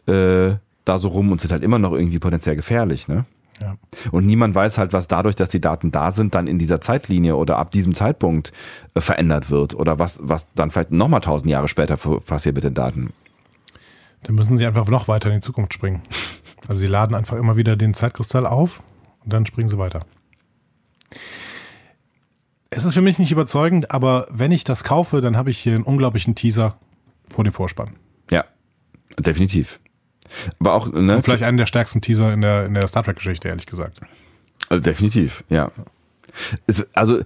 äh, da so rum und sind halt immer noch irgendwie potenziell gefährlich, ne? Ja. Und niemand weiß halt, was dadurch, dass die Daten da sind, dann in dieser Zeitlinie oder ab diesem Zeitpunkt äh, verändert wird oder was, was dann vielleicht nochmal tausend Jahre später passiert mit den Daten. Dann müssen sie einfach noch weiter in die Zukunft springen. Also sie laden einfach immer wieder den Zeitkristall auf und dann springen sie weiter. Es ist für mich nicht überzeugend, aber wenn ich das kaufe, dann habe ich hier einen unglaublichen Teaser vor dem Vorspann. Ja, definitiv. Aber auch, ne? Und vielleicht einen der stärksten Teaser in der, in der Star Trek-Geschichte, ehrlich gesagt. Also definitiv, ja. Also,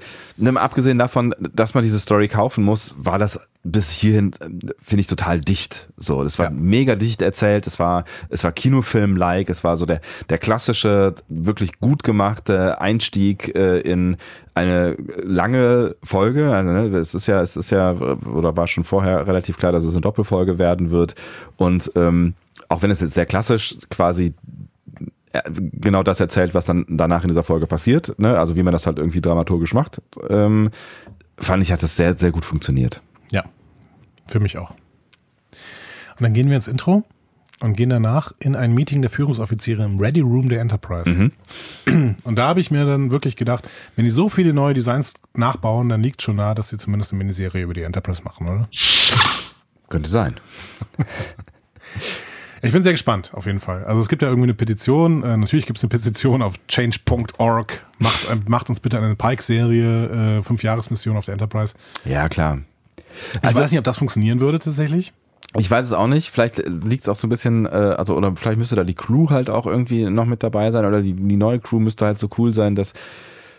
abgesehen davon, dass man diese Story kaufen muss, war das bis hierhin, äh, finde ich, total dicht. So, das war Ja. mega dicht erzählt. Es war, es war Kinofilm-like. Es war so der, der klassische, wirklich gut gemachte Einstieg äh, in eine lange Folge. Also, ne, es ist ja, es ist ja, oder war schon vorher relativ klar, dass es eine Doppelfolge werden wird. Und ähm, auch wenn es jetzt sehr klassisch quasi genau das erzählt, was dann danach in dieser Folge passiert, ne? also wie man das halt irgendwie dramaturgisch macht, ähm, fand ich, hat das sehr, sehr gut funktioniert. Ja, für mich auch. Und dann gehen wir ins Intro und gehen danach in ein Meeting der Führungsoffiziere im Ready Room der Enterprise. Und da habe ich mir dann wirklich gedacht, wenn die so viele neue Designs nachbauen, dann liegt schon nahe, dass sie zumindest eine Miniserie über die Enterprise machen, oder? Könnte sein. Ich bin sehr gespannt, auf jeden Fall. Also es gibt ja irgendwie eine Petition. Äh, natürlich gibt es eine Petition auf change.org. Macht, äh, macht uns bitte eine Pike-Serie, äh, Fünf-Jahres-Mission auf der Enterprise. Ja, klar. Ich weiß nicht, ob das funktionieren würde tatsächlich. Ich weiß es auch nicht. Vielleicht liegt es auch so ein bisschen, äh, also oder vielleicht müsste da die Crew halt auch irgendwie noch mit dabei sein oder die, die neue Crew müsste halt so cool sein, dass,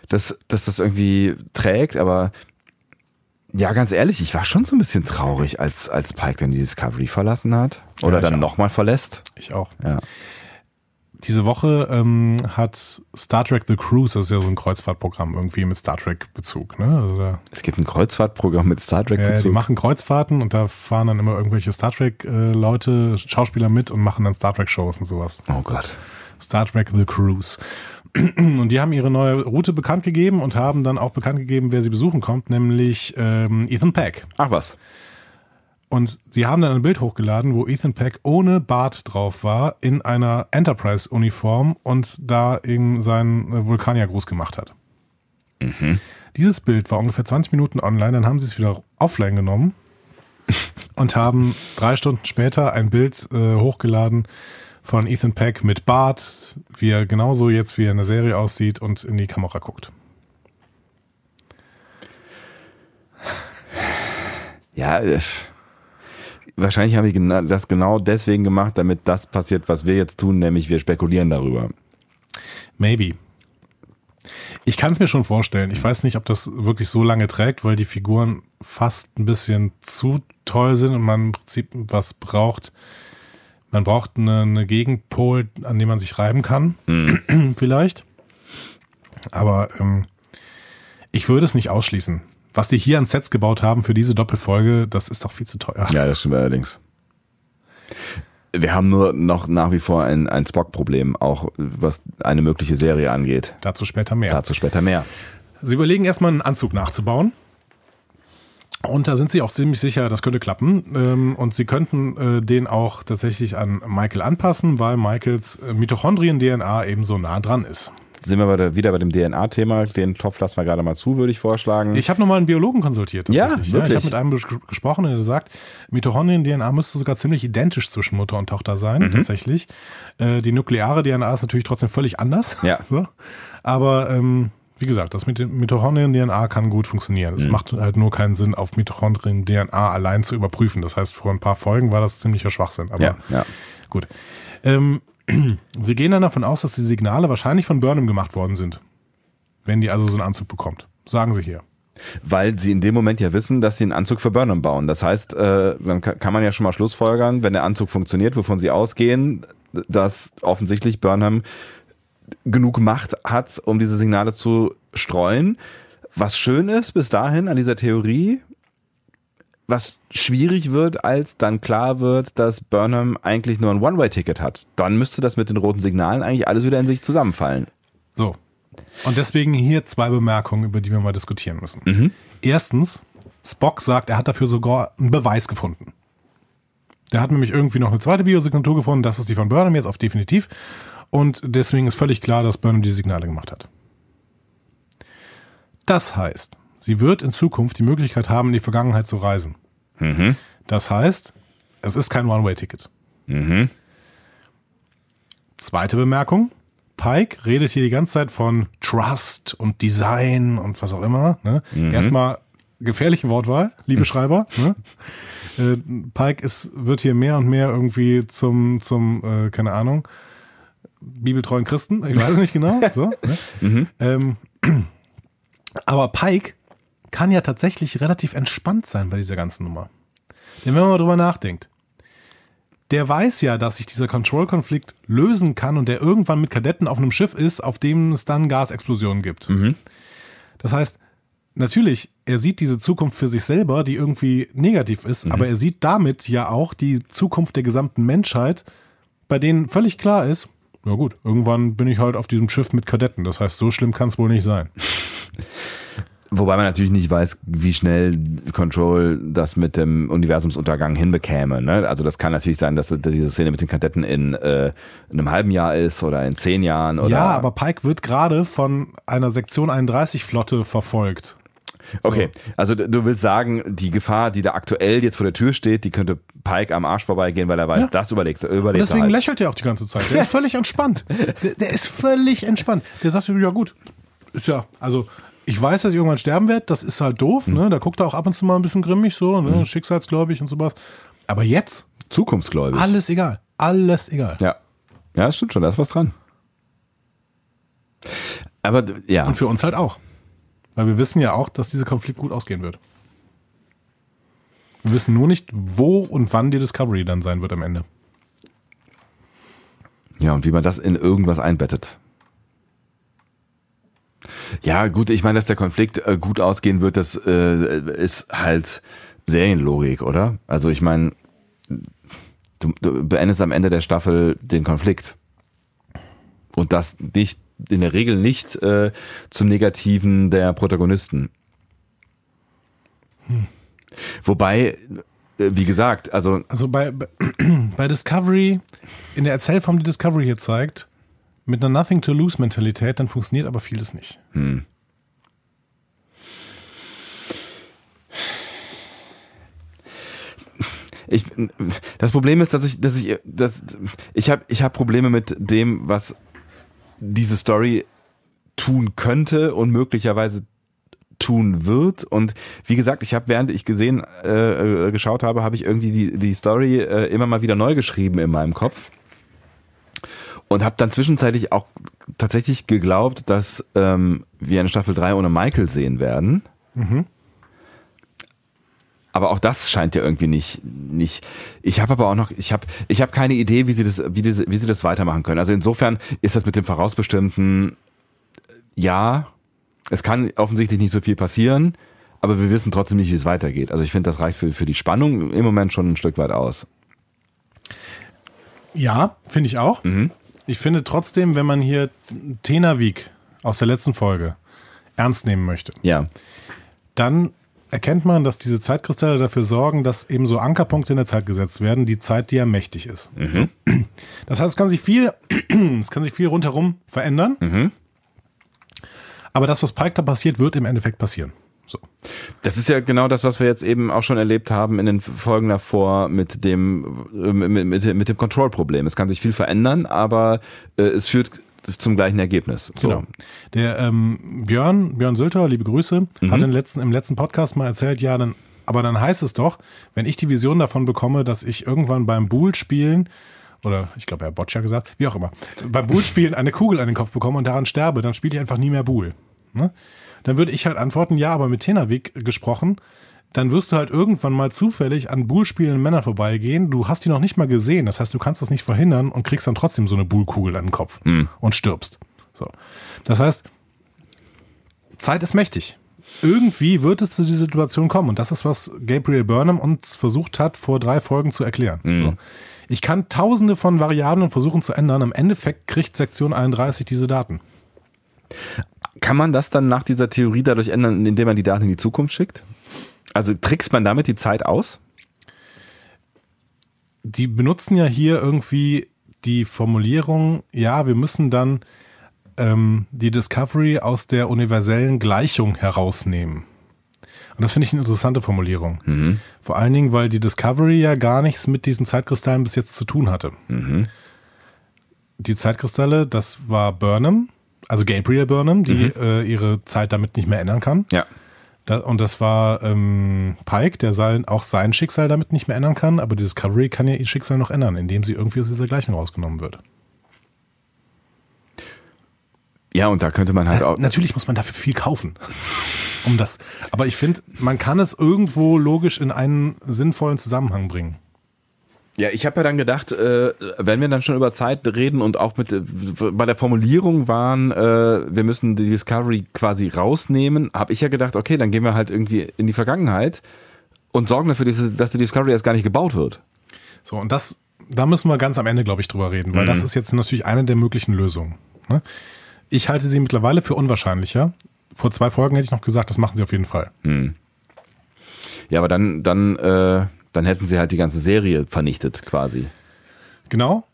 dass, dass das irgendwie trägt. Aber ja, ganz ehrlich, ich war schon so ein bisschen traurig, als, als Pike dann die Discovery verlassen hat oder Ja, dann nochmal verlässt. Ich auch. Ja. Diese Woche ähm, hat Star Trek The Cruise, das ist ja so ein Kreuzfahrtprogramm, irgendwie mit Star Trek Bezug. Ne? Also Es gibt ein Kreuzfahrtprogramm mit Star Trek ja, die machen Kreuzfahrten und da fahren dann immer irgendwelche Star Trek äh, Leute, Schauspieler mit und machen dann Star Trek Shows und sowas. Oh Gott. Star Trek The Cruise. Und die haben ihre neue Route bekannt gegeben und haben dann auch bekannt gegeben, wer sie besuchen kommt, nämlich ähm, Ethan Peck. Ach was. Und sie haben dann ein Bild hochgeladen, wo Ethan Peck ohne Bart drauf war, in einer Enterprise-Uniform und da eben seinen äh, Vulkanier groß gemacht hat. Dieses Bild war ungefähr 20 Minuten online, dann haben sie es wieder offline genommen und haben drei Stunden später ein Bild äh, hochgeladen von Ethan Peck mit Bart, wie er genauso jetzt wie er in der Serie aussieht und in die Kamera guckt. Ja, äh, wahrscheinlich haben die gena- das genau deswegen gemacht, damit das passiert, was wir jetzt tun, nämlich wir spekulieren darüber. Maybe. Ich kann es mir schon vorstellen. Ich weiß nicht, ob das wirklich so lange trägt, weil die Figuren fast ein bisschen zu toll sind und man im Prinzip was braucht. Man braucht eine, eine Gegenpol, an dem man sich reiben kann, vielleicht. Aber ähm, ich würde es nicht ausschließen. Was die hier an Sets gebaut haben für diese Doppelfolge, das ist doch viel zu teuer. Ja, das stimmt allerdings. Wir haben nur noch nach wie vor ein, ein Spock-Problem, auch was eine mögliche Serie angeht. Dazu später mehr. Dazu später mehr. Sie überlegen erstmal einen Anzug nachzubauen. Und da sind sie auch ziemlich sicher, das könnte klappen. Ähm, Und sie könnten äh, den auch tatsächlich an Michael anpassen, weil Michaels äh, Mitochondrien-DNA eben so nah dran ist. Sind wir bei der, wieder bei dem DNA-Thema. Den Topf lassen wir gerade mal zu, würde ich vorschlagen. Ich habe nochmal einen Biologen konsultiert. Ja, tatsächlich. wirklich? Ich habe mit einem ges- gesprochen, der sagt, Mitochondrien-DNA müsste sogar ziemlich identisch zwischen Mutter und Tochter sein, Mhm. tatsächlich. Äh, Die nukleare DNA ist natürlich trotzdem völlig anders. Ja. So. Aber ähm, wie gesagt, das mit Mitochondrien-DNA kann gut funktionieren. Es macht halt nur keinen Sinn, auf Mitochondrien-DNA allein zu überprüfen. Das heißt, vor ein paar Folgen war das ziemlicher Schwachsinn. Aber Ja, ja. gut. Ähm, Sie gehen dann davon aus, dass die Signale wahrscheinlich von Burnham gemacht worden sind. Wenn die also so einen Anzug bekommt. Sagen Sie hier. Weil sie in dem Moment ja wissen, dass sie einen Anzug für Burnham bauen. Das heißt, äh, dann ka- kann man ja schon mal schlussfolgern, wenn der Anzug funktioniert, wovon sie ausgehen, dass offensichtlich Burnham genug Macht hat, um diese Signale zu streuen. Was schön ist bis dahin an dieser Theorie, was schwierig wird, als dann klar wird, dass Burnham eigentlich nur ein One-Way-Ticket hat. Dann müsste das mit den roten Signalen eigentlich alles wieder in sich zusammenfallen. So. Und deswegen hier zwei Bemerkungen, über die wir mal diskutieren müssen. Erstens, Spock sagt, er hat dafür sogar einen Beweis gefunden. Der hat nämlich irgendwie noch eine zweite Biosignatur gefunden, das ist die von Burnham jetzt auf definitiv. Und deswegen ist völlig klar, dass Burnham die Signale gemacht hat. Das heißt, sie wird in Zukunft die Möglichkeit haben, in die Vergangenheit zu reisen. Das heißt, es ist kein One-Way-Ticket. Zweite Bemerkung. Pike redet hier die ganze Zeit von Trust und Design und was auch immer. Ne? Erstmal gefährliche Wortwahl, liebe Schreiber. Ne? Äh, Pike ist, wird hier mehr und mehr irgendwie zum, zum äh, keine Ahnung, bibeltreuen Christen. Ich weiß es nicht genau. So, ne? ähm, aber Pike kann ja tatsächlich relativ entspannt sein bei dieser ganzen Nummer. Denn wenn man mal drüber nachdenkt, der weiß ja, dass sich dieser Control-Konflikt lösen kann und der irgendwann mit Kadetten auf einem Schiff ist, auf dem es dann Gasexplosionen gibt. Das heißt, natürlich, er sieht diese Zukunft für sich selber, die irgendwie negativ ist, aber er sieht damit ja auch die Zukunft der gesamten Menschheit, bei denen völlig klar ist, na gut, irgendwann bin ich halt auf diesem Schiff mit Kadetten. Das heißt, so schlimm kann es wohl nicht sein. Wobei man natürlich nicht weiß, wie schnell Control das mit dem Universumsuntergang hinbekäme. Ne? Also das kann natürlich sein, dass diese Szene mit den Kadetten in, äh, in einem halben Jahr ist oder in zehn Jahren. Oder ja, aber Pike wird gerade von einer Sektion 31 Flotte verfolgt. Okay, also du willst sagen, die Gefahr, die da aktuell jetzt vor der Tür steht, die könnte Pike am Arsch vorbeigehen, weil er weiß, Ja. das überlegt, Und überlebt er deswegen halt. lächelt er auch die ganze Zeit. Der ist völlig entspannt. Der, der ist völlig entspannt. Der sagt, ja gut, ist ja, also ich weiß, dass ich irgendwann sterben werde, das ist halt doof, Hm. ne? Da guckt er auch ab und zu mal ein bisschen grimmig so, ne? Schicksalsgläubig und sowas. Aber jetzt, Zukunftsgläubig. alles egal. Alles egal. Ja. Ja, das stimmt schon, da ist was dran. Aber ja. Und für uns halt auch. Weil wir wissen ja auch, dass dieser Konflikt gut ausgehen wird. Wir wissen nur nicht, wo und wann die Discovery dann sein wird am Ende. Ja, und wie man das in irgendwas einbettet. Ja, gut, ich meine, dass der Konflikt äh, gut ausgehen wird, das äh, ist halt Serienlogik, oder? Also ich meine, du, du beendest am Ende der Staffel den Konflikt. Und das nicht, in der Regel nicht äh, zum Negativen der Protagonisten. Wobei, äh, wie gesagt, also Also bei- bei Discovery, in der Erzählform, die Discovery hier zeigt, mit einer Nothing-to-Lose-Mentalität, dann funktioniert aber vieles nicht. Ich, das Problem ist, dass ich, dass ich, dass ich habe, ich habe Probleme mit dem, was diese Story tun könnte und möglicherweise tun wird. Und wie gesagt, ich habe, während ich gesehen, äh, äh, geschaut habe, habe ich irgendwie die, die Story äh, immer mal wieder neu geschrieben in meinem Kopf. Und habe dann zwischenzeitlich auch tatsächlich geglaubt, dass ähm, wir eine Staffel 3 ohne Michael sehen werden. Aber auch das scheint ja irgendwie nicht, nicht. Ich habe aber auch noch, ich habe, ich habe keine Idee, wie sie das, wie, diese, wie sie das weitermachen können. Also insofern ist das mit dem vorausbestimmten, ja, es kann offensichtlich nicht so viel passieren, aber wir wissen trotzdem nicht, wie es weitergeht. Also ich finde, das reicht für, für die Spannung im Moment schon ein Stück weit aus. Ja, finde ich auch. Ich finde trotzdem, wenn man hier Tenavik aus der letzten Folge ernst nehmen möchte, Ja, dann erkennt man, dass diese Zeitkristalle dafür sorgen, dass eben so Ankerpunkte in der Zeit gesetzt werden, die Zeit, die ja mächtig ist. Das heißt, es kann sich viel, es kann sich viel rundherum verändern. Aber das, was Pike da passiert, wird im Endeffekt passieren. So. Das ist ja genau das, was wir jetzt eben auch schon erlebt haben in den Folgen davor mit dem, äh, mit, mit, mit dem Control-Problem. Es kann sich viel verändern, aber äh, es führt zum gleichen Ergebnis. So. Genau. Der ähm, Björn, Björn Sülter, liebe Grüße, Mhm. hat im letzten, im letzten Podcast mal erzählt, ja, dann, aber dann heißt es doch, wenn ich die Vision davon bekomme, dass ich irgendwann beim Bull-Spielen oder ich glaube, er hat Boccia gesagt, wie auch immer, beim Bull-Spielen eine Kugel an den Kopf bekomme und daran sterbe, dann spiele ich einfach nie mehr Bull. Ne? Dann würde ich halt antworten, ja, aber mit Tenavik gesprochen, dann wirst du halt irgendwann mal zufällig an Bull spielenden Männern vorbeigehen. Du hast die noch nicht mal gesehen. Das heißt, du kannst das nicht verhindern und kriegst dann trotzdem so eine Bullkugel an den Kopf und stirbst. So. Das heißt, Zeit ist mächtig. Irgendwie wird es zu dieser Situation kommen. Und das ist, was Gabriel Burnham uns versucht hat, vor drei Folgen zu erklären. So. Ich kann tausende von Variablen versuchen zu ändern. Im Endeffekt kriegt Sektion 31 diese Daten. Kann man das dann nach dieser Theorie dadurch ändern, indem man die Daten in die Zukunft schickt? Also trickst man damit die Zeit aus? die benutzen ja hier irgendwie die Formulierung, ja, wir müssen dann ähm, die Discovery aus der universellen Gleichung herausnehmen. Und das finde ich eine interessante Formulierung. Vor allen Dingen, weil die Discovery ja gar nichts mit diesen Zeitkristallen bis jetzt zu tun hatte. Die Zeitkristalle, das war Burnham, also Gabriel Burnham, die äh, ihre Zeit damit nicht mehr ändern kann. Ja. Da, und das war ähm, Pike, der sein, auch sein Schicksal damit nicht mehr ändern kann, aber die Discovery kann ja ihr Schicksal noch ändern, indem sie irgendwie aus dieser Gleichung rausgenommen wird. Ja, und da könnte man halt auch. Natürlich muss man dafür viel kaufen. Um das. Aber ich finde, man kann es irgendwo logisch in einen sinnvollen Zusammenhang bringen. Ja, ich habe ja dann gedacht, äh, wenn wir dann schon über Zeit reden und auch mit äh, bei der Formulierung waren, äh, wir müssen die Discovery quasi rausnehmen, habe ich ja gedacht, okay, dann gehen wir halt irgendwie in die Vergangenheit und sorgen dafür, dass die Discovery erst gar nicht gebaut wird. So, und das, da müssen wir ganz am Ende, glaube ich, drüber reden, weil das ist jetzt natürlich eine der möglichen Lösungen. Ne? Ich halte sie mittlerweile für unwahrscheinlicher. Vor zwei Folgen hätte ich noch gesagt, das machen sie auf jeden Fall. Ja, aber dann dann äh, dann hätten sie halt die ganze Serie vernichtet quasi. Genau.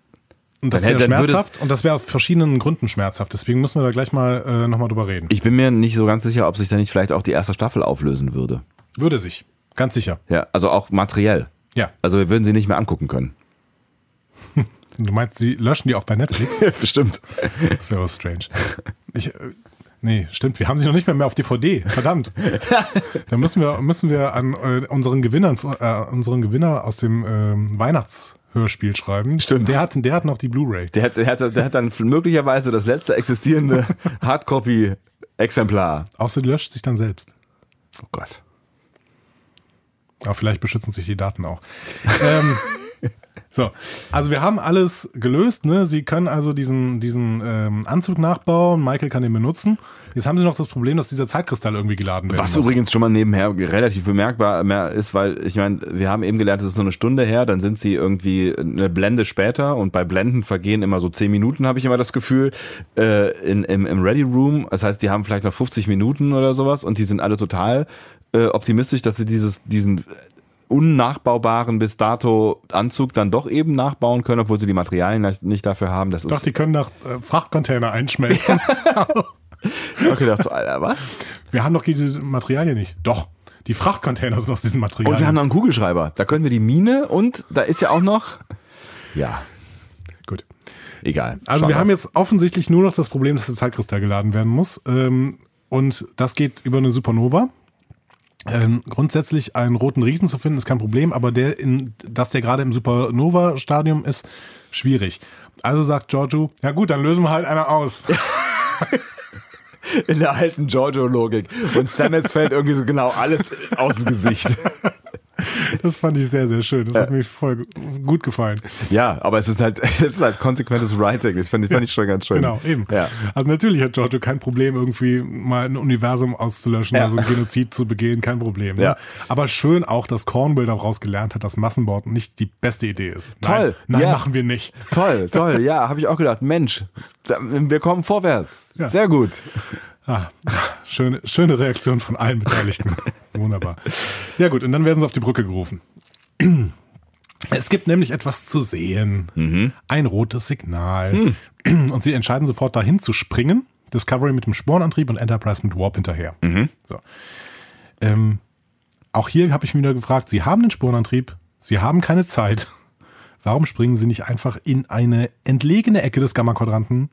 Und das wäre schmerzhaft und das wäre aus verschiedenen Gründen schmerzhaft. Deswegen müssen wir da gleich mal äh, nochmal drüber reden. Ich bin mir nicht so ganz sicher, ob sich da nicht vielleicht auch die erste Staffel auflösen würde. Würde sich. Ganz sicher. Ja, also auch materiell. Ja. Also wir würden sie nicht mehr angucken können. Du meinst, sie löschen die auch bei Netflix? Bestimmt. Das wäre strange. Ich, äh, nee, stimmt. Wir haben sie noch nicht mehr, mehr auf DVD. Verdammt. Da müssen wir, müssen wir an äh, unseren Gewinnern, äh, unseren Gewinner aus dem ähm, Weihnachtshörspiel schreiben. Stimmt. Der hat, der hat noch die Blu-ray. Der hat, der, hat, der hat dann möglicherweise das letzte existierende Hardcopy-Exemplar. Außer die löscht sich dann selbst. Oh Gott. Aber vielleicht beschützen sich die Daten auch. ähm, so, also wir haben alles gelöst. Ne? Sie können also diesen, diesen ähm, Anzug nachbauen. Michael kann den benutzen. Jetzt haben sie noch das Problem, dass dieser Zeitkristall irgendwie geladen werden Was muss. übrigens schon mal nebenher relativ bemerkbar mehr ist, weil ich meine, wir haben eben gelernt, es ist nur eine Stunde her, dann sind sie irgendwie eine Blende später und bei Blenden vergehen immer so 10 Minuten, habe ich immer das Gefühl, äh, in, im, im Ready Room. Das heißt, die haben vielleicht noch 50 Minuten oder sowas und die sind alle total äh, optimistisch, dass sie dieses, diesen unnachbaubaren bis dato Anzug dann doch eben nachbauen können, obwohl sie die Materialien nicht- dafür haben. Das Doch, ist die können nach äh, Frachtcontainer einschmelzen. hab gedacht, so, Alter, was? Wir haben doch diese Materialien nicht. Doch, die Frachtcontainer sind aus diesem Material. Und wir haben noch einen Kugelschreiber. Da können wir die Mine und da ist ja auch noch. Ja, Gut. egal. Also wir haben jetzt offensichtlich nur noch das Problem, dass der Zeitkristall geladen werden muss. Ähm, und das geht über eine Supernova. Ähm, grundsätzlich einen roten Riesen zu finden, ist kein Problem, aber der in, dass der gerade im Supernova-Stadium ist, schwierig. Also sagt Giorgio, ja gut, dann lösen wir halt einer aus. in der alten Giorgio-Logik. Und Stamets fällt irgendwie so genau alles aus dem Gesicht. Das fand ich sehr, sehr schön. Das hat mir voll gut gefallen. Ja, aber es ist halt, es ist halt konsequentes Writing. Das fand, fand ich schon ganz schön. Genau, eben. Ja. Also natürlich hat Giorgio kein Problem, irgendwie mal ein Universum auszulöschen, Ja. also ein Genozid zu begehen, kein Problem. Ne? Ja. Aber schön auch, dass Cornwall daraus gelernt hat, dass Massenmord nicht die beste Idee ist. Toll, Nein, nein ja. machen wir nicht. Toll, toll. Ja, habe ich auch gedacht. Mensch, wir kommen vorwärts. Ja. Sehr gut. Ah, schöne, schöne Reaktion von allen Beteiligten. Wunderbar. Ja gut, und dann werden sie auf die Brücke gerufen. Es gibt nämlich etwas zu sehen. Ein rotes Signal. Und sie entscheiden sofort dahin zu springen. Discovery mit dem Spornantrieb und Enterprise mit Warp hinterher. So. Ähm, auch hier habe ich mich wieder gefragt, sie haben den Spornantrieb, sie haben keine Zeit. Warum springen sie nicht einfach in eine entlegene Ecke des Gamma-Quadranten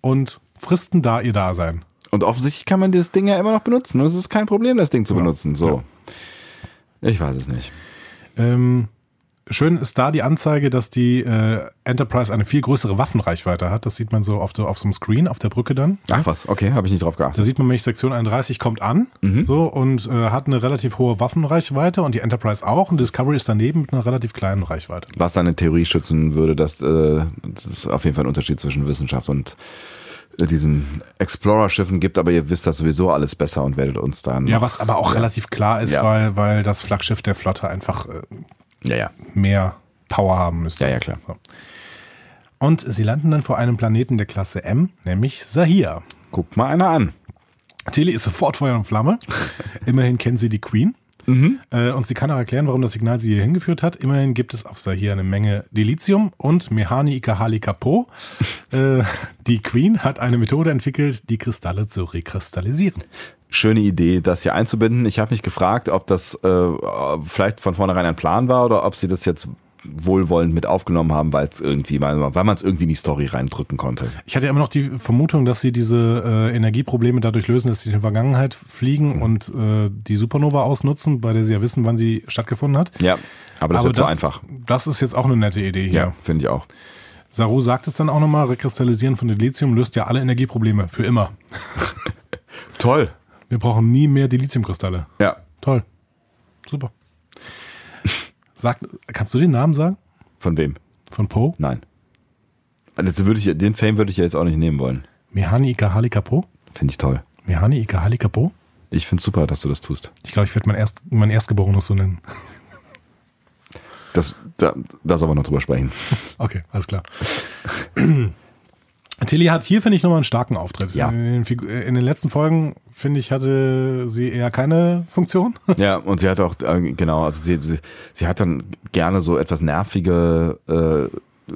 und fristen da ihr Dasein. Und offensichtlich kann man das Ding ja immer noch benutzen. Und es ist kein Problem, das Ding zu Genau. benutzen. So. Ich weiß es nicht. Ähm, schön ist da die Anzeige, dass die äh, Enterprise eine viel größere Waffenreichweite hat. Das sieht man so auf, der, auf so einem Screen auf der Brücke dann. Ach was, okay, habe ich nicht drauf Da geachtet. sieht man nämlich, Sektion 31 kommt an Mhm. so und äh, hat eine relativ hohe Waffenreichweite und die Enterprise auch. Und Discovery ist daneben mit einer relativ kleinen Reichweite. Was deine Theorie schützen würde, dass äh, dass es auf jeden Fall einen Unterschied zwischen Wissenschaft und diesen Explorer-Schiffen gibt, aber ihr wisst das sowieso alles besser und werdet uns dann. Ja, was aber auch relativ klar ist, Ja. weil, weil das Flaggschiff der Flotte einfach äh, Ja, ja. mehr Power haben müsste. Ja, ja, klar. So. Und sie landen dann vor einem Planeten der Klasse M, nämlich Sahir. Guckt mal einer an. Tilly ist sofort Feuer und Flamme. Immerhin kennt sie die Queen. Äh, und sie kann auch erklären, warum das Signal sie hier hingeführt hat. Immerhin gibt es auf Sahir eine Menge Dilithium und Mehani Ikahali Kapo. äh, die Queen hat eine Methode entwickelt, die Kristalle zu rekristallisieren. Schöne Idee, das hier einzubinden. Ich habe mich gefragt, ob das äh, vielleicht von vornherein ein Plan war oder ob sie das jetzt wohlwollend mit aufgenommen haben, weil es irgendwie, weil man es irgendwie in die Story reindrücken konnte. Ich hatte ja immer noch die Vermutung, dass sie diese äh, Energieprobleme dadurch lösen, dass sie in die Vergangenheit fliegen und äh, die Supernova ausnutzen, bei der sie ja wissen, wann sie stattgefunden hat. Ja, aber das wird so einfach. Das ist jetzt auch eine nette Idee hier. Ja, finde ich auch. Saru sagt es dann auch nochmal, Rekristallisieren von Dilithium löst ja alle Energieprobleme. Für immer. Toll. Wir brauchen nie mehr Dilithiumkristalle. Ja. Toll. Super. Sag, kannst du den Namen sagen? Von wem? Von Poe? Nein. Also würde ich, den Fame würde ich ja jetzt auch nicht nehmen wollen. Mehani Ikahali Kapo? Finde ich toll. Mehani Ikahali Kapo? Ich finde super, dass du das tust. Ich glaube, ich werde mein, Erst, mein Erstgeborenes so nennen. Das, da, da sollen wir noch drüber sprechen. Okay, alles klar. Tilly hat hier, finde ich, nochmal einen starken Auftritt. Ja. In, den Figu- in den letzten Folgen, finde ich, hatte sie eher keine Funktion. Ja, und sie hat auch, äh, genau, also sie, sie, sie hat dann gerne so etwas nervige, äh,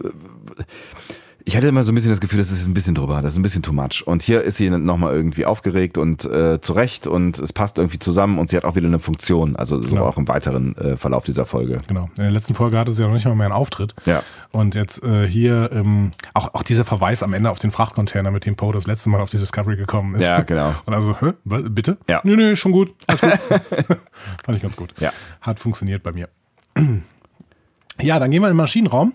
ich hatte immer so ein bisschen das Gefühl, das ist ein bisschen drüber, das ist ein bisschen too much. Und hier ist sie nochmal irgendwie aufgeregt und äh, zurecht und es passt irgendwie zusammen und sie hat auch wieder eine Funktion, also so Genau. auch im weiteren äh, Verlauf dieser Folge. Genau. In der letzten Folge hatte sie ja noch nicht mal mehr einen Auftritt. Ja. Und jetzt äh, hier ähm, auch, auch dieser Verweis am Ende auf den Frachtcontainer, mit dem Poe das letzte Mal auf die Discovery gekommen ist. Ja, genau. Und also, hä? Was, bitte? Ja. Nö, nö, schon gut. Alles gut. Fand ich ganz gut. Ja. Hat funktioniert bei mir. Ja, dann gehen wir in den Maschinenraum.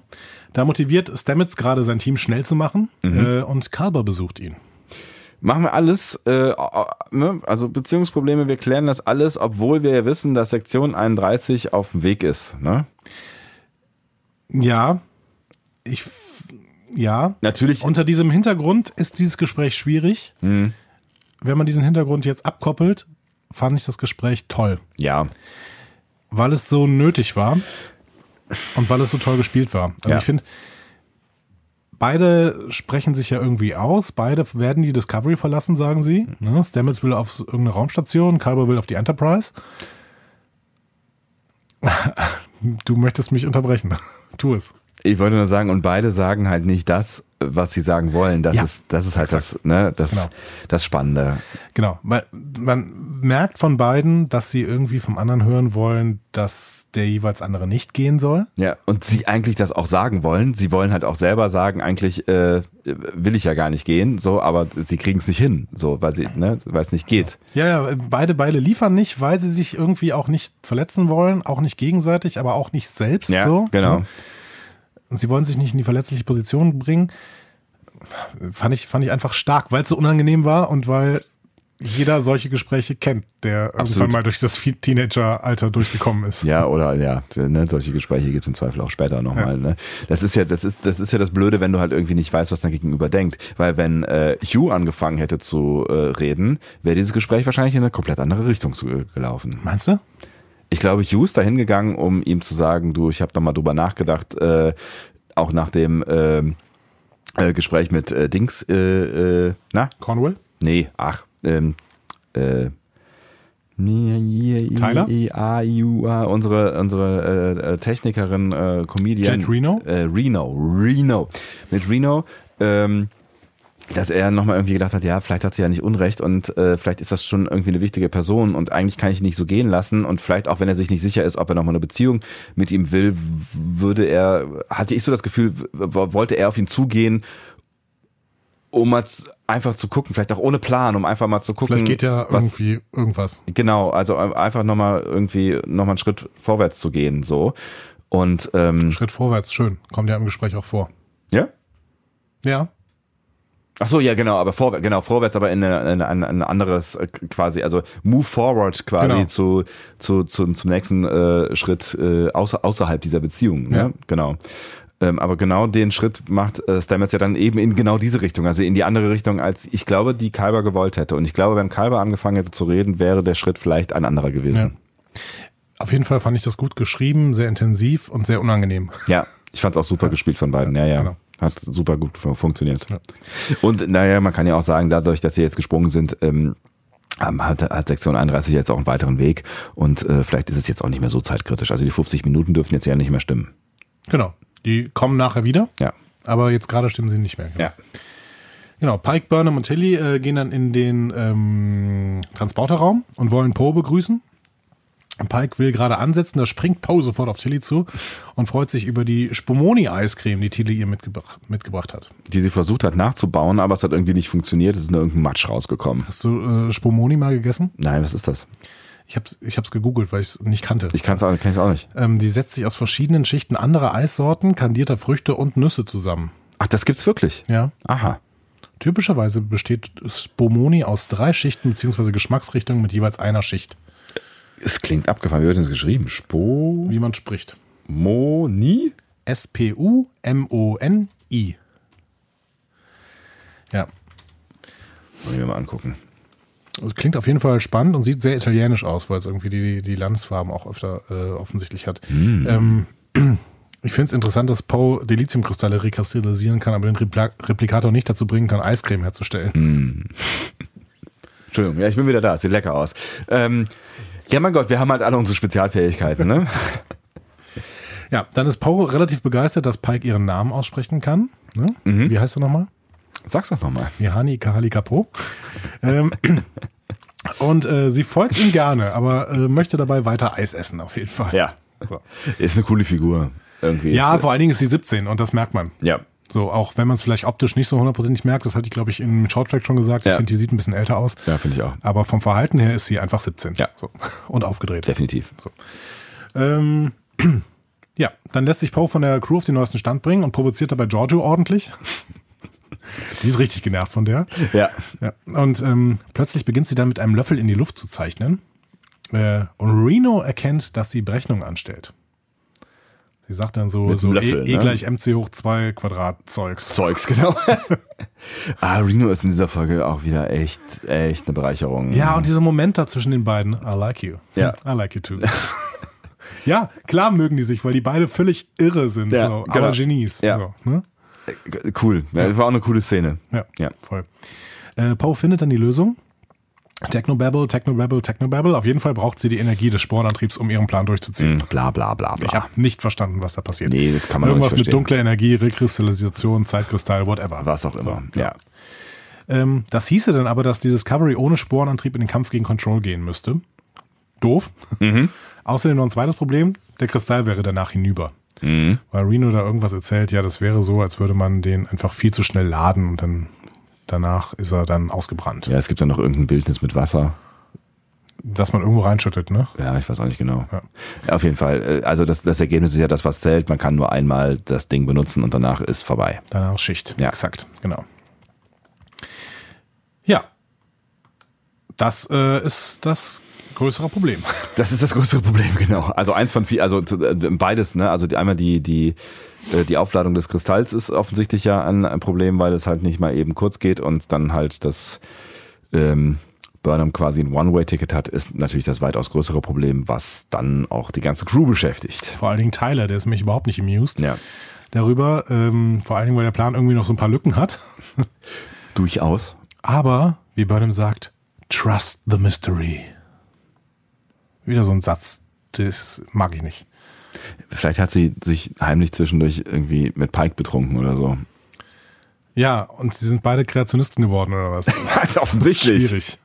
Da motiviert Stamets gerade sein Team schnell zu machen Mhm. äh, und Kalber besucht ihn. Machen wir alles, äh, ne? also Beziehungsprobleme, wir klären das alles, obwohl wir ja wissen, dass Sektion 31 auf dem Weg ist. Ne? Ja, ich, ja. Natürlich, Unter diesem Hintergrund ist dieses Gespräch schwierig. Mhm. Wenn man diesen Hintergrund jetzt abkoppelt, fand ich das Gespräch toll, ja, weil es so nötig war und weil es so toll gespielt war. Also Ja. ich finde, beide sprechen sich ja irgendwie aus. Beide werden die Discovery verlassen, sagen sie. Ne? Stamets will auf irgendeine Raumstation, Kalber will auf die Enterprise. Du möchtest mich unterbrechen. Tu es. Ich wollte nur sagen, und beide sagen halt nicht das, was sie sagen wollen. Das Ja, ist, das ist halt das, ne, das, Genau. das Spannende. Genau, weil man merkt von beiden, dass sie irgendwie vom anderen hören wollen, dass der jeweils andere nicht gehen soll. Ja, und sie eigentlich das auch sagen wollen. Sie wollen halt auch selber sagen, eigentlich äh, will ich ja gar nicht gehen, so, aber sie kriegen es nicht hin, so, weil sie, ne, weil es nicht geht. Ja, ja, beide Beile liefern nicht, weil sie sich irgendwie auch nicht verletzen wollen, auch nicht gegenseitig, aber auch nicht selbst Ja, so. genau. ne? Und sie wollen sich nicht in die verletzliche Position bringen. Fand ich, fand ich einfach stark, weil es so unangenehm war und weil jeder solche Gespräche kennt, der irgendwann Absolut. mal durch das Teenager-Alter durchgekommen ist. Ja, oder ja, ne, solche Gespräche gibt es im Zweifel auch später nochmal. Ne? Das ist ja, das ist, das ist ja das Blöde, wenn du halt irgendwie nicht weißt, was dein Gegenüber denkt. Weil wenn äh, Hugh angefangen hätte zu äh, reden, wäre dieses Gespräch wahrscheinlich in eine komplett andere Richtung gelaufen. Meinst du? Ich glaube, Hugh ist dahin gegangen, um ihm zu sagen, du, ich habe da mal drüber nachgedacht, äh, auch nach dem ähm, äh, Gespräch mit äh, Dings, äh, äh, na? Cornwall? Nee, ach, ähm, äh, Tyler? A, U, A, unsere, unsere äh, äh, Technikerin, äh, Comedian. Jet Reno? Äh, Reno, Reno. Mit Reno, ähm, dass er nochmal irgendwie gedacht hat, ja, vielleicht hat sie ja nicht Unrecht und äh, vielleicht ist das schon irgendwie eine wichtige Person und eigentlich kann ich ihn nicht so gehen lassen und vielleicht auch wenn er sich nicht sicher ist, ob er nochmal eine Beziehung mit ihm will, würde er, hatte ich so das Gefühl, wollte er auf ihn zugehen um mal einfach zu gucken, vielleicht auch ohne Plan, um einfach mal zu gucken. Vielleicht geht ja was, irgendwie irgendwas. Genau, also einfach nochmal irgendwie nochmal einen Schritt vorwärts zu gehen, so. Und ähm, Schritt vorwärts, schön. Kommt ja im Gespräch auch vor. ja. Ja. Ach so, ja, genau, aber vorwärts, genau, vorwärts, aber in eine, in ein, ein anderes äh, quasi, also move forward quasi Genau. zu, zu, zu, zum nächsten äh, Schritt äh, außer, außerhalb dieser Beziehung. Ne? Ja. Genau. Ähm, aber genau den Schritt macht äh, Stamets ja dann eben in genau diese Richtung, also in die andere Richtung, als ich glaube, die Kalber gewollt hätte. Und ich glaube, wenn Kalber angefangen hätte zu reden, wäre der Schritt vielleicht ein anderer gewesen. Ja. Auf jeden Fall fand ich das gut geschrieben, sehr intensiv und sehr unangenehm. Ja, ich fand es auch super gespielt von beiden. Ja, ja. genau. Hat super gut fu- funktioniert. Ja. Und naja, man kann ja auch sagen, dadurch, dass sie jetzt gesprungen sind, ähm, ähm, hat, hat Sektion 31 jetzt auch einen weiteren Weg und äh, vielleicht ist es jetzt auch nicht mehr so zeitkritisch. Also die 50 Minuten dürfen jetzt ja nicht mehr stimmen. Genau. Die kommen nachher wieder, Ja. aber jetzt gerade stimmen sie nicht mehr. Genau. Ja. Genau, Pike, Burnham und Tilly äh, gehen dann in den ähm, Transporterraum und wollen Poe begrüßen. Pike will gerade ansetzen, da springt Poe sofort auf Tilly zu und freut sich über die Spumoni-Eiscreme, die Tilly ihr mitgebracht, mitgebracht hat. Die sie versucht hat nachzubauen, aber es hat irgendwie nicht funktioniert. Es ist nur irgendein Matsch rausgekommen. Hast du äh, Spumoni mal gegessen? Nein, was ist das? Ich hab's, ich hab's gegoogelt, weil ich es nicht kannte. Ich kann es auch, kann's auch nicht. ähm, die setzt sich aus verschiedenen Schichten anderer Eissorten, kandierter Früchte und Nüsse zusammen. Ach, das gibt's wirklich? Ja. Aha. Typischerweise besteht Spumoni aus drei Schichten bzw. Geschmacksrichtungen mit jeweils einer Schicht, Es klingt abgefahren. Wie wird das geschrieben? Spomoni? wie man spricht. S-P-U-M-O-N-I. Ja, Wollen wir mal angucken. also klingt auf jeden Fall spannend und sieht sehr italienisch aus, weil es irgendwie die, die Landesfarben auch öfter äh, offensichtlich hat. Ähm, ich finde es interessant, dass Poe Dilithiumkristalle rekristallisieren kann, aber den Repla Replikator nicht dazu bringen kann, Eiscreme herzustellen. Entschuldigung, ja, ich bin wieder da. Sieht lecker aus. Ähm, ja, mein Gott, wir haben halt alle unsere Spezialfähigkeiten, ne? Ja, dann ist Poe relativ begeistert, dass Pike ihren Namen aussprechen kann. Ne? Wie heißt er nochmal? Sag's doch nochmal. Mihani Kahali Kapo. ähm, und äh, sie folgt ihm gerne, aber äh, möchte dabei weiter Eis essen, auf jeden Fall. Ja. So. Ist eine coole Figur. Irgendwie. Ja, ist, vor allen Dingen ist sie 17 und das merkt man. ja. So, auch wenn man es vielleicht optisch nicht so hundertprozentig merkt, das hatte ich, glaube ich, im Shorttrack schon gesagt. Ich Ja. finde, die sieht ein bisschen älter aus. Ja, finde ich auch. Aber vom Verhalten her ist sie einfach 17. Ja. So. Und aufgedreht. Definitiv. Ähm, ja, dann lässt sich Poe von der Crew auf den neuesten Stand bringen und provoziert dabei Giorgio ordentlich. Die ist richtig genervt von der. Ja. Ja. Und ähm, plötzlich beginnt sie dann mit einem Löffel in die Luft zu zeichnen. Äh, und Reno erkennt, dass sie Berechnungen anstellt. Sie sagt dann so, so Löffel, e, e gleich mc hoch 2 Quadrat Zeugs. Zeugs, genau. ah, Reno ist in dieser Folge auch wieder echt, echt eine Bereicherung. Ja, und dieser Moment da zwischen den beiden, I like you. Ja. I like you too. ja, klar mögen die sich, weil die beide völlig irre sind, Ja, so, genau. aber Genies. Ja. So, ne? Cool. Ja. Das war auch eine coole Szene. Ja, Ja. voll. Äh, Poe findet dann die Lösung. Technobabble, Technobabble, Technobabble. Auf jeden Fall braucht sie die Energie des Sporenantriebs, um ihren Plan durchzuziehen. Mhm. Bla bla bla bla. Ich habe nicht verstanden, was da passiert. Nee, das kann man Irgendwas nicht mit verstehen. dunkler Energie, Rekristallisation, Zeitkristall, whatever. Was auch immer. So, ja. Ähm, das hieße dann aber, dass die Discovery ohne Sporenantrieb in den Kampf gegen Control gehen müsste. Doof. Mhm. Außerdem noch ein zweites Problem, der Kristall wäre danach hinüber. Mhm. Weil Reno da irgendwas erzählt, ja, das wäre so, als würde man den einfach viel zu schnell laden und dann danach ist er dann ausgebrannt. Ja, es gibt dann noch irgendein Bildnis mit Wasser. Dass man irgendwo reinschüttet, ne? Ja, ich weiß auch nicht genau. Ja. Ja. auf jeden Fall. Äh, Also das, das Ergebnis ist ja das, was zählt. Man kann nur einmal das Ding benutzen und danach ist vorbei. Danach Schicht. Ja. Exakt, genau. Ja. Das äh, ist das größere Problem. Das ist das größere Problem, genau. Also eins von vier, also äh, beides, ne? Also einmal die, die, äh, die Aufladung des Kristalls ist offensichtlich ja ein, ein Problem, weil es halt nicht mal eben kurz geht und dann halt das ähm, Burnham quasi ein One-Way-Ticket hat, ist natürlich das weitaus größere Problem, was dann auch die ganze Crew beschäftigt. Vor allen Dingen Tyler, der ist mich überhaupt nicht amused Ja. darüber. Ähm, vor allen Dingen, weil der Plan irgendwie noch so ein paar Lücken hat. Durchaus. Aber, wie Burnham sagt, trust the mystery. Wieder so ein Satz, das mag ich nicht. Vielleicht hat sie sich heimlich zwischendurch irgendwie mit Pike betrunken oder so. Ja, und sie sind beide Kreationisten geworden, oder was? Also offensichtlich. Schwierig.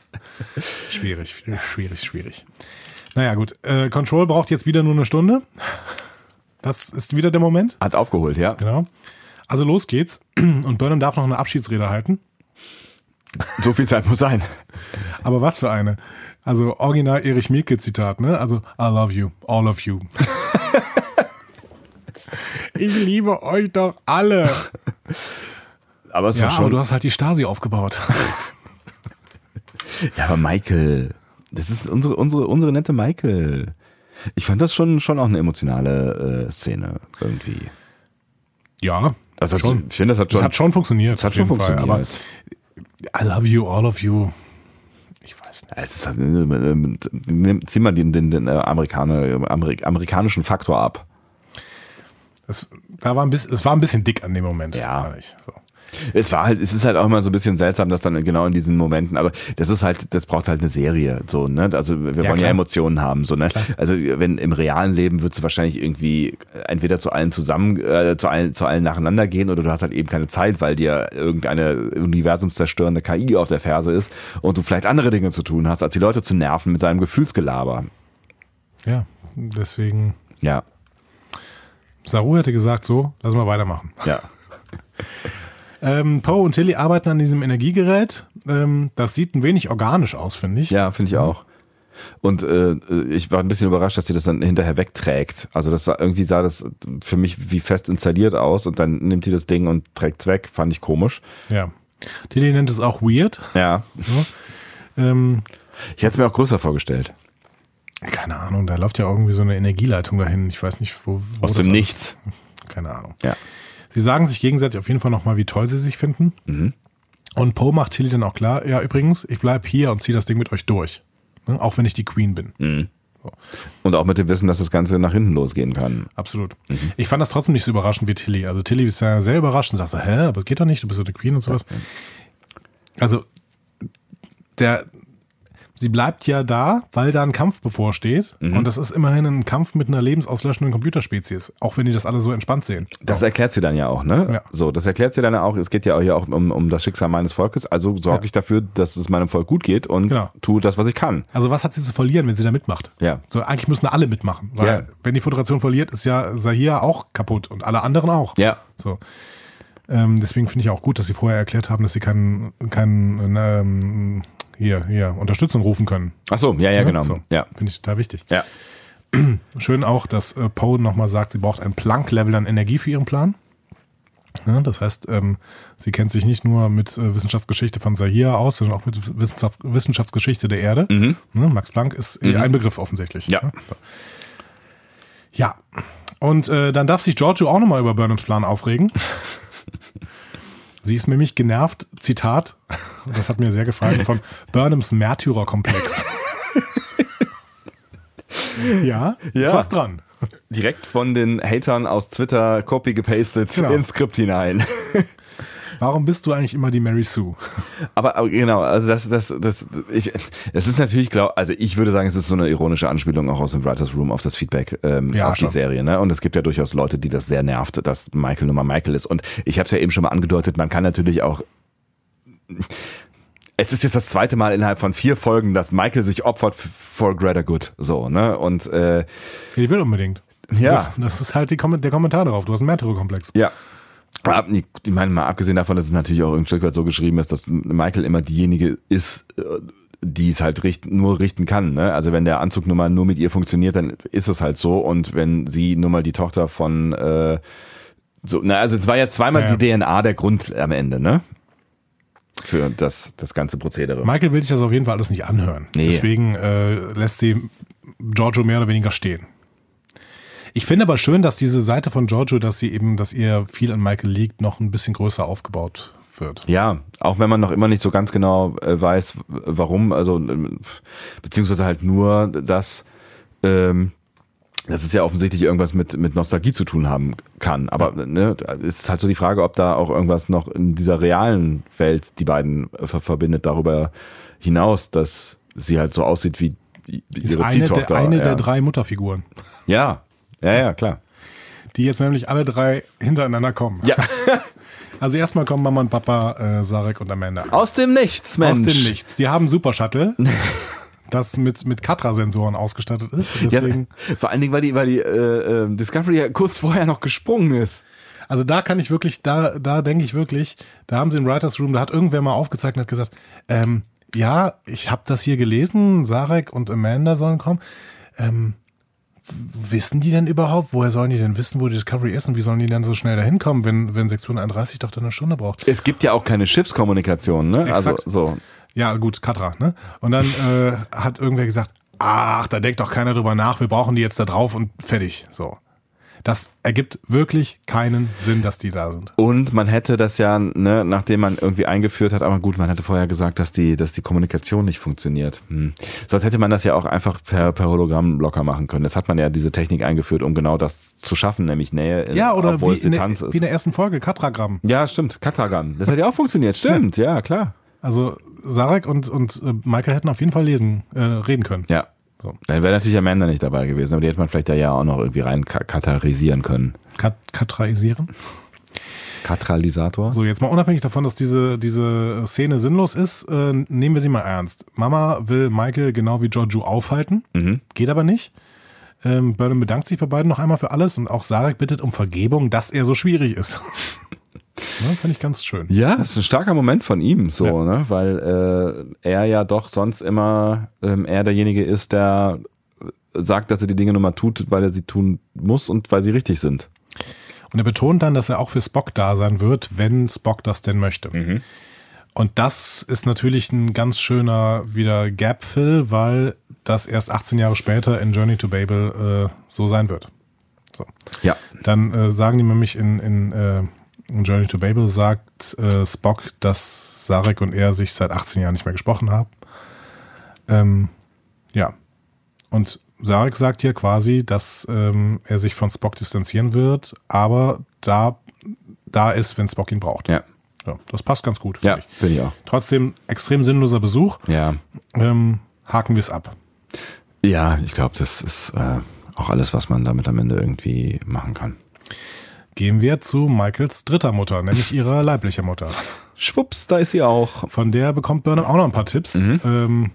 Schwierig, schwierig, schwierig. Naja, gut. Äh, Control braucht jetzt wieder nur eine Stunde. Das ist wieder der Moment. Hat aufgeholt, ja. Genau. Also los geht's. Und Burnham darf noch eine Abschiedsrede halten. So viel Zeit muss sein. Aber was für eine? Also original Erich Mielke Zitat, ne? Also I love you, all of you. ich liebe euch doch alle. Aber es Ja, war aber schon. du hast halt die Stasi aufgebaut. ja, aber Michael, das ist unsere, unsere, unsere nette Michael. Ich fand das schon, schon auch eine emotionale äh, Szene irgendwie. ja, Also schon. ich finde, das hat Das schon, hat schon funktioniert. das hat schon jeden Fall. funktioniert. Aber I love you, all of you. Ich weiß nicht. es ist, halt, äh, äh, nimm- zieh mal den, den, den äh, Amerikaner, Amerik amerikanischen Faktor ab. Es, da war ein bisschen, es war ein bisschen dick an dem Moment. Ja. So. Es war halt, es ist halt auch immer so ein bisschen seltsam, dass dann genau in diesen Momenten, aber das ist halt, das braucht halt eine Serie, so, ne? Also wir wollen ja klar. Emotionen haben, so, ne? Also wenn im realen Leben würdest du wahrscheinlich irgendwie entweder zu allen zusammen, äh, zu allen, zu allen nacheinander gehen oder du hast halt eben keine Zeit, weil dir irgendeine universumszerstörende KI auf der Ferse ist und du vielleicht andere Dinge zu tun hast, als die Leute zu nerven mit deinem Gefühlsgelaber. Ja, deswegen. Ja, Saru hätte gesagt, so, lass mal weitermachen. ja. Ähm, Poe und Tilly arbeiten an diesem Energiegerät. Ähm, das sieht ein wenig organisch aus, finde ich. Ja, finde ich auch. Und äh, ich war ein bisschen überrascht, dass sie das dann hinterher wegträgt. Also das sah, irgendwie sah das für mich wie fest installiert aus und dann nimmt die das Ding und trägt es weg. Fand ich komisch. Ja. Tilly nennt es auch weird. Ja. Ähm, Ich hätte es mir auch größer vorgestellt. keine Ahnung, da läuft ja irgendwie so eine Energieleitung dahin. Ich weiß nicht, wo. wo Aus dem Nichts. Keine Ahnung. Ja. Sie sagen sich gegenseitig auf jeden Fall nochmal, wie toll sie sich finden. Mhm. Und Poe macht Tilly dann auch klar, ja, übrigens, ich bleib hier und ziehe das Ding mit euch durch. Ne? Auch wenn ich die Queen bin. Mhm. Und auch mit dem Wissen, dass das Ganze nach hinten losgehen kann. Absolut. Mhm. Ich fand das trotzdem nicht so überraschend wie Tilly. Also Tilly ist ja sehr überrascht und sagt so, hä, aber es geht doch nicht, du bist so die Queen und sowas. Also, der, sie bleibt ja da, weil da ein Kampf bevorsteht. Mhm. Und das ist immerhin ein Kampf mit einer lebensauslöschenden Computerspezies. Auch wenn die das alle so entspannt sehen. Das erklärt sie dann ja auch, ne? Ja. So, das erklärt sie dann ja auch. Es geht ja auch hier auch um, um das Schicksal meines Volkes. Also sorge Ja. ich dafür, dass es meinem Volk gut geht und Genau. tue das, was ich kann. Also was hat sie zu verlieren, wenn sie da mitmacht? Ja. So, eigentlich müssen alle mitmachen. Weil Ja. wenn die Föderation verliert, ist ja Sahir auch kaputt und alle anderen auch. Ja. So. Ähm, deswegen finde ich auch gut, dass sie vorher erklärt haben, dass sie keinen keinen, ähm, hier, hier Unterstützung rufen können. Ach so, ja, ja, genau. So. Ja. Finde ich total wichtig. Ja. Schön auch, dass äh, Poe nochmal sagt, sie braucht ein Planck-Level an Energie für ihren Plan. Ja, das heißt, ähm, sie kennt sich nicht nur mit äh, Wissenschaftsgeschichte von Sahir aus, sondern auch mit Wissenschaft, Wissenschaftsgeschichte der Erde. Ne, Max Planck ist eh ein Begriff offensichtlich. Ja. Ne? So. Ja. Und äh, dann darf sich Giorgio auch nochmal über Burnhams Plan aufregen. Sie ist nämlich genervt, Zitat, und das hat mir sehr gefallen, von Burnhams Märtyrerkomplex. ja, Ja. ist was dran. Direkt von den Hatern aus Twitter copy gepastet Genau. ins Skript hinein. Warum bist du eigentlich immer die Mary Sue? Aber, aber genau, also das, das, das, ich, es ist natürlich, glaub, also ich würde sagen, es ist so eine ironische Anspielung auch aus dem Writers Room auf das Feedback ähm, Ja, auf die schon. Serie, ne? Und es gibt ja durchaus Leute, die das sehr nervt, dass Michael nun mal Michael ist. Und ich habe es ja eben schon mal angedeutet, man kann natürlich auch es ist jetzt das zweite Mal innerhalb von vier Folgen, dass Michael sich opfert for greater good. So, ne? Und äh, Die will unbedingt. Ja. Das, das ist halt die, der Kommentar darauf. Du hast einen Märtyrerkomplex. Ja. Ich meine, mal abgesehen davon, dass es natürlich auch ein Stück weit so geschrieben ist, dass Michael immer diejenige ist, äh, die es halt richt, nur richten kann. Ne? Also wenn der Anzug nun mal nur mit ihr funktioniert, dann ist es halt so. Und wenn sie nun mal die Tochter von äh, so, na, also es war ja zweimal ja. die DNA der Grund am Ende, ne? Für das, das ganze Prozedere. Michael will sich das auf jeden Fall alles nicht anhören. Nee. Deswegen äh, lässt sie Giorgio mehr oder weniger stehen. Ich finde aber schön, dass diese Seite von Giorgio, dass sie eben, dass ihr viel an Michael liegt, noch ein bisschen größer aufgebaut wird. Ja, auch wenn man noch immer nicht so ganz genau äh, weiß, warum, also ähm, beziehungsweise halt nur, dass ähm, dass es ja offensichtlich irgendwas mit, mit Nostalgie zu tun haben kann. Aber ne, es ist halt so die Frage, ob da auch irgendwas noch in dieser realen Welt die beiden äh, ver verbindet, darüber hinaus, dass sie halt so aussieht wie die, Ist ihre eine, Ziehtochter. der, eine ja. der drei Mutterfiguren, Ja, ja, ja, klar. die jetzt nämlich alle drei hintereinander kommen. Ja, Also erstmal kommen Mama und Papa, äh, Sarek und Amanda. aus dem Nichts, Mensch. Aus dem Nichts. Die haben ein Super Shuttle, das mit, mit Katra-Sensoren ausgestattet ist. Ja, Deswegen, vor allen Dingen, weil die, weil die äh, äh, Discovery ja kurz vorher noch gesprungen ist. Also da kann ich wirklich, da, da denke ich wirklich, da haben sie im Writers Room, da hat irgendwer mal aufgezeigt und hat gesagt, ähm, ja, ich habe das hier gelesen, Sarek und Amanda sollen kommen. Ähm, wissen die denn überhaupt, woher sollen die denn wissen, wo die Discovery ist und wie sollen die denn so schnell dahin kommen, wenn, wenn Sektion 31 doch dann eine Stunde braucht? Es gibt ja auch keine Schiffskommunikation, ne? Exakt. Also so. Ja, gut, Katra, ne? Und dann äh, hat irgendwer gesagt, ach, da denkt doch keiner drüber nach, wir brauchen die jetzt da drauf und fertig. So. Das ergibt wirklich keinen Sinn, dass die da sind. Und man hätte das ja, ne, nachdem man irgendwie eingeführt hat, aber gut, man hätte vorher gesagt, dass die, dass die Kommunikation nicht funktioniert. Hm. Sonst hätte man das ja auch einfach per, per Hologramm locker machen können. Jetzt hat man ja diese Technik eingeführt, um genau das zu schaffen, nämlich Nähe, Ja, oder obwohl wie es in, der, Distanz wie ist. in der ersten Folge, Katragramm. Ja, stimmt. Katagan. Das hat ja auch funktioniert. Stimmt, ja, klar. Also Sarek und, und äh, Michael hätten auf jeden Fall lesen, äh, reden können. Ja. So. Dann wäre natürlich Amanda nicht dabei gewesen, aber die hätte man vielleicht da ja auch noch irgendwie rein ka- katarisieren können. Kat katraisieren. Katralisator? So, jetzt mal unabhängig davon, dass diese, diese Szene sinnlos ist, äh, nehmen wir sie mal ernst. Mama will Michael genau wie Giorgio aufhalten, Mhm. geht aber nicht. Ähm, Burnham bedankt sich bei beiden noch einmal für alles und auch Sarek bittet um Vergebung, dass er so schwierig ist. ne, Finde ich ganz schön. Ja, das ist ein starker Moment von ihm, so, Ja. ne? Weil äh, er ja doch sonst immer ähm, er derjenige ist, der sagt, dass er die Dinge nur mal tut, weil er sie tun muss und weil sie richtig sind. Und er betont dann, dass er auch für Spock da sein wird, wenn Spock das denn möchte. Und das ist natürlich ein ganz schöner wieder Gap-Fill, weil das erst 18 Jahre später in Journey to Babel äh, so sein wird. So. Ja. Dann äh, sagen die nämlich in, in, äh, in Journey to Babel sagt äh, Spock, dass Sarek und er sich seit 18 Jahren nicht mehr gesprochen haben. Ähm, ja. Und Sarek sagt hier quasi, dass ähm, er sich von Spock distanzieren wird, aber da, da ist, wenn Spock ihn braucht. Ja. Ja, das passt ganz gut, finde Ja, finde ich auch. Trotzdem extrem sinnloser Besuch. Ja. Ähm, haken wir es ab. Ja, ich glaube, das ist äh, auch alles, was man damit am Ende irgendwie machen kann. Gehen wir zu Michaels dritter Mutter, nämlich ihrer leiblicher Mutter. Schwupps, da ist sie auch. Von der bekommt Burnham auch noch ein paar Tipps. Ähm,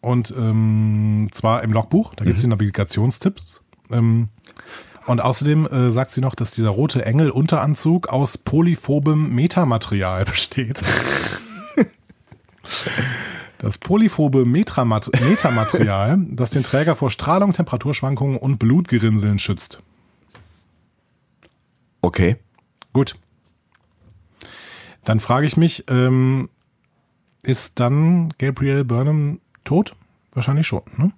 und ähm, zwar im Logbuch, da gibt es die Navigationstipps. Ähm, und außerdem äh, sagt sie noch, dass dieser rote Engel-Unteranzug aus polyphobem Metamaterial besteht. Das polyphobe Metamaterial, das den Träger vor Strahlung, Temperaturschwankungen und Blutgerinnseln schützt. Okay. Gut. Dann frage ich mich, ähm, ist dann Gabrielle Burnham tot? Wahrscheinlich schon, ne?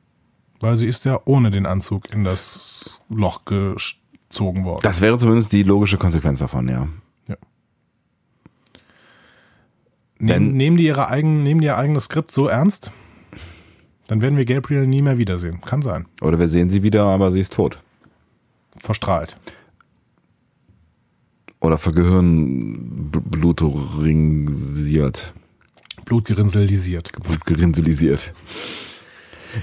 Weil sie ist ja ohne den Anzug in das Loch gezogen worden. Das wäre zumindest die logische Konsequenz davon, ja. Nehmen, wenn- nehmen die ihre eigen, nehmen die ihr eigenes Skript so ernst? Dann werden wir Gabriel nie mehr wiedersehen. Kann sein. Oder wir sehen sie wieder, aber sie ist tot. Verstrahlt. Oder vergehirnbluturingsiert. Blutgerinnselisiert. Blutgerinnselisiert.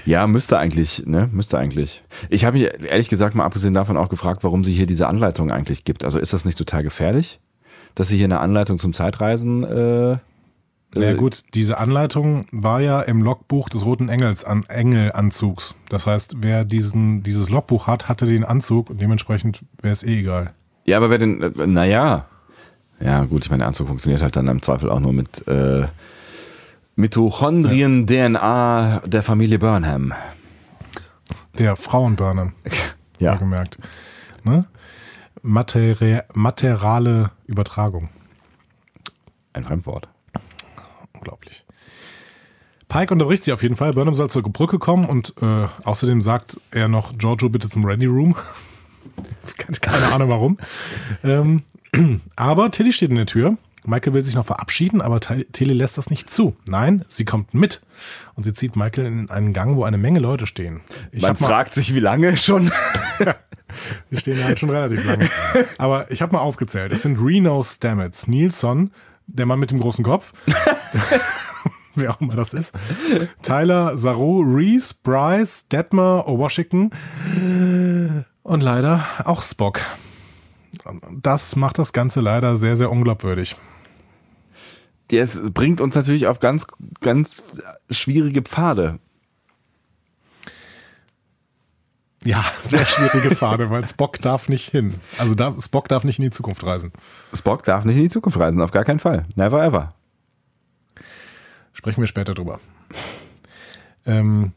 Ja, müsste eigentlich, ne? Müsste eigentlich. Ich habe mich ehrlich gesagt mal abgesehen davon auch gefragt, warum sie hier diese Anleitung eigentlich gibt. Also ist das nicht total gefährlich, dass sie hier eine Anleitung zum Zeitreisen äh, Na äh, gut, diese Anleitung war ja im Logbuch des Roten Engels an Engelanzugs. Das heißt, wer diesen, dieses Logbuch hat, hatte den Anzug und dementsprechend wäre es eh egal. Ja, aber wer denn, äh, naja. Ja, gut, ich meine, der Anzug funktioniert halt dann im Zweifel auch nur mit äh, Mitochondrien-DNA der Familie Burnham. Der Frauenburner, Ja. gemerkt. Ne? Materi materiale Übertragung. Ein Fremdwort. Unglaublich. Pike unterbricht sie auf jeden Fall. Burnham soll zur Brücke kommen und äh, außerdem sagt er noch, Giorgio bitte zum Ready Room. Keine Ahnung warum. ähm, aber Tilly steht in der Tür. Michael will sich noch verabschieden, aber Ti- Tilly lässt das nicht zu. Nein, sie kommt mit. Und sie zieht Michael in einen Gang, wo eine Menge Leute stehen. Ich Man fragt sich, wie lange schon. die stehen halt schon relativ lange. Aber ich habe mal aufgezählt. Es sind Reno Stamets, Nilsson, der Mann mit dem großen Kopf. Wer auch immer das ist. Tyler, Saru, Reese, Bryce, Detmer, Washington und leider auch Spock. Das macht das Ganze leider sehr, sehr unglaubwürdig. Es bringt uns natürlich auf ganz, ganz schwierige Pfade. Ja, sehr schwierige Pfade, weil Spock darf nicht hin. Also darf, Spock darf nicht in die Zukunft reisen. Spock darf nicht in die Zukunft reisen, auf gar keinen Fall. Never ever. Sprechen wir später drüber. Ähm,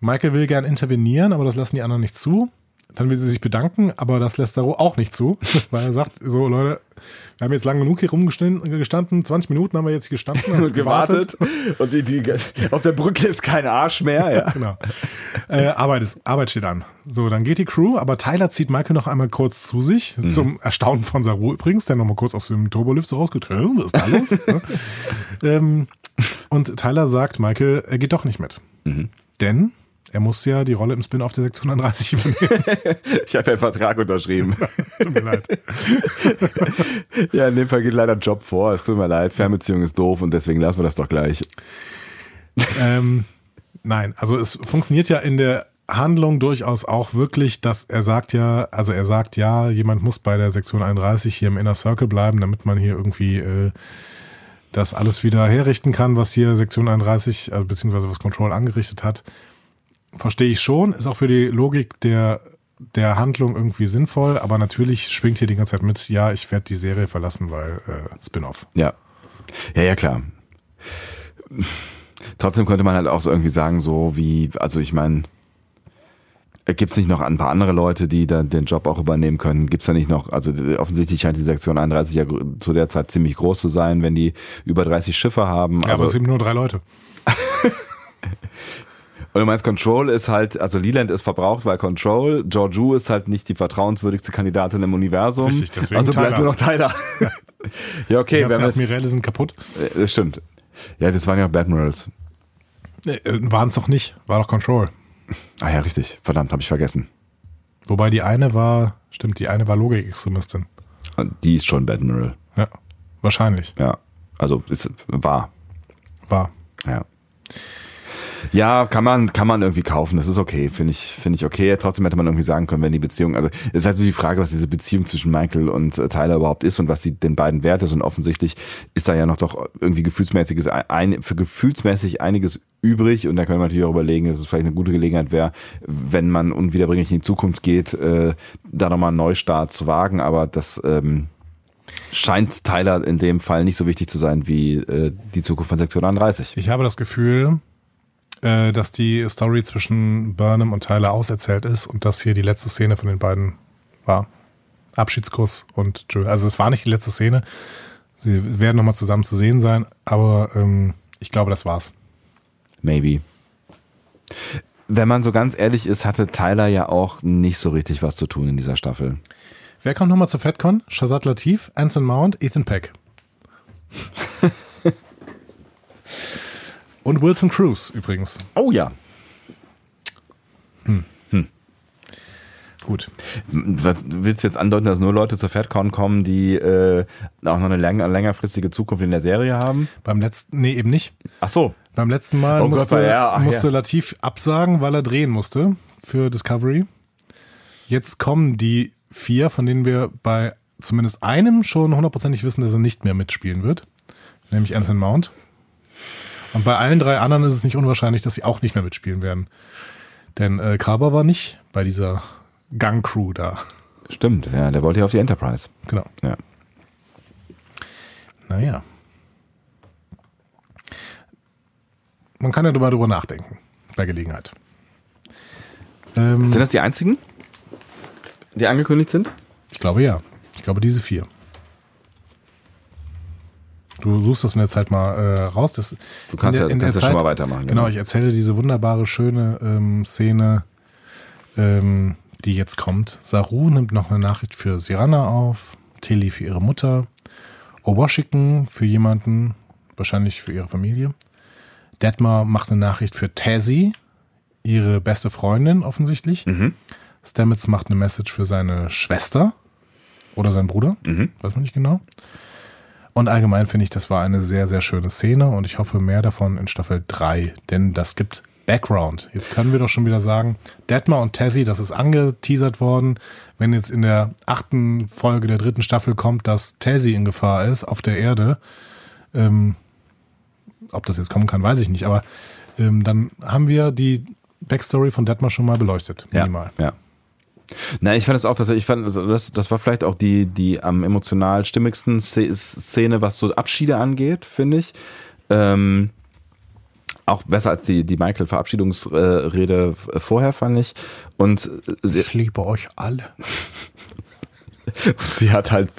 Michael will gern intervenieren, aber das lassen die anderen nicht zu. Dann will sie sich bedanken, aber das lässt Saru auch nicht zu, weil er sagt, so Leute, wir haben jetzt lang genug hier rumgestanden, 20 Minuten haben wir jetzt gestanden und gewartet. Und die, die, auf der Brücke ist kein Arsch mehr. Ja. genau. Äh, Arbeit, ist, Arbeit steht an. So, dann geht die Crew, aber Tyler zieht Michael noch einmal kurz zu sich, mhm. zum Erstaunen von Saru übrigens, der nochmal kurz aus dem Turbolift so rausgetreten, was ist da los? ähm, und Tyler sagt, Michael, er geht doch nicht mit. Mhm. Denn er muss ja die Rolle im Spin-off der 630 übernehmen. ich habe ja einen Vertrag unterschrieben. tut mir leid. ja, in dem Fall geht leider Job vor. Es tut mir leid, Fernbeziehung ist doof und deswegen lassen wir das doch gleich. Ähm, nein, also es funktioniert ja in der Handlung durchaus auch wirklich, dass er sagt ja, also er sagt ja, jemand muss bei der Sektion 31 hier im Inner Circle bleiben, damit man hier irgendwie äh, das alles wieder herrichten kann, was hier Sektion 31, also beziehungsweise was Control angerichtet hat verstehe ich schon, ist auch für die Logik der, der Handlung irgendwie sinnvoll, aber natürlich schwingt hier die ganze Zeit mit, ja, ich werde die Serie verlassen, weil äh, Spin-off. Ja. Ja, ja, klar. Trotzdem könnte man halt auch so irgendwie sagen, so wie, also ich meine, Gibt es nicht noch ein paar andere Leute, die da den Job auch übernehmen können? Gibt es da nicht noch, also offensichtlich scheint die Sektion 31 ja zu der Zeit ziemlich groß zu sein, wenn die über 30 Schiffe haben. Ja, aber es sind nur drei Leute. Und du meinst, Control ist halt, also Leland ist verbraucht, weil Control, Georgiou ist halt nicht die vertrauenswürdigste Kandidatin im Universum. Richtig, deswegen Also bleibt nur noch Tyler. Ja, ja okay. Die ganzen Admiräle sind kaputt. Äh, das stimmt. Ja, das waren ja auch Admirals. Äh, waren es doch nicht, war doch Control. Ah ja, richtig. Verdammt, habe ich vergessen. Wobei die eine war, stimmt, die eine war Logikextremistin. Die ist schon Admiral. Ja, wahrscheinlich. Ja, also ist war. War. Ja. Ja, kann man, kann man irgendwie kaufen. Das ist okay, finde ich, finde ich okay. Trotzdem hätte man irgendwie sagen können, wenn die Beziehung, also es ist halt so die Frage, was diese Beziehung zwischen Michael und äh, Tyler überhaupt ist und was sie den beiden wert ist. Und offensichtlich ist da ja noch doch irgendwie gefühlsmäßiges, ein, für gefühlsmäßig einiges übrig. Und da können wir natürlich auch überlegen, dass es vielleicht eine gute Gelegenheit wäre, wenn man unwiederbringlich in die Zukunft geht, äh, da nochmal einen Neustart zu wagen. Aber das, ähm, scheint Tyler in dem Fall nicht so wichtig zu sein wie äh, die Zukunft von Sektion 31. Ich habe das Gefühl, äh, dass die Story zwischen Burnham und Tyler auserzählt ist und dass hier die letzte Szene von den beiden war. Abschiedskuss und Joel. Also es war nicht die letzte Szene. Sie werden nochmal zusammen zu sehen sein, aber ähm, ich glaube, das war's. Maybe. Wenn man so ganz ehrlich ist, hatte Tyler ja auch nicht so richtig was zu tun in dieser Staffel. Wer kommt nochmal zu FedCon? Shazad Latif, Anson Mount, Ethan Peck. Und Wilson Cruz übrigens. Oh ja. Hm. Hm. Gut. Was, willst du jetzt andeuten, dass nur Leute zur FedCon kommen, die äh, auch noch eine länger, längerfristige Zukunft in der Serie haben? Beim letzten, nee, eben nicht. Ach so. Beim letzten Mal oh musste, Gott, ja, musste ja. Latif absagen, weil er drehen musste für Discovery. Jetzt kommen die vier, von denen wir bei zumindest einem schon hundertprozentig wissen, dass er nicht mehr mitspielen wird. Nämlich Anson Mount. Und bei allen drei anderen ist es nicht unwahrscheinlich, dass sie auch nicht mehr mitspielen werden. Denn äh, Carver war nicht bei dieser Gang-Crew da. Stimmt, ja, der wollte ja auf die Enterprise. Genau. Ja. Naja. Man kann ja drüber, drüber nachdenken, bei Gelegenheit. Ähm, sind das die einzigen, die angekündigt sind? Ich glaube ja. Ich glaube diese vier. Du suchst das in der Zeit mal äh, raus. Das, du kannst, der, ja, kannst ja schon mal weitermachen. Genau, genau, ich erzähle diese wunderbare, schöne ähm, Szene, ähm, die jetzt kommt. Saru nimmt noch eine Nachricht für Sirana auf, Tilly für ihre Mutter, Washington für jemanden, wahrscheinlich für ihre Familie. Detmar macht eine Nachricht für Tazzy, ihre beste Freundin offensichtlich. Mhm. Stamets macht eine Message für seine Schwester oder seinen Bruder, mhm. weiß man nicht genau. Und allgemein finde ich, das war eine sehr, sehr schöne Szene und ich hoffe mehr davon in Staffel 3, denn das gibt Background. Jetzt können wir doch schon wieder sagen, Detmar und Tessie, das ist angeteasert worden. Wenn jetzt in der achten Folge der dritten Staffel kommt, dass Tessie in Gefahr ist auf der Erde, ähm, ob das jetzt kommen kann, weiß ich nicht, aber ähm, dann haben wir die Backstory von Detmar schon mal beleuchtet. Minimal. Ja. ja. Na, ich fand es auch, dass ich fand, also das, das war vielleicht auch die, die am emotional stimmigsten Szene, was so Abschiede angeht, finde ich. Ähm, auch besser als die, die Michael-Verabschiedungsrede vorher, fand ich. Und sie, ich liebe euch alle. und sie hat halt,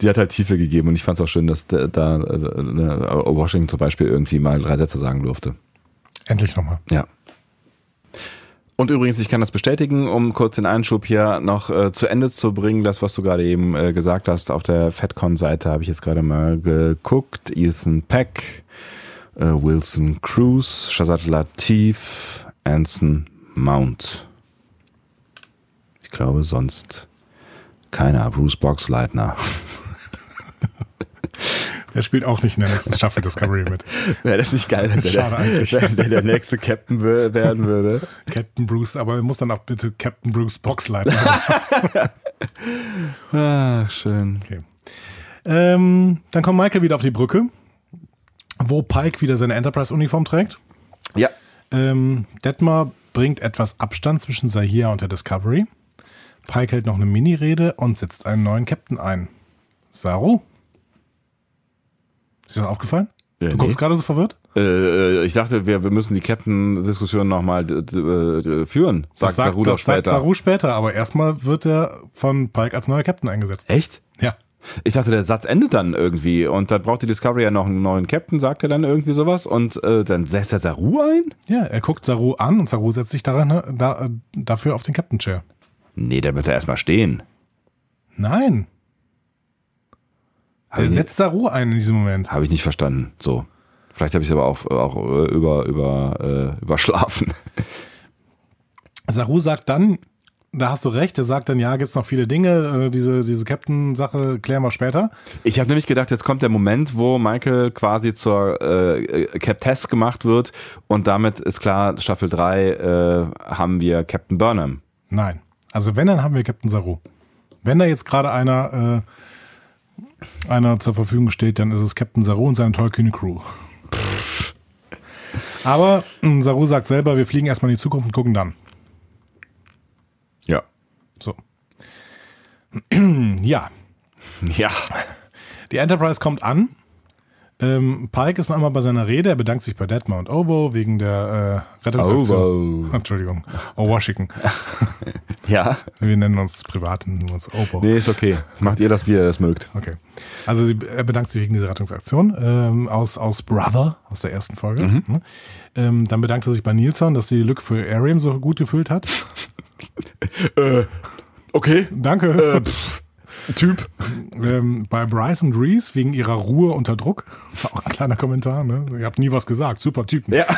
die hat halt Tiefe gegeben und ich fand es auch schön, dass da, da äh, Washington zum Beispiel irgendwie mal drei Sätze sagen durfte. Endlich nochmal. Ja. Und übrigens, ich kann das bestätigen, um kurz den Einschub hier noch äh, zu Ende zu bringen, das, was du gerade eben äh, gesagt hast, auf der FedCon-Seite habe ich jetzt gerade mal geguckt. Ethan Peck, äh, Wilson Cruz, Shazad Latif, Anson Mount. Ich glaube sonst keiner. Bruce Boxleitner. Der spielt auch nicht in der nächsten Staffel Discovery mit. Wäre das nicht geil, wenn der, Schade eigentlich. Wenn der, der nächste Captain werden würde? Captain Bruce, aber er muss dann auch bitte Captain Bruce Boxleitner sein. ah, schön. Okay. Ähm, dann kommt Michael wieder auf die Brücke wo Pike wieder seine Enterprise-Uniform trägt. Ja. Ähm, Detmar bringt etwas Abstand zwischen Sahia und der Discovery. Pike hält noch eine Mini-Rede und setzt einen neuen Captain ein. Saru? Ist dir das aufgefallen? Ja, du nee. guckst gerade so verwirrt? Äh, ich dachte, wir, wir müssen die Captain-Diskussion nochmal führen. Sagt, das sagt Saru das, das später. Sagt Saru später, aber erstmal wird er von Pike als neuer Captain eingesetzt. Echt? Ja. Ich dachte, der Satz endet dann irgendwie und dann braucht die Discovery ja noch einen neuen Captain, sagt er dann irgendwie sowas und äh, dann setzt er Saru ein? Ja, er guckt Saru an und Saru setzt sich daran, ne, da, äh, dafür auf den Captain Chair. Nee, der wird ja erstmal stehen. Nein. Er setzt Saru ein in diesem Moment. Habe ich nicht verstanden. So. Vielleicht habe ich es aber auch, auch äh, über, über, äh, überschlafen. Saru sagt dann, da hast du recht, er sagt dann, ja, gibt's noch viele Dinge, äh, diese, diese Captain-Sache klären wir später. Ich habe nämlich gedacht, jetzt kommt der Moment, wo Michael quasi zur äh, Captess gemacht wird und damit ist klar, Staffel 3 äh, haben wir Captain Burnham. Nein, also wenn, dann haben wir Captain Saru. Wenn da jetzt gerade einer, äh, einer zur Verfügung steht, dann ist es Captain Saru und seine tollkühne Crew. Aber äh, Saru sagt selber, wir fliegen erstmal in die Zukunft und gucken dann. Ja. So. ja. Ja. Die Enterprise kommt an. Ähm, Pike ist noch einmal bei seiner Rede. Er bedankt sich bei Detmar und Ovo wegen der äh, Rettungsaktion. Ovo. Entschuldigung. Oh, Washington. ja. Wir nennen uns privat uns Ovo. Nee, ist okay. Macht ihr das, wie ihr das mögt. Okay. Also sie, er bedankt sich wegen dieser Rettungsaktion ähm, aus, aus Brother, aus der ersten Folge. Mhm. Ne? Ähm, dann bedankt er sich bei Nilsson, dass sie die Lücke für Ariam so gut gefüllt hat. äh, okay. Danke. Äh, typ. Ähm, bei Bryson Grease wegen ihrer Ruhe unter Druck. Das war auch ein kleiner Kommentar, ne? Ihr habt nie was gesagt. Super Typen. Ja.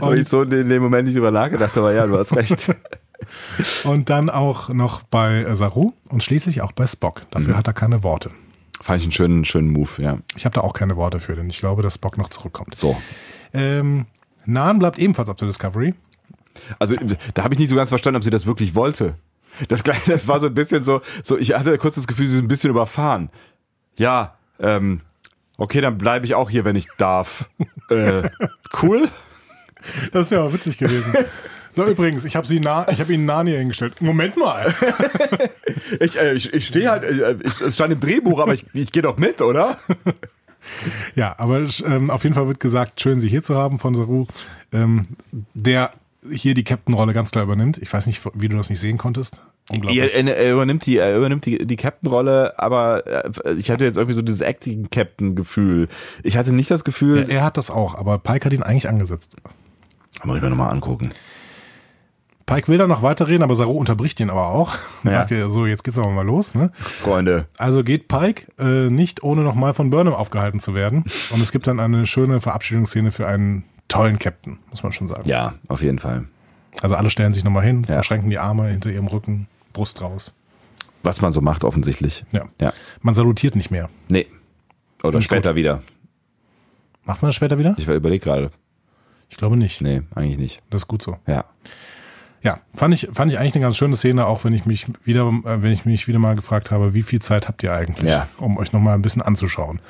Habe ich so in dem Moment nicht drüber nachgedacht, aber ja, du hast recht. Und dann auch noch bei Saru und schließlich auch bei Spock. Dafür mhm. hat er keine Worte. Fand ich einen schönen, schönen Move, ja. Ich habe da auch keine Worte für, denn ich glaube, dass Spock noch zurückkommt. So. Ähm, Nahen bleibt ebenfalls auf der Discovery. Also da habe ich nicht so ganz verstanden, ob sie das wirklich wollte. Das, das war so ein bisschen so, so, ich hatte kurz das Gefühl, sie sind ein bisschen überfahren. Ja, ähm, okay, dann bleibe ich auch hier, wenn ich darf. äh, cool. Das wäre aber witzig gewesen. So, übrigens, ich habe habe ihnen Nani hingestellt. Moment mal. ich, äh, ich, ich stehe halt, äh, ich, es stand im Drehbuch, aber ich, ich gehe doch mit, oder? Ja, aber ähm, auf jeden Fall wird gesagt, schön, Sie hier zu haben von Saru, ähm, der hier die Captain-Rolle ganz klar übernimmt. Ich weiß nicht, wie du das nicht sehen konntest. Unglaublich. Er, er übernimmt die, er übernimmt die, die Captain-Rolle, aber äh, ich hatte jetzt irgendwie so dieses Acting-Captain-Gefühl. Ich hatte nicht das Gefühl. Ja, er hat das auch, aber Pike hat ihn eigentlich angesetzt. Muss ich mir nochmal angucken. Pike will da noch weiterreden, aber Saru unterbricht ihn aber auch und ja. sagt ihr so, jetzt geht's aber mal los. Ne? Freunde. Also geht Pike äh, nicht ohne nochmal von Burnham aufgehalten zu werden. Und es gibt dann eine schöne Verabschiedungsszene für einen tollen Captain, muss man schon sagen. Ja, auf jeden Fall. Also alle stellen sich nochmal hin, ja. verschränken die Arme hinter ihrem Rücken, Brust raus. Was man so macht, offensichtlich. Ja. ja. Man salutiert nicht mehr. Nee. Oder später gut. wieder. Macht man das später wieder? Ich überlege gerade. Ich glaube nicht. Nee, eigentlich nicht. Das ist gut so. Ja. Ja, fand ich, fand ich eigentlich eine ganz schöne Szene, auch wenn ich mich wieder, äh, wenn ich mich wieder mal gefragt habe, wie viel Zeit habt ihr eigentlich, ja. um euch nochmal ein bisschen anzuschauen.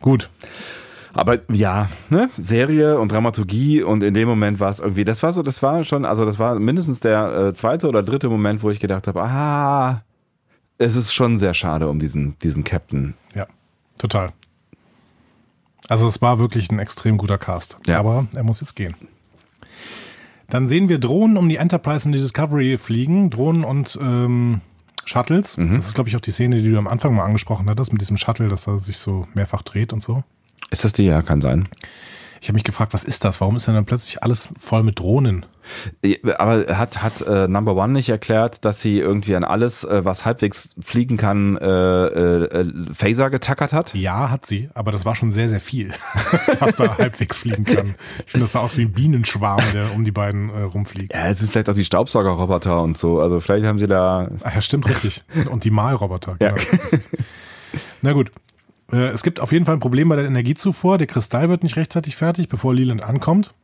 Gut. Aber ja, ne, Serie und Dramaturgie und in dem Moment war es irgendwie, das war so, das war schon, also das war mindestens der äh, zweite oder dritte Moment, wo ich gedacht habe, ah, es ist schon sehr schade um diesen, diesen Captain. Ja, total. Also es war wirklich ein extrem guter Cast. Ja. Aber er muss jetzt gehen. Dann sehen wir Drohnen um die Enterprise und die Discovery fliegen. Drohnen und ähm, Shuttles. Das ist, glaube ich, auch die Szene, die du am Anfang mal angesprochen hattest, mit diesem Shuttle, dass er sich so mehrfach dreht und so. Ist das die? Ja, kann sein. Ich habe mich gefragt, was ist das? Warum ist denn dann plötzlich alles voll mit Drohnen? Aber hat, hat äh, Number One nicht erklärt, dass sie irgendwie an alles, äh, was halbwegs fliegen kann, äh, äh, Phaser getackert hat? Ja, hat sie, aber das war schon sehr, sehr viel, was da halbwegs fliegen kann. Ich finde, das sah aus wie ein Bienenschwarm, der um die beiden äh, rumfliegt. Ja, es sind vielleicht auch die Staubsaugerroboter und so. Also vielleicht haben sie da. Ach ja, stimmt, richtig. Und die Malroboter. Ja. Genau. Na gut. Äh, Es gibt auf jeden Fall ein Problem bei der Energiezufuhr. Der Kristall wird nicht rechtzeitig fertig, bevor Leland ankommt.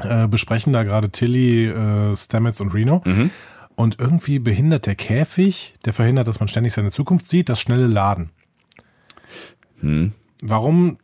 Äh, besprechen da gerade Tilly, äh, Stamets und Reno. Und irgendwie behindert der Käfig, der verhindert, dass man ständig seine Zukunft sieht, das schnelle Laden. Warum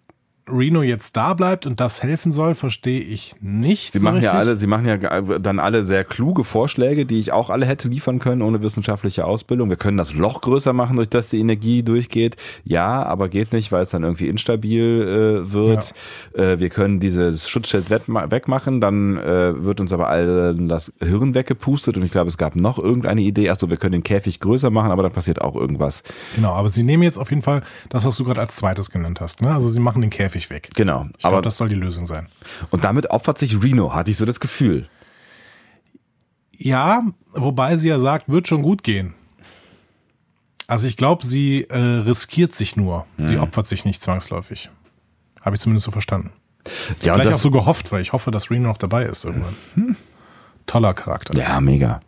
Reno jetzt da bleibt und das helfen soll, verstehe ich nicht. Sie so machen ja richtig. alle, sie machen ja dann alle sehr kluge Vorschläge, die ich auch alle hätte liefern können ohne wissenschaftliche Ausbildung. Wir können das Loch größer machen, durch das die Energie durchgeht. Ja, aber geht nicht, weil es dann irgendwie instabil äh, wird. Äh, wir können dieses Schutzschild wegma- wegmachen, dann äh, wird uns aber allen das Hirn weggepustet und ich glaube, es gab noch irgendeine Idee. Achso, wir können den Käfig größer machen, aber dann passiert auch irgendwas. Genau, aber sie nehmen jetzt auf jeden Fall das, was du gerade als zweites genannt hast. Ne? Also sie machen den Käfig weg. Genau. Ich aber glaube, das soll die Lösung sein. und damit opfert sich Reno, hatte ich so das Gefühl. Ja, wobei sie ja sagt, wird schon gut gehen. Also ich glaube, sie äh, riskiert sich nur. Sie Mhm. opfert sich nicht zwangsläufig. Habe ich zumindest so verstanden. Ja, Vielleicht auch so gehofft, weil ich hoffe, dass Reno noch dabei ist irgendwann. Toller Charakter. Ja, mega.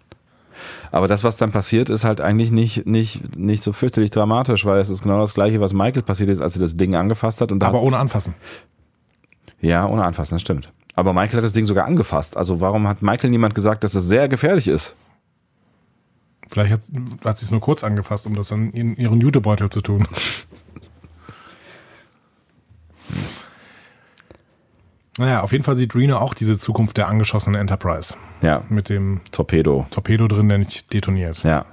Aber das, was dann passiert, ist halt eigentlich nicht, nicht, nicht so fürchterlich dramatisch, weil es ist genau das Gleiche, was Michael passiert ist, als sie das Ding angefasst hat. Und Aber ohne anfassen. Ja, ohne anfassen, das stimmt. Aber Michael hat das Ding sogar angefasst. Also warum hat Michael niemand gesagt, dass es sehr gefährlich ist? Vielleicht hat, hat sie es nur kurz angefasst, um das dann in ihren Jutebeutel zu tun. Naja, auf jeden Fall sieht Reno auch diese Zukunft der angeschossenen Enterprise. Ja, Mit dem Torpedo. Torpedo drin, der nicht detoniert. Ja.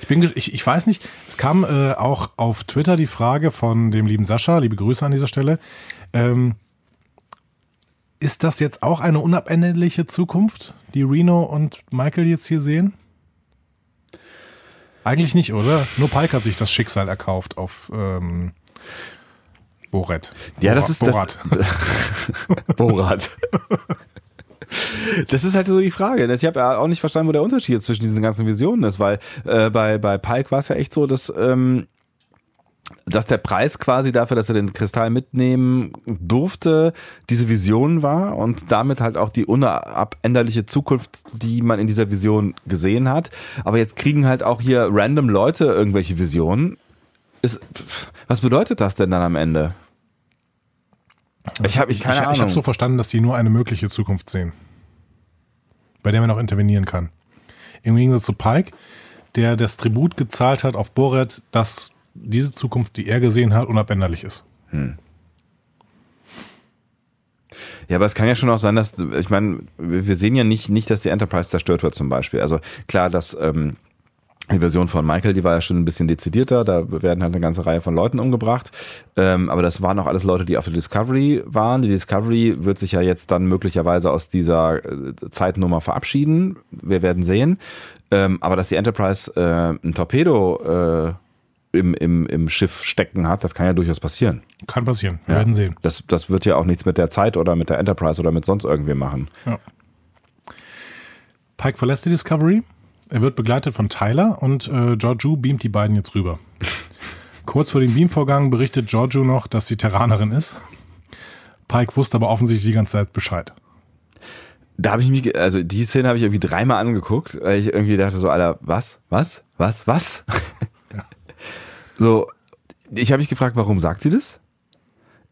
Ich, bin, ich, ich weiß nicht, es kam äh, auch auf Twitter die Frage von dem lieben Sascha, liebe Grüße an dieser Stelle. Ähm, ist das jetzt auch eine unabänderliche Zukunft, die Reno und Michael jetzt hier sehen? Eigentlich nicht, oder? Nur Pike hat sich das Schicksal erkauft auf ähm, Boret. Ja, das ist das- Borat. Borat. Das ist halt so die Frage. Ich habe ja auch nicht verstanden, wo der Unterschied zwischen diesen ganzen Visionen ist, weil äh, bei, bei Pike war es ja echt so, dass, ähm, dass der Preis quasi dafür, dass er den Kristall mitnehmen durfte, diese Vision war und damit halt auch die unabänderliche Zukunft, die man in dieser Vision gesehen hat. Aber jetzt kriegen halt auch hier random Leute irgendwelche Visionen. Ist, was bedeutet das denn dann am Ende? Ich habe ich keine ich, Ahnung. ich habe so verstanden, dass sie nur eine mögliche Zukunft sehen, bei der man auch intervenieren kann. Im Gegensatz zu Pike, der das Tribut gezahlt hat auf Boret, dass diese Zukunft, die er gesehen hat, unabänderlich ist. Ja, aber es kann ja schon auch sein, dass, ich meine, wir sehen ja nicht, nicht, dass die Enterprise zerstört wird zum Beispiel. Also klar, dass ähm, die Version von Michael, die war ja schon ein bisschen dezidierter, da werden halt eine ganze Reihe von Leuten umgebracht. Ähm, aber das waren auch alles Leute, die auf der Discovery waren. Die Discovery wird sich ja jetzt dann möglicherweise aus dieser äh, Zeitnummer verabschieden. Wir werden sehen. Ähm, aber dass die Enterprise äh, ein Torpedo äh, im, im, im Schiff stecken hat, das kann ja durchaus passieren. Kann passieren. Wir Ja. werden sehen. Das, das wird ja auch nichts mit der Zeit oder mit der Enterprise oder mit sonst irgendwie machen. Ja. Pike verlässt die Discovery. Er wird begleitet von Tyler und äh, Giorgio beamt die beiden jetzt rüber. Kurz vor dem Beamvorgang berichtet Giorgio noch, dass sie Terranerin ist. Pike wusste aber offensichtlich die ganze Zeit Bescheid. Da habe ich mich, also die Szene habe ich irgendwie dreimal angeguckt, weil ich irgendwie dachte so, Alter, was, was, was, was? So, ich habe mich gefragt, warum sagt sie das?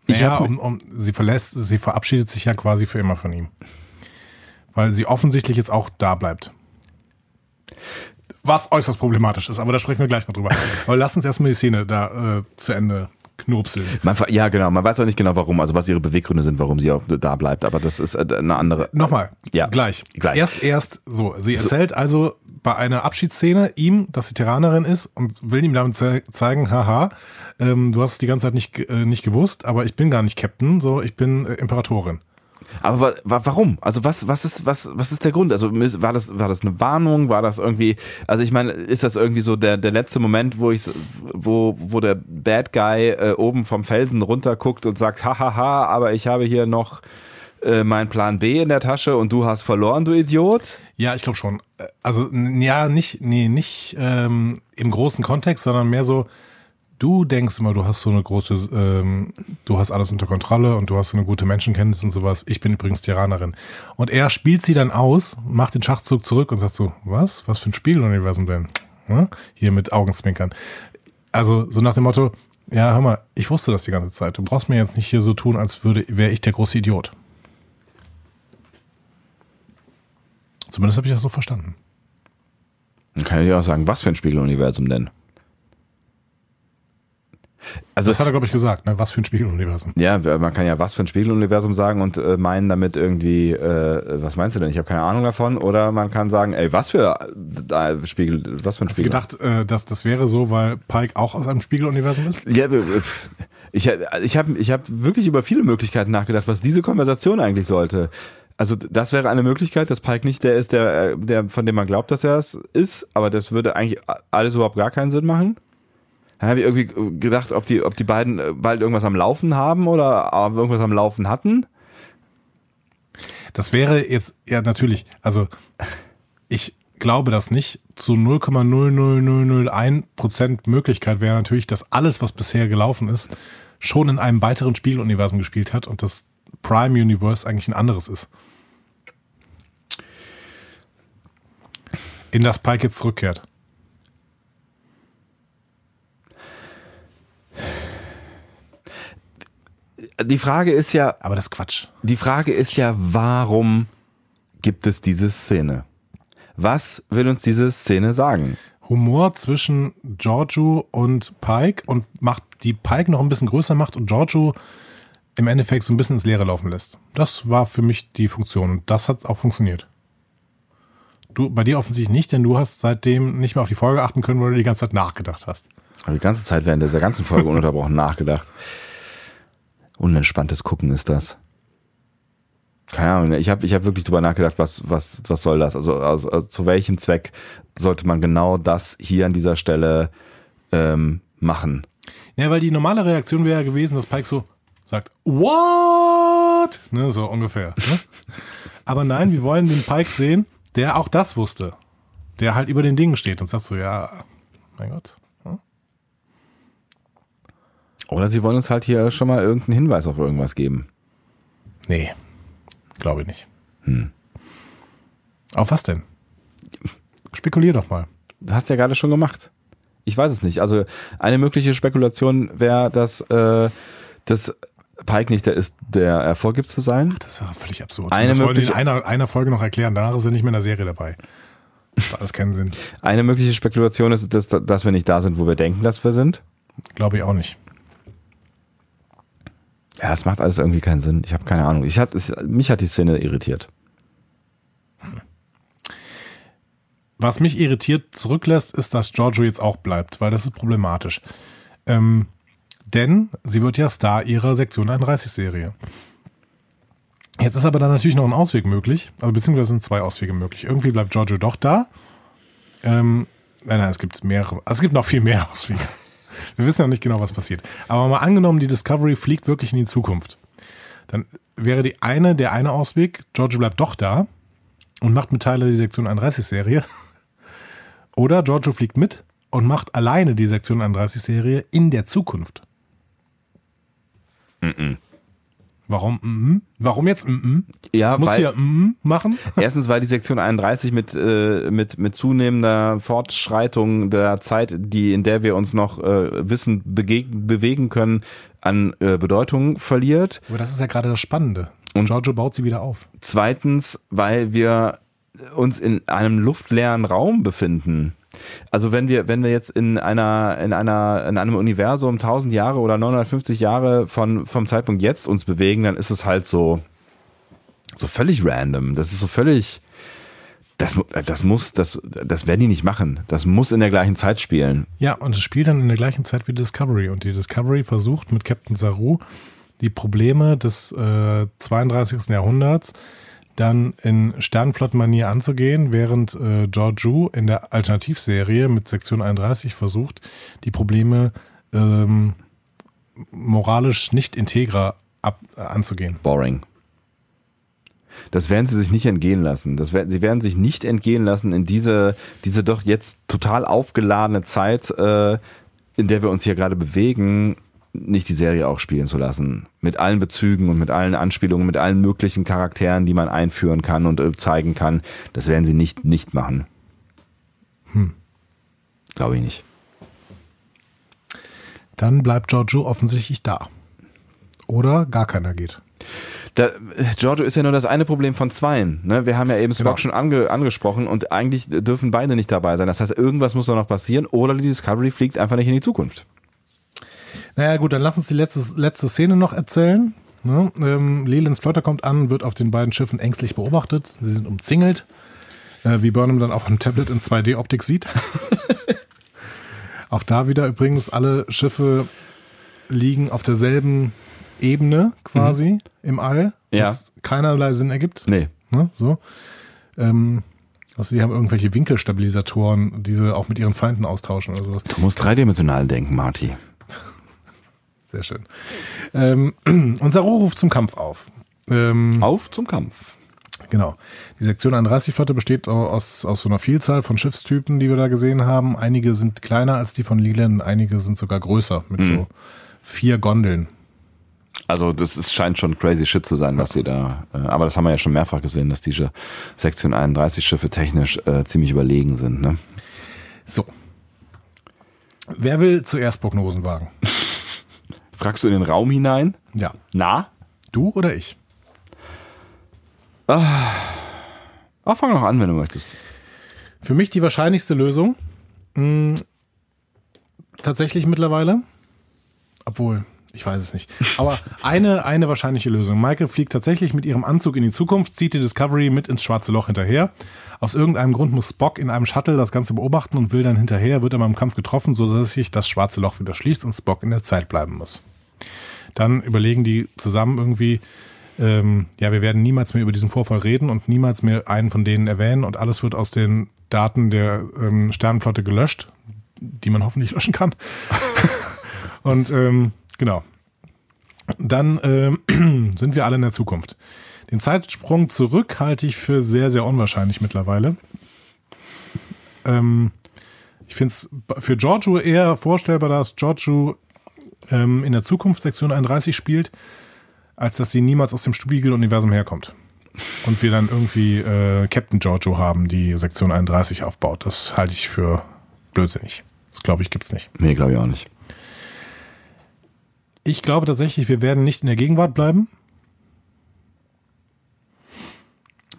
Ich ja, hab- um, um, sie verlässt, sie verabschiedet sich ja quasi für immer von ihm. Weil sie offensichtlich jetzt auch da bleibt. Was äußerst problematisch ist, aber da sprechen wir gleich noch drüber. Aber lass uns erstmal die Szene da äh, zu Ende Knurpseln. Man, ja, genau. Man weiß auch nicht genau, warum, also was ihre Beweggründe sind, warum sie auch da bleibt. Aber das ist äh, eine andere. Nochmal, Ja, gleich. gleich. Erst, erst, so. Sie erzählt also bei einer Abschiedsszene ihm, dass sie Terranerin ist und will ihm damit ze zeigen, haha, ähm, du hast es die ganze Zeit nicht, äh, nicht gewusst, aber ich bin gar nicht Captain, so, ich bin äh, Imperatorin. Aber wa wa warum? Also was, was ist, was, was ist der Grund? Also war das, war das eine Warnung? War das irgendwie, also ich meine, ist das irgendwie so der, der letzte Moment, wo ich, wo, wo der Bad Guy äh, oben vom Felsen runter guckt und sagt, hahaha, aber ich habe hier noch äh, meinen Plan B in der Tasche und du hast verloren, du Idiot? Ja, ich glaube schon. Äh, Also, ja, nicht, nee, nicht ähm, im großen Kontext, sondern mehr so, du denkst immer, du hast so eine große, ähm, du hast alles unter Kontrolle und du hast so eine gute Menschenkenntnis und sowas. Ich bin übrigens Tyrannerin. Und er spielt sie dann aus, macht den Schachzug zurück und sagt so, was? Was für ein Spiegeluniversum denn? Hm? Hier mit Augenzwinkern. Also, so nach dem Motto, ja, hör mal, ich wusste das die ganze Zeit. Du brauchst mir jetzt nicht hier so tun, als würde, wäre ich der große Idiot. Zumindest habe ich das so verstanden. Dann kann ich dir auch sagen, was für ein Spiegeluniversum denn? Also Das hat er, glaube ich, gesagt, ne? Was für ein Spiegeluniversum. Ja, man kann ja was für ein Spiegeluniversum sagen und äh, meinen damit irgendwie, äh, was meinst du denn? Ich habe keine Ahnung davon. Oder man kann sagen, ey, was für äh, Spiegel, was für ein Hast du Spiegel. gedacht, äh, dass das wäre so, weil Pike auch aus einem Spiegeluniversum ist? Ja, äh, pf, ich, ich habe ich hab wirklich über viele Möglichkeiten nachgedacht, was diese Konversation eigentlich sollte. Also das wäre eine Möglichkeit, dass Pike nicht der ist, der, äh, der von dem man glaubt, dass er es ist, aber das würde eigentlich alles überhaupt gar keinen Sinn machen. Dann habe ich irgendwie gedacht, ob die, ob die beiden äh, bald irgendwas am Laufen haben oder äh, irgendwas am Laufen hatten. Das wäre jetzt, ja, natürlich, also ich glaube das nicht. Zu 0,00001% Möglichkeit wäre natürlich, dass alles, was bisher gelaufen ist, schon in einem weiteren Spiegeluniversum gespielt hat und das Prime Universe eigentlich ein anderes ist. In das Pike jetzt zurückkehrt. Die Frage ist ja, Aber das ist Quatsch. die Frage ist ja, warum gibt es diese Szene? Was will uns diese Szene sagen? Humor zwischen Giorgio und Pike und macht die Pike noch ein bisschen größer macht und Giorgio im Endeffekt so ein bisschen ins Leere laufen lässt. Das war für mich die Funktion und das hat auch funktioniert. Du, bei dir offensichtlich nicht, denn du hast seitdem nicht mehr auf die Folge achten können, weil du die ganze Zeit nachgedacht hast. Habe die ganze Zeit während dieser ganzen Folge ununterbrochen nachgedacht. Unentspanntes Gucken ist das. Keine Ahnung, ich habe ich hab wirklich drüber nachgedacht, was, was, was soll das? Also, also, also zu welchem Zweck sollte man genau das hier an dieser Stelle ähm, machen? Ja, weil die normale Reaktion wäre ja gewesen, dass Pike so sagt, what? Ne, so ungefähr. Ne? Aber nein, wir wollen den Pike sehen, der auch das wusste. Der halt über den Dingen steht und sagt so, ja, mein Gott. Hm? Oder sie wollen uns halt hier schon mal irgendeinen Hinweis auf irgendwas geben. Nee, glaube ich nicht. Auf was denn? Spekulier doch mal. Du hast ja gerade schon gemacht. Ich weiß es nicht. Also eine mögliche Spekulation wäre, dass, äh, dass Pike nicht der ist, der er vorgibt zu sein. Das ist ja völlig absurd. Eine das wollen die in einer, einer Folge noch erklären. Danach ist er nicht mehr in der Serie dabei. Alles keinen Sinn. Eine mögliche Spekulation ist, dass, dass wir nicht da sind, wo wir denken, dass wir sind. Glaube ich auch nicht. Ja, es macht alles irgendwie keinen Sinn. Ich habe keine Ahnung. Ich hat, es, mich hat die Szene irritiert. Was mich irritiert zurücklässt, ist, dass Giorgio jetzt auch bleibt, weil das ist problematisch. Ähm, denn sie wird ja Star ihrer Sektion 31-Serie. Jetzt ist aber dann natürlich noch ein Ausweg möglich, also beziehungsweise sind zwei Auswege möglich. Irgendwie bleibt Giorgio doch da. Ähm, nein, nein, es gibt mehrere, also es gibt noch viel mehr Auswege. Wir wissen ja nicht genau, was passiert. Aber mal angenommen, die Discovery fliegt wirklich in die Zukunft. Dann wäre die eine, der eine Ausweg, Giorgio bleibt doch da und macht mit Tyler die Sektion 31-Serie. Oder Giorgio fliegt mit und macht alleine die Sektion 31-Serie in der Zukunft. Warum? mhm? Warum jetzt? mhm? Ja, Muss weil, mhm machen? erstens, weil die Sektion 31 mit, äh, mit, mit zunehmender Fortschreitung der Zeit, die, in der wir uns noch äh, Wissen bewegen können, an äh, Bedeutung verliert. Aber das ist ja gerade das Spannende. Und- Und Giorgio baut sie wieder auf. Zweitens, weil wir uns in einem luftleeren Raum befinden. Also wenn wir, wenn wir jetzt in einer, in einer, in einem Universum 1000 Jahre oder 950 Jahre von, vom Zeitpunkt jetzt uns bewegen, dann ist es halt so, so völlig random. Das ist so völlig, das, das muss, das, das werden die nicht machen. Das muss in der gleichen Zeit spielen. Ja, und es spielt dann in der gleichen Zeit wie Discovery. Und die Discovery versucht mit Captain Saru die Probleme des äh, 32. Jahrhunderts dann in Sternenflottenmanier anzugehen, während äh, Georgiou in der Alternativserie mit Sektion 31 versucht, die Probleme ähm, moralisch nicht integrer ab, äh, anzugehen. Boring. Das werden sie sich nicht entgehen lassen. Das werden, sie werden sich nicht entgehen lassen in diese, diese doch jetzt total aufgeladene Zeit, äh, in der wir uns hier gerade bewegen, nicht die Serie auch spielen zu lassen. Mit allen Bezügen und mit allen Anspielungen, mit allen möglichen Charakteren, die man einführen kann und äh, zeigen kann. Das werden sie nicht, nicht machen. Hm. Glaube ich nicht. Dann bleibt Giorgio offensichtlich da. Oder gar keiner geht. Da, Giorgio ist ja nur das eine Problem von zweien. Ne? Wir haben ja eben Spock genau. schon ange, angesprochen und eigentlich dürfen beide nicht dabei sein. Das heißt, irgendwas muss da noch passieren oder die Discovery fliegt einfach nicht in die Zukunft. Naja, gut, dann lass uns die letzte, letzte Szene noch erzählen. Ne? Ähm, Lelands Flotte kommt an, wird auf den beiden Schiffen ängstlich beobachtet. Sie sind umzingelt. Äh, wie Burnham dann auf einem Tablet in 2D-Optik sieht. auch da wieder übrigens, alle Schiffe liegen auf derselben Ebene quasi mhm. im All, was ja. keinerlei Sinn ergibt. Nee. Ne? So. Ähm, also die haben irgendwelche Winkelstabilisatoren, die sie auch mit ihren Feinden austauschen oder sowas. Du musst dreidimensional denken, Marty. Sehr schön. Ähm, und Saru ruft zum Kampf auf. Ähm, auf zum Kampf. Genau. Die Sektion 31-Flotte besteht aus, aus so einer Vielzahl von Schiffstypen, die wir da gesehen haben. Einige sind kleiner als die von Leland, einige sind sogar größer, mit mhm. so vier Gondeln. Also das ist, scheint schon crazy shit zu sein, was sie da. Äh, aber das haben wir ja schon mehrfach gesehen, dass diese Sektion 31 Schiffe technisch äh, ziemlich überlegen sind. Ne? So. Wer will zuerst Prognosen wagen? Fragst du in den Raum hinein? Ja. Na? Du oder ich? Ah. Ach, fang noch an, wenn du möchtest. Für mich die wahrscheinlichste Lösung. Mh, hm, tatsächlich mittlerweile. Obwohl, ich weiß es nicht. Aber eine, eine wahrscheinliche Lösung. Michael fliegt tatsächlich mit ihrem Anzug in die Zukunft, zieht die Discovery mit ins schwarze Loch hinterher. Aus irgendeinem Grund muss Spock in einem Shuttle das Ganze beobachten und will dann hinterher, wird aber im Kampf getroffen, sodass sich das schwarze Loch wieder schließt und Spock in der Zeit bleiben muss. Dann überlegen die zusammen irgendwie, ähm, ja, wir werden niemals mehr über diesen Vorfall reden und niemals mehr einen von denen erwähnen und alles wird aus den Daten der ähm, Sternenflotte gelöscht, die man hoffentlich löschen kann. und ähm, genau. Dann ähm, sind wir alle in der Zukunft. Den Zeitsprung zurück halte ich für sehr, sehr unwahrscheinlich mittlerweile. Ähm, ich finde es für Giorgio eher vorstellbar, dass Giorgio ähm, in der Zukunft Sektion 31 spielt, als dass sie niemals aus dem Spiegeluniversum herkommt. Und wir dann irgendwie äh, Captain Giorgio haben, die Sektion 31 aufbaut. Das halte ich für blödsinnig. Das glaube ich, gibt es nicht. Nee, glaube ich auch nicht. Ich glaube tatsächlich, wir werden nicht in der Gegenwart bleiben.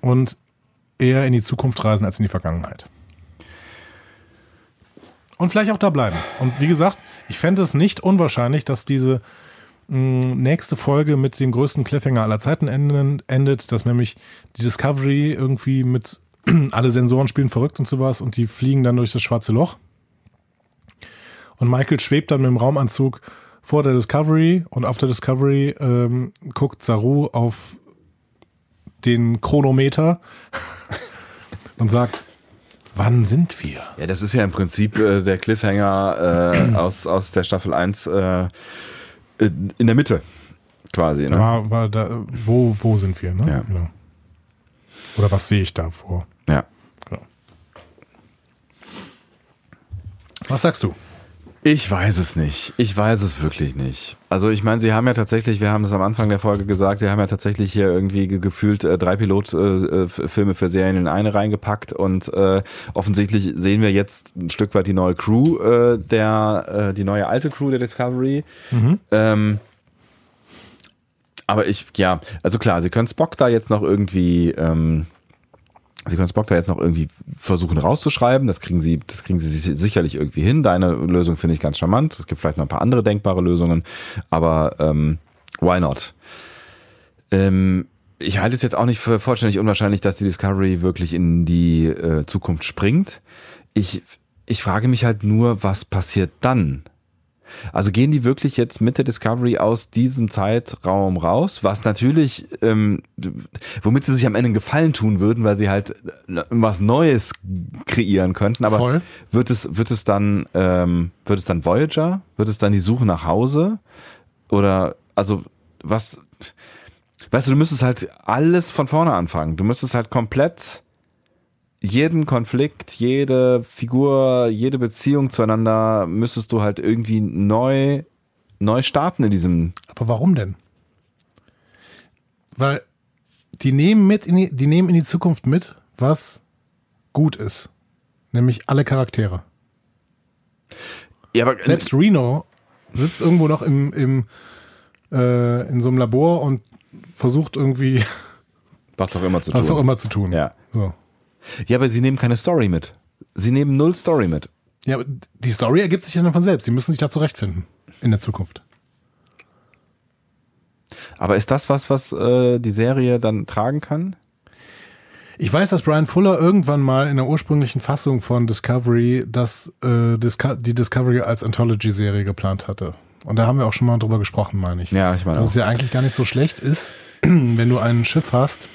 Und eher in die Zukunft reisen als in die Vergangenheit. Und vielleicht auch da bleiben. Und wie gesagt, ich fände es nicht unwahrscheinlich, dass diese mh, nächste Folge mit dem größten Cliffhanger aller Zeiten endet, dass nämlich die Discovery irgendwie mit alle Sensoren spielen verrückt und sowas und die fliegen dann durch das schwarze Loch. Und Michael schwebt dann mit dem Raumanzug vor der Discovery und auf der Discovery ähm, guckt Saru auf den Chronometer und sagt, Wann sind wir? Ja, das ist ja im Prinzip äh, der Cliffhanger äh, aus, aus der Staffel 1 äh, in der Mitte quasi. Ne? War, war da, wo, wo sind wir? Ne? Ja. Genau. Oder was sehe ich da vor? Ja. Genau. Was sagst du? Ich weiß es nicht. Ich weiß es wirklich nicht. Also ich meine, sie haben ja tatsächlich, wir haben es am Anfang der Folge gesagt, sie haben ja tatsächlich hier irgendwie gefühlt äh, drei Pilotfilme äh, für Serien in eine reingepackt und äh, offensichtlich sehen wir jetzt ein Stück weit die neue Crew, äh, der äh, die neue alte Crew der Discovery. Mhm. Ähm, aber ich, ja, also klar, sie können Spock da jetzt noch irgendwie ähm, Sie können Spock da jetzt noch irgendwie versuchen rauszuschreiben. Das kriegen sie, das kriegen sie sicherlich irgendwie hin. Deine Lösung finde ich ganz charmant. Es gibt vielleicht noch ein paar andere denkbare Lösungen, aber ähm, why not? Ähm, ich halte es jetzt auch nicht für vollständig unwahrscheinlich, dass die Discovery wirklich in die äh, Zukunft springt. Ich, ich frage mich halt nur, was passiert dann? Also gehen die wirklich jetzt mit der Discovery aus diesem Zeitraum raus, was natürlich, ähm, womit sie sich am Ende einen Gefallen tun würden, weil sie halt äh, was Neues kreieren könnten. Aber Voll. wird es, wird es dann, ähm, wird es dann Voyager? Wird es dann die Suche nach Hause? Oder, also, was, weißt du, du müsstest halt alles von vorne anfangen. Du müsstest halt komplett jeden Konflikt, jede Figur, jede Beziehung zueinander müsstest du halt irgendwie neu, neu starten in diesem. Aber warum denn? Weil die nehmen mit in die, die nehmen in die Zukunft mit, was gut ist. Nämlich alle Charaktere. Ja, aber Selbst Reno sitzt irgendwo noch im, im äh, in so einem Labor und versucht irgendwie was auch immer zu was tun. auch immer zu tun. Ja. So. Ja, aber sie nehmen keine Story mit. Sie nehmen null Story mit. Ja, aber die Story ergibt sich ja dann von selbst. Die müssen sich da zurechtfinden in der Zukunft. Aber ist das was, was äh, die Serie dann tragen kann? Ich weiß, dass Brian Fuller irgendwann mal in der ursprünglichen Fassung von Discovery das, äh, Disco die Discovery als Anthology-Serie geplant hatte. Und da haben wir auch schon mal drüber gesprochen, meine ich. Ja, ich meine Dass auch. es ja eigentlich gar nicht so schlecht ist, wenn du ein Schiff hast,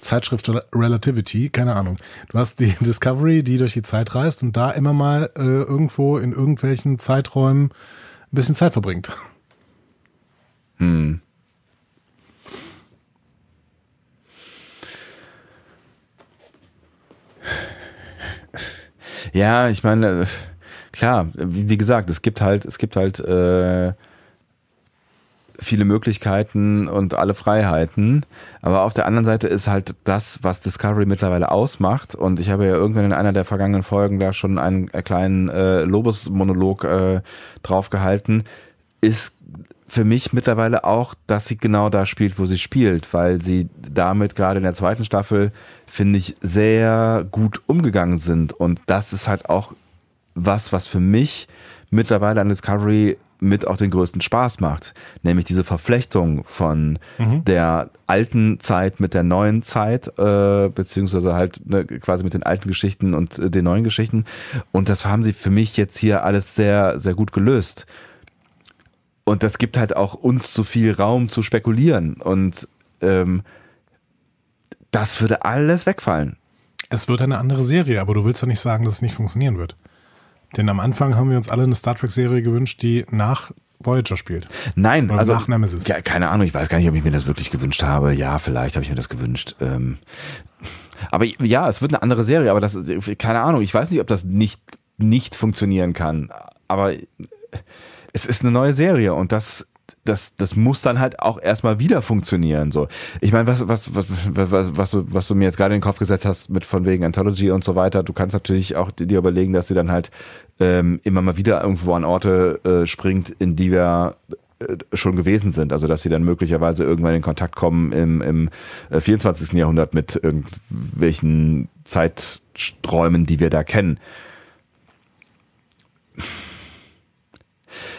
Zeitschrift Rel- Relativity, keine Ahnung. Du hast die Discovery, die durch die Zeit reist und da immer mal äh, irgendwo in irgendwelchen Zeiträumen ein bisschen Zeit verbringt. Hm. Ja, ich meine, äh, klar, wie, wie gesagt, es gibt halt, es gibt halt äh, viele Möglichkeiten und alle Freiheiten. Aber auf der anderen Seite ist halt das, was Discovery mittlerweile ausmacht. Und ich habe ja irgendwann in einer der vergangenen Folgen da schon einen äh, kleinen äh, Lobesmonolog äh, draufgehalten, ist für mich mittlerweile auch, dass sie genau da spielt, wo sie spielt, weil sie damit gerade in der zweiten Staffel, finde ich, sehr gut umgegangen sind. Und das ist halt auch was, was für mich mittlerweile an Discovery mit auch den größten Spaß macht. Nämlich diese Verflechtung von der alten Zeit mit der neuen Zeit, äh, beziehungsweise halt ne, quasi mit den alten Geschichten und äh, den neuen Geschichten. Und das haben sie für mich jetzt hier alles sehr, sehr gut gelöst. Und das gibt halt auch uns zu viel Raum zu spekulieren. Und ähm, das würde alles wegfallen. Es wird eine andere Serie, aber du willst ja nicht sagen, dass es nicht funktionieren wird. Denn am Anfang haben wir uns alle eine Star Trek-Serie gewünscht, die nach Voyager spielt. Nein, Oder also nach Nemesis. Ja, keine Ahnung, ich weiß gar nicht, ob ich mir das wirklich gewünscht habe. Ja, vielleicht habe ich mir das gewünscht. Ähm, aber ja, es wird eine andere Serie, aber das keine Ahnung, ich weiß nicht, ob das nicht nicht funktionieren kann, aber es ist eine neue Serie und das das, das muss dann halt auch erstmal wieder funktionieren. So, ich meine, was, was, was, was, was, du, was du mir jetzt gerade in den Kopf gesetzt hast mit von wegen Anthology und so weiter, du kannst natürlich auch dir überlegen, dass sie dann halt ähm, immer mal wieder irgendwo an Orte äh, springt, in die wir äh, schon gewesen sind. Also dass sie dann möglicherweise irgendwann in Kontakt kommen im, im äh, 24. Jahrhundert mit irgendwelchen Zeiträumen, die wir da kennen.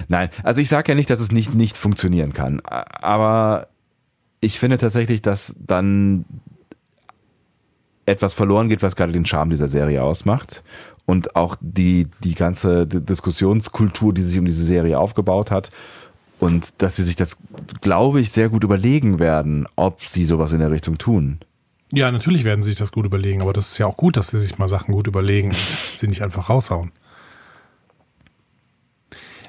Nein, also ich sage ja nicht, dass es nicht, nicht funktionieren kann. Aber ich finde tatsächlich, dass dann etwas verloren geht, was gerade den Charme dieser Serie ausmacht. Und auch die, die ganze Diskussionskultur, die sich um diese Serie aufgebaut hat. Und dass sie sich das, glaube ich, sehr gut überlegen werden, ob sie sowas in der Richtung tun. Ja, natürlich werden sie sich das gut überlegen, aber das ist ja auch gut, dass sie sich mal Sachen gut überlegen und sie nicht einfach raushauen.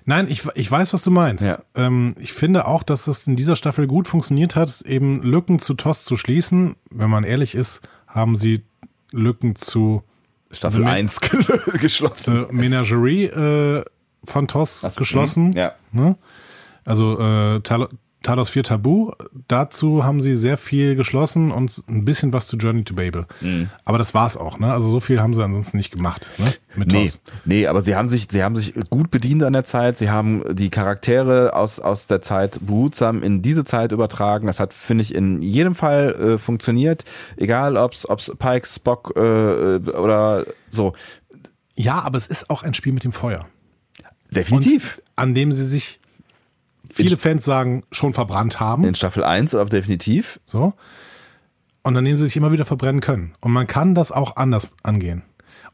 Nein, ich, ich weiß, was du meinst. Ja. Ähm, ich finde auch, dass es in dieser Staffel gut funktioniert hat, eben Lücken zu TOS zu schließen. Wenn man ehrlich ist, haben sie Lücken zu Staffel Me- 1 geschlossen. äh, Menagerie äh, von TOS so, geschlossen. mhm, Ja. Ne? Also äh, Tal Talos 4 Tabu. Dazu haben sie sehr viel geschlossen und ein bisschen was zu Journey to Babel. Mhm. Aber das war's auch, ne? Also so viel haben sie ansonsten nicht gemacht, ne? Mit Nee, nee, aber sie haben sich, sie haben sich gut bedient an der Zeit. Sie haben die Charaktere aus, aus der Zeit behutsam in diese Zeit übertragen. Das hat, finde ich, in jedem Fall äh, funktioniert. Egal, ob's, ob's Pike, Spock äh, oder so. Ja, aber es ist auch ein Spiel mit dem Feuer. Definitiv. An dem sie sich, viele In- Fans sagen, schon verbrannt haben. in Staffel 1, aber definitiv. So. Und an dem sie sich immer wieder verbrennen können. Und man kann das auch anders angehen.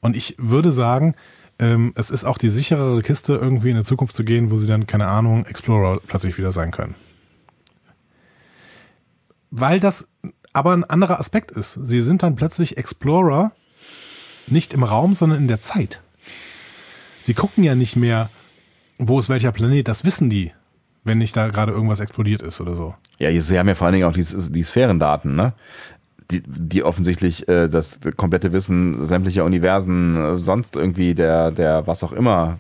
Und ich würde sagen, ähm, es ist auch die sicherere Kiste, irgendwie in der Zukunft zu gehen, wo sie dann, keine Ahnung, Explorer plötzlich wieder sein können. Weil das aber ein anderer Aspekt ist. Sie sind dann plötzlich Explorer nicht im Raum, sondern in der Zeit. Sie gucken ja nicht mehr, wo ist welcher Planet, das wissen die, wenn nicht da gerade irgendwas explodiert ist oder so. Ja, sie haben ja vor allen Dingen auch die, die Sphärendaten, ne? Die, die offensichtlich äh, das komplette Wissen sämtlicher Universen, äh, sonst irgendwie der, der was auch immer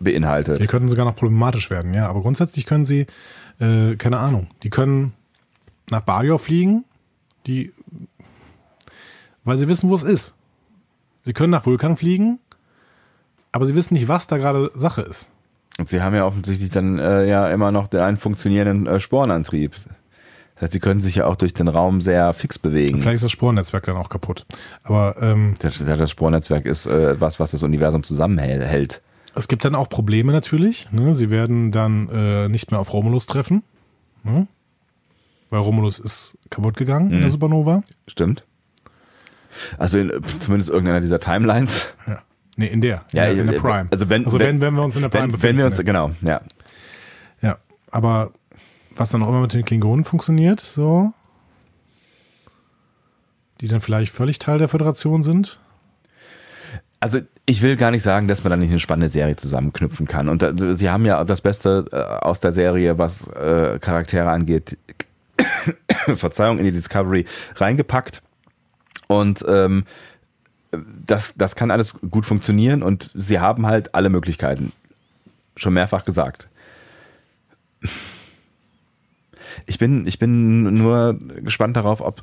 beinhaltet. Die könnten sogar noch problematisch werden, ja. Aber grundsätzlich können sie, äh, keine Ahnung, die können nach Bajor fliegen, die, weil sie wissen, wo es ist. Sie können nach Vulkan fliegen, aber sie wissen nicht, was da gerade Sache ist. Und sie haben ja offensichtlich dann äh, ja immer noch den einen funktionierenden äh, Sporenantrieb. Das heißt, sie können sich ja auch durch den Raum sehr fix bewegen. Vielleicht ist das Sporennetzwerk dann auch kaputt. Aber ähm, Das, das Spornetzwerk ist äh, was, was das Universum zusammenhält. es gibt dann auch Probleme natürlich. Ne? Sie werden dann äh, nicht mehr auf Romulus treffen. Ne? Weil Romulus ist kaputt gegangen in der Supernova. Stimmt? Also in, zumindest irgendeiner dieser Timelines. Ja. Nee, in der. Ja, in, der, in der äh, Prime. also wenn- also wenn- wenn, wenn wir uns in der Prime Wenn, wenn befinden. wir uns, genau, ja. Ja, aber was dann auch immer mit den Klingonen funktioniert, so, die dann vielleicht völlig Teil der Föderation sind. Also ich will gar nicht sagen, dass man da nicht eine spannende Serie zusammenknüpfen kann. Und da, sie haben ja das Beste äh, aus der Serie, was äh, Charaktere angeht, Verzeihung, in die Discovery reingepackt. Und ähm, das, das kann alles gut funktionieren und sie haben halt alle Möglichkeiten. Schon mehrfach gesagt. Ich bin, ich bin nur gespannt darauf, ob,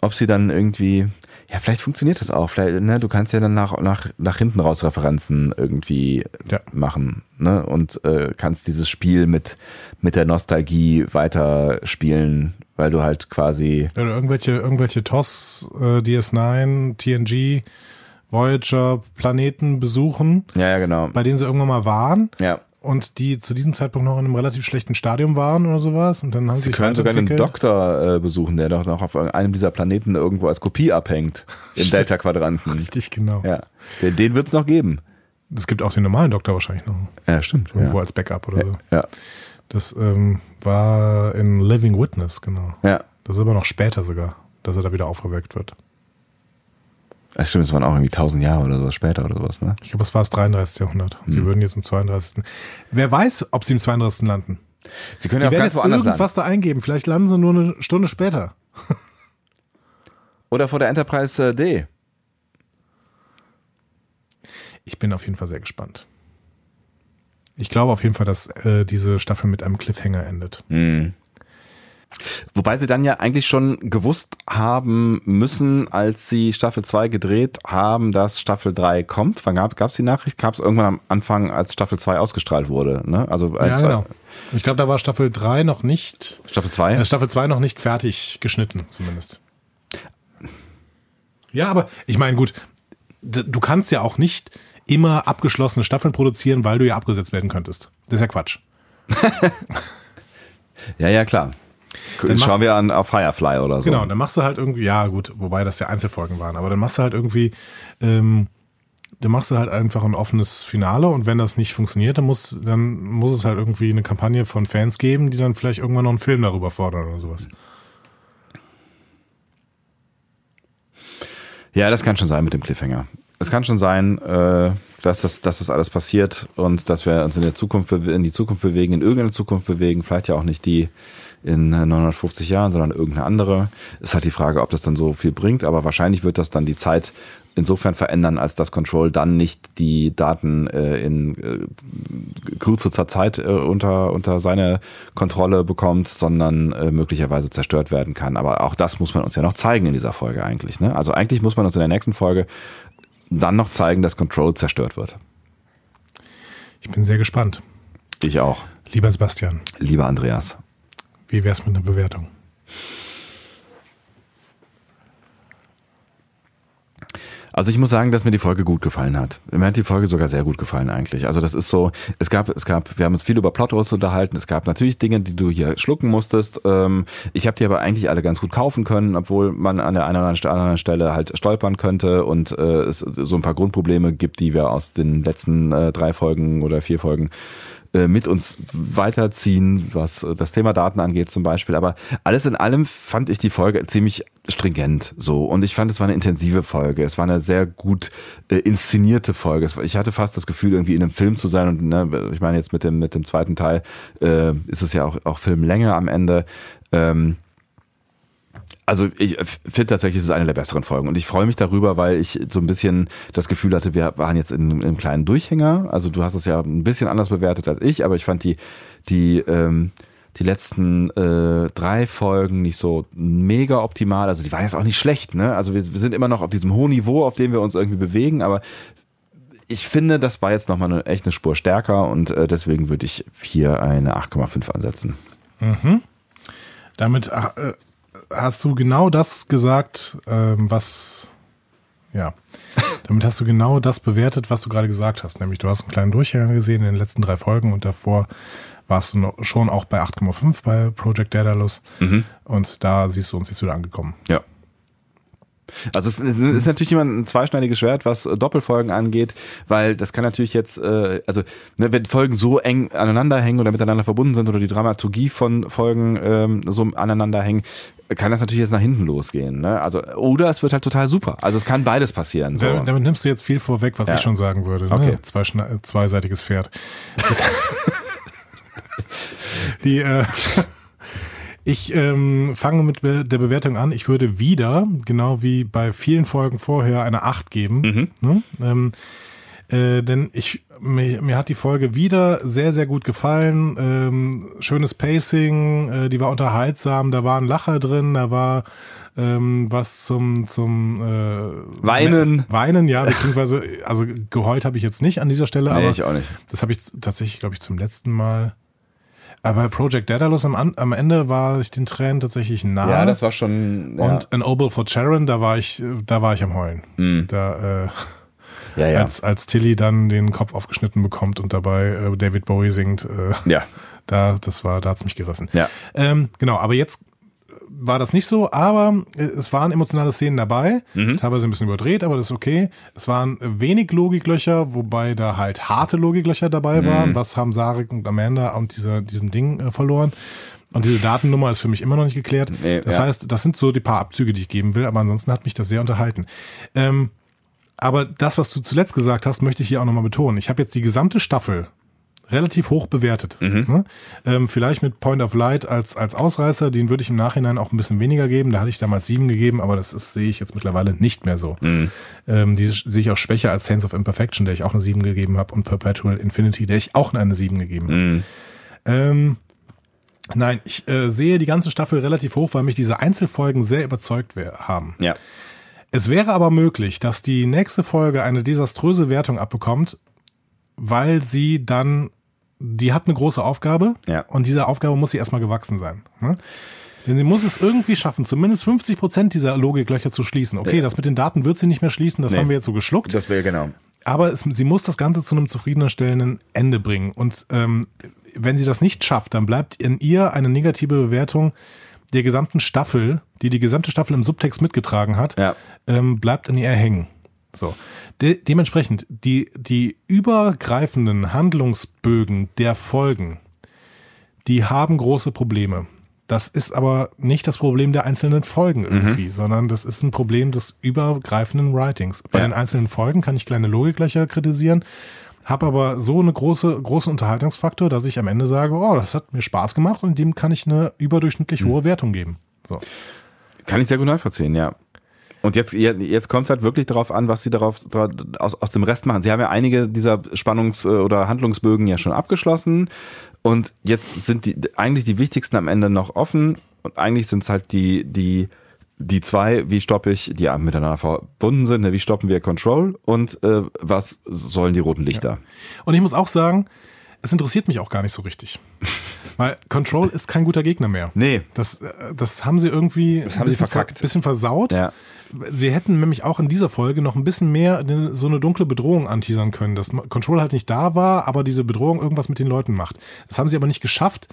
ob sie dann irgendwie, ja, vielleicht funktioniert das auch. Vielleicht, ne, du kannst ja dann nach, nach, nach hinten raus Referenzen irgendwie Ja. machen, ne? Und äh, kannst dieses Spiel mit, mit der Nostalgie weiterspielen, weil du halt quasi, Oder irgendwelche, irgendwelche TOS, äh, DS9, TNG, Voyager Planeten besuchen, ja, ja, genau. bei denen sie irgendwann mal waren Ja. und die zu diesem Zeitpunkt noch in einem relativ schlechten Stadium waren oder sowas. Und dann haben sie Sie können sogar den weiterentwickelt. Doktor äh, besuchen, der doch noch auf einem dieser Planeten irgendwo als Kopie abhängt. Im. Delta-Quadranten. Richtig, genau. Ja. Den, den wird es noch geben. Es gibt auch den normalen Doktor wahrscheinlich noch. Ja, stimmt. Irgendwo Ja. als Backup oder so. Ja. Das ähm, war in Living Witness, genau. ja. Das ist aber noch später sogar, dass er da wieder auferweckt wird. Das stimmt, es waren auch irgendwie tausend Jahre oder sowas später oder sowas, ne? Ich glaube, es war das 33. Jahrhundert. Und Hm. sie würden jetzt im 32. Wer weiß, ob sie im 32. landen. Sie können ja auch ganz jetzt woanders irgendwas da eingeben. Vielleicht landen sie nur eine Stunde später. landen. Oder vor der Enterprise äh, D. Ich bin auf jeden Fall sehr gespannt. Ich glaube auf jeden Fall, dass äh, diese Staffel mit einem Cliffhanger endet. Hm. Wobei sie dann ja eigentlich schon gewusst haben müssen, als sie Staffel 2 gedreht haben, dass Staffel 3 kommt. Wann gab es die Nachricht? Gab es irgendwann am Anfang, als Staffel 2 ausgestrahlt wurde. Ne? Also äh, Ja, genau. Ich glaube, da war Staffel 3 noch nicht, Staffel 2? äh, Staffel 2 noch nicht fertig geschnitten, zumindest. Ja, aber ich meine, gut, du kannst ja auch nicht immer abgeschlossene Staffeln produzieren, weil du ja abgesetzt werden könntest. Das ist ja Quatsch. Ja, ja, klar. Dann Schauen wir an auf Firefly oder so. Genau, dann machst du halt irgendwie, ja gut, wobei das ja Einzelfolgen waren, aber dann machst du halt irgendwie, ähm, dann machst du halt einfach ein offenes Finale und wenn das nicht funktioniert, dann muss, dann muss es halt irgendwie eine Kampagne von Fans geben, die dann vielleicht irgendwann noch einen Film darüber fordern oder sowas. Ja, das kann schon sein mit dem Cliffhanger. Es kann schon sein, äh, dass, das, dass das alles passiert und dass wir uns in der Zukunft in die Zukunft bewegen, in irgendeine Zukunft bewegen, vielleicht ja auch nicht die, in 950 Jahren, sondern irgendeine andere. Ist halt die Frage, ob das dann so viel bringt, aber wahrscheinlich wird das dann die Zeit insofern verändern, als das Control dann nicht die Daten äh, in äh, kürzester Zeit äh, unter, unter seine Kontrolle bekommt, sondern äh, möglicherweise zerstört werden kann. Aber auch das muss man uns ja noch zeigen in dieser Folge eigentlich. Ne? Also eigentlich muss man uns in der nächsten Folge dann noch zeigen, dass Control zerstört wird. Ich bin sehr gespannt. Ich auch. Lieber Sebastian. Lieber Andreas. Wie wär's mit einer Bewertung? Also ich muss sagen, dass mir die Folge gut gefallen hat. Mir hat die Folge sogar sehr gut gefallen eigentlich. Also das ist so, es gab, es gab, wir haben uns viel über Plotholes unterhalten. Es gab natürlich Dinge, die du hier schlucken musstest. Ähm, ich habe die aber eigentlich alle ganz gut kaufen können, obwohl man an der einen oder anderen Stelle halt stolpern könnte und äh, es so ein paar Grundprobleme gibt, die wir aus den letzten äh, drei Folgen oder vier Folgen mit uns weiterziehen, was äh, das Thema Daten angeht zum Beispiel. Aber alles in allem fand ich die Folge ziemlich stringent so. Und ich fand, es war eine intensive Folge. Es war eine sehr gut äh, inszenierte Folge. Ich hatte fast das Gefühl, irgendwie in einem Film zu sein. Und ne, ich meine, jetzt mit dem, mit dem zweiten Teil äh, ist es ja auch, auch Filmlänge am Ende. Ähm, also ich finde tatsächlich, es ist eine der besseren Folgen und ich freue mich darüber, weil ich so ein bisschen das Gefühl hatte, wir waren jetzt in, in einem kleinen Durchhänger. Also du hast es ja ein bisschen anders bewertet als ich, aber ich fand die die ähm, die letzten äh, drei Folgen nicht so mega optimal. Also die waren jetzt auch nicht schlecht, ne? Also wir, wir sind immer noch auf diesem hohen Niveau, auf dem wir uns irgendwie bewegen, aber ich finde, das war jetzt nochmal eine, echt eine Spur stärker und äh, deswegen würde ich hier eine 8,5 ansetzen. Mhm. Damit äh, hast du genau das gesagt, ähm, was, ja, damit hast du genau das bewertet, was du gerade gesagt hast. Nämlich, du hast einen kleinen Durchhänger gesehen in den letzten drei Folgen und davor warst du schon auch bei 8,5 bei Project Daedalus. Mhm. Und da siehst du uns jetzt wieder angekommen. Ja. Also es ist natürlich immer ein zweischneidiges Schwert, was Doppelfolgen angeht, weil das kann natürlich jetzt, äh, also ne, wenn Folgen so eng aneinander hängen oder miteinander verbunden sind oder die Dramaturgie von Folgen ähm, so aneinander hängen, kann das natürlich jetzt nach hinten losgehen. Ne? Also oder es wird halt total super. Also es kann beides passieren. So. Damit, damit nimmst du jetzt viel vorweg, was ja. ich schon sagen würde. Ne? Okay. Zwei, zweiseitiges Pferd. die äh, ich ähm, fange mit der Bewertung an. Ich würde wieder, genau wie bei vielen Folgen vorher, eine 8 geben. Mhm. Ne? Ähm, äh, denn ich mir, mir hat die Folge wieder sehr, sehr gut gefallen. Ähm, schönes Pacing, äh, die war unterhaltsam, da war ein Lacher drin, da war ähm, was zum, zum äh, Weinen. Weinen, ja, beziehungsweise, also geheult habe ich jetzt nicht an dieser Stelle, nee, aber ich auch nicht. das habe ich tatsächlich, glaube ich, zum letzten Mal aber bei Project Daedalus am, am Ende war ich den Tränen tatsächlich nah. Ja, das war schon. Ja. Und An Obel for Sharon, da war ich, da war ich am Heulen. Mhm. Da, äh, ja, ja. Als, als Tilly dann den Kopf aufgeschnitten bekommt und dabei äh, David Bowie singt. Äh, ja. Da, das war, da hat's mich gerissen. Ja. Ähm, genau, aber jetzt war das nicht so, aber äh, es waren emotionale Szenen dabei, mhm. teilweise ein bisschen überdreht, aber das ist okay. Es waren wenig Logiklöcher, wobei da halt harte Logiklöcher dabei mhm. waren. Was haben Sarek und Amanda und dieser, diesem Ding äh, verloren? Und diese Datennummer ist für mich immer noch nicht geklärt. Nee, das ja. heißt, das sind so die paar Abzüge, die ich geben will, aber ansonsten hat mich das sehr unterhalten. Ähm, aber das, was du zuletzt gesagt hast, möchte ich hier auch nochmal betonen. Ich habe jetzt die gesamte Staffel relativ hoch bewertet. Mhm. Ne? Ähm, vielleicht mit Point of Light als, als Ausreißer, den würde ich im Nachhinein auch ein bisschen weniger geben. Da hatte ich damals sieben gegeben, aber das ist, sehe ich jetzt mittlerweile nicht mehr so. Mhm. Ähm, die sehe ich auch schwächer als Sense of Imperfection, der ich auch eine sieben gegeben habe, und Perpetual Infinity, der ich auch eine sieben gegeben habe. Mhm. Ähm, nein, ich äh, sehe die ganze Staffel relativ hoch, weil mich diese Einzelfolgen sehr überzeugt haben. Ja. Es wäre aber möglich, dass die nächste Folge eine desaströse Wertung abbekommt, weil sie dann die hat eine große Aufgabe ja. und diese Aufgabe muss sie erstmal gewachsen sein. Ne? Denn sie muss es irgendwie schaffen, zumindest 50 Prozent dieser Logiklöcher zu schließen. Okay, ja. das mit den Daten wird sie nicht mehr schließen, das nee. haben wir jetzt so geschluckt. Das wäre genau. Aber es, sie muss das Ganze zu einem zufriedenstellenden Ende bringen. Und ähm, wenn sie das nicht schafft, dann bleibt in ihr eine negative Bewertung der gesamten Staffel, die die gesamte Staffel im Subtext mitgetragen hat, ja. ähm, bleibt in ihr hängen. So. De dementsprechend, die, die übergreifenden Handlungsbögen der Folgen, die haben große Probleme. Das ist aber nicht das Problem der einzelnen Folgen irgendwie, mhm. sondern das ist ein Problem des übergreifenden Writings. Bei ja. den einzelnen Folgen kann ich kleine Logiklöcher kritisieren, habe aber so eine große, großen Unterhaltungsfaktor, dass ich am Ende sage, oh, das hat mir Spaß gemacht und dem kann ich eine überdurchschnittlich hohe Wertung geben. So. Kann ich sehr gut nachvollziehen, ja. Und jetzt, jetzt kommt es halt wirklich darauf an, was sie darauf aus, aus dem Rest machen. Sie haben ja einige dieser Spannungs- oder Handlungsbögen ja schon abgeschlossen. Und jetzt sind die eigentlich die wichtigsten am Ende noch offen. Und eigentlich sind es halt die, die, die zwei, wie stoppe ich, die miteinander verbunden sind, ne, wie stoppen wir Control und äh, was sollen die roten Lichter? Ja. Und ich muss auch sagen, es interessiert mich auch gar nicht so richtig. Weil Control ist kein guter Gegner mehr. Nee. Das, äh, das haben sie irgendwie das haben sie verkackt. Ver, bisschen versaut. Ja. Sie hätten nämlich auch in dieser Folge noch ein bisschen mehr so eine dunkle Bedrohung anteasern können, dass Control halt nicht da war, aber diese Bedrohung irgendwas mit den Leuten macht. Das haben sie aber nicht geschafft,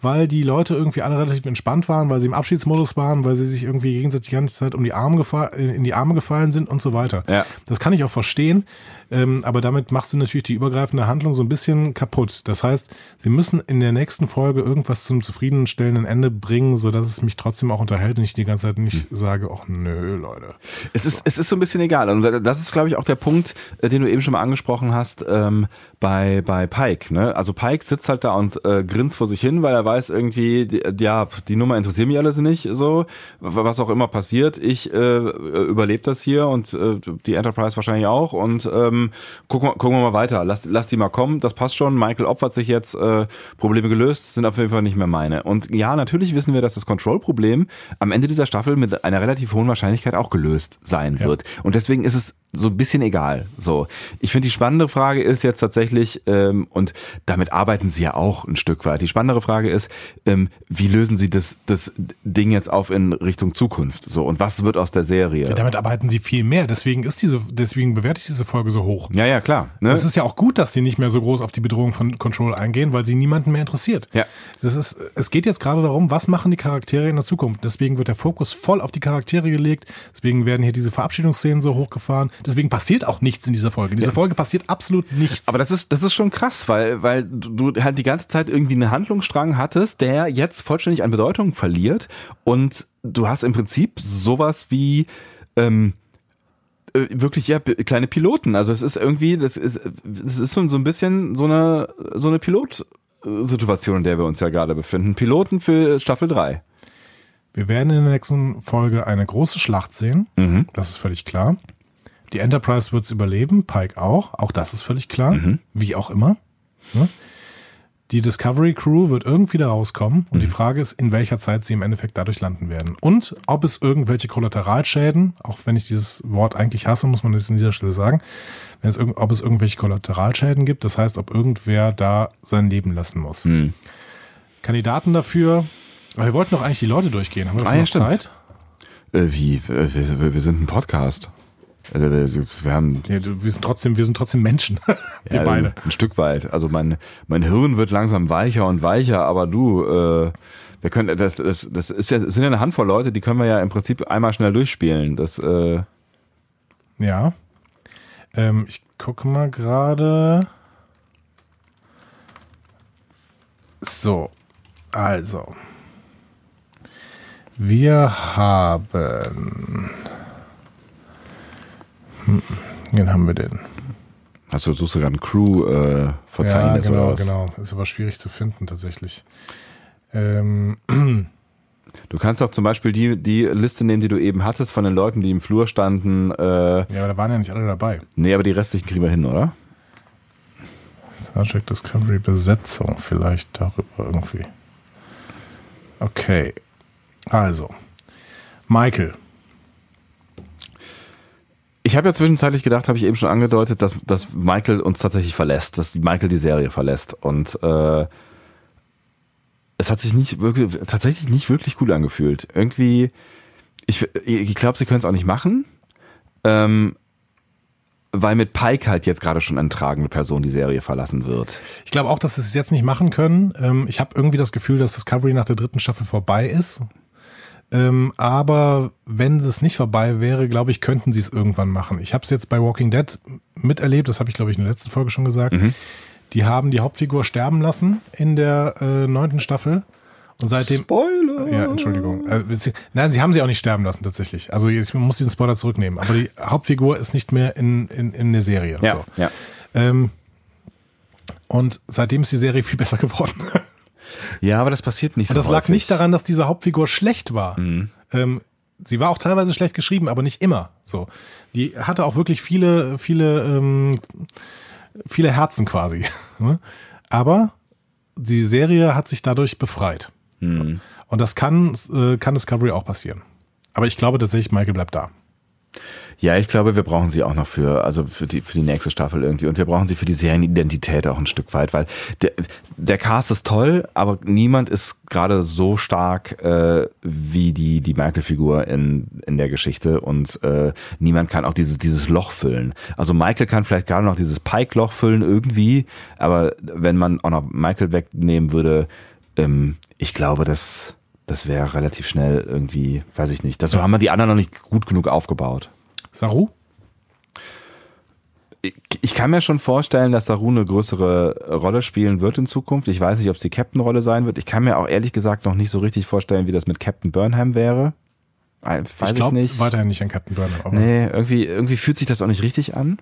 weil die Leute irgendwie alle relativ entspannt waren, weil sie im Abschiedsmodus waren, weil sie sich irgendwie gegenseitig die ganze Zeit um die Arme in die Arme gefallen sind und so weiter. Ja. Das kann ich auch verstehen, ähm, aber damit machst du natürlich die übergreifende Handlung so ein bisschen kaputt. Das heißt, sie müssen in der nächsten Folge irgendwas zum zufriedenstellenden Ende bringen, sodass es mich trotzdem auch unterhält und ich die ganze Zeit nicht hm. sage, ach nö, Leute. Es ist, so. es ist so ein bisschen egal. Und das ist, glaube ich, auch der Punkt, äh, den du eben schon mal angesprochen hast, ähm, bei, bei Pike. Ne? Also Pike sitzt halt da und äh, grinst vor sich hin, weil er weiß irgendwie, die, ja, die Nummer interessiert mich alles nicht so. Was auch immer passiert, ich äh, überlebe das hier und äh, die Enterprise wahrscheinlich auch und ähm, gucken, wir, gucken wir mal weiter. Lass, lass die mal kommen, das passt schon. Michael opfert sich jetzt, äh, Probleme gelöst, sind auf jeden Fall nicht mehr meine. Und ja, natürlich wissen wir, dass das Control-Problem am Ende dieser Staffel mit einer relativ hohen Wahrscheinlichkeit auch gelöst sein ja. wird. Und deswegen ist es so ein bisschen egal. So, ich finde die spannende Frage ist jetzt tatsächlich ähm, und damit arbeiten sie ja auch ein Stück weit. Die spannendere Frage ist, ähm, wie lösen sie das das Ding jetzt auf in Richtung Zukunft? So und was wird aus der Serie? Ja, damit arbeiten sie viel mehr. Deswegen ist diese, deswegen bewerte ich diese Folge so hoch. Ja, ja, klar. Ne? Es ist ja auch gut, dass sie nicht mehr so groß auf die Bedrohung von Control eingehen, weil sie niemanden mehr interessiert. Ja. Das ist, es geht jetzt gerade darum, was machen die Charaktere in der Zukunft. Deswegen wird der Fokus voll auf die Charaktere gelegt. Deswegen werden hier diese Verabschiedungsszenen so hochgefahren. Deswegen passiert auch nichts in dieser Folge. In dieser ja. Folge passiert absolut nichts. Aber das ist, das ist schon krass, weil, weil du halt die ganze Zeit irgendwie einen Handlungsstrang hattest, der jetzt vollständig an Bedeutung verliert und du hast im Prinzip sowas wie, ähm, äh, wirklich ja kleine Piloten. Also es ist irgendwie, das ist, es ist so, so ein bisschen so eine so eine Pilotsituation, in der wir uns ja gerade befinden. Piloten für Staffel 3. Wir werden in der nächsten Folge eine große Schlacht sehen. Mhm. Das ist völlig klar. Die Enterprise wird es überleben, Pike auch. Auch das ist völlig klar. Mhm. Wie auch immer. Ne? Die Discovery Crew wird irgendwie da rauskommen und mhm. die Frage ist, in welcher Zeit sie im Endeffekt dadurch landen werden. Und ob es irgendwelche Kollateralschäden, auch wenn ich dieses Wort eigentlich hasse, muss man das an dieser Stelle sagen, wenn es, ob es irgendwelche Kollateralschäden gibt, das heißt, ob irgendwer da sein Leben lassen muss. Mhm. Kandidaten dafür, aber wir wollten doch eigentlich die Leute durchgehen. Haben wir ah, ja, Zeit? Äh, wie? Äh, wir, wir sind ein Podcast. Also wir haben. Ja, wir sind trotzdem, wir sind trotzdem Menschen. wir ja, beide. Ein Stück weit. Also mein, mein Hirn wird langsam weicher und weicher, aber du, äh, wir können, das, das, das ist ja, das sind ja eine Handvoll Leute, die können wir ja im Prinzip einmal schnell durchspielen. Das, äh ja. Ähm, ich gucke mal gerade. So, also. Wir haben wen haben wir denn? Hast du suchst sogar ein Crew-Verzeichnis äh, ja, genau, oder was? genau. Ist aber schwierig zu finden tatsächlich. Ähm. Du kannst auch zum Beispiel die, die Liste nehmen, die du eben hattest, von den Leuten, die im Flur standen. Äh, ja, aber da waren ja nicht alle dabei. Nee, aber die restlichen kriegen wir hin, oder? Star Trek Discovery Besetzung vielleicht darüber irgendwie. Okay. Also. Michael. Ich habe ja zwischenzeitlich gedacht, habe ich eben schon angedeutet, dass, dass Michael uns tatsächlich verlässt, dass Michael die Serie verlässt. Und äh, es hat sich nicht wirklich, tatsächlich nicht wirklich gut angefühlt. Irgendwie, ich, ich glaube, sie können es auch nicht machen. Ähm, weil mit Pike halt jetzt gerade schon eine tragende Person die Serie verlassen wird. Ich glaube auch, dass sie es jetzt nicht machen können. Ähm, ich habe irgendwie das Gefühl, dass Discovery nach der dritten Staffel vorbei ist. Ähm, aber wenn es nicht vorbei wäre, glaube ich, könnten sie es irgendwann machen. Ich habe es jetzt bei Walking Dead miterlebt, das habe ich, glaube ich, in der letzten Folge schon gesagt. Mhm. Die haben die Hauptfigur sterben lassen in der äh, neunten Staffel. Und seitdem. Spoiler! Ja, Entschuldigung. Äh, nein, sie haben sie auch nicht sterben lassen, tatsächlich. Also ich muss diesen Spoiler zurücknehmen. Aber die Hauptfigur ist nicht mehr in, in, in der Serie. Ja, so. ja. Ähm, Und seitdem ist die Serie viel besser geworden. Ja, aber das passiert nicht Und so das lag häufig. nicht daran, dass diese Hauptfigur schlecht war. Ähm, sie war auch teilweise schlecht geschrieben, aber nicht immer. So, die hatte auch wirklich viele, viele, ähm, viele Herzen quasi. ne? aber die Serie hat sich dadurch befreit. Und das kann, äh, kann Discovery auch passieren. Aber ich glaube tatsächlich, Michael bleibt da. Ja, ich glaube, wir brauchen sie auch noch für, also für die, für die nächste Staffel irgendwie. Und wir brauchen sie für die Serienidentität auch ein Stück weit, weil der, der Cast ist toll, aber niemand ist gerade so stark äh, wie die, die Michael-Figur in, in der Geschichte und äh, niemand kann auch dieses, dieses Loch füllen. Also Michael kann vielleicht gerade noch dieses Pike-Loch füllen irgendwie, aber wenn man auch noch Michael wegnehmen würde, ähm, ich glaube, das, das wäre relativ schnell irgendwie, weiß ich nicht. Dazu haben wir die anderen noch nicht gut genug aufgebaut. Saru? ich, kann mir schon vorstellen, dass Saru eine größere Rolle spielen wird in Zukunft. Ich weiß nicht, ob es die Captain-Rolle sein wird. Ich kann mir auch ehrlich gesagt noch nicht so richtig vorstellen, wie das mit Captain Burnham wäre. Weiß ich ich, glaube nicht. weiterhin nicht an Captain Burnham. Aber Nee, irgendwie, irgendwie fühlt sich das auch nicht richtig an.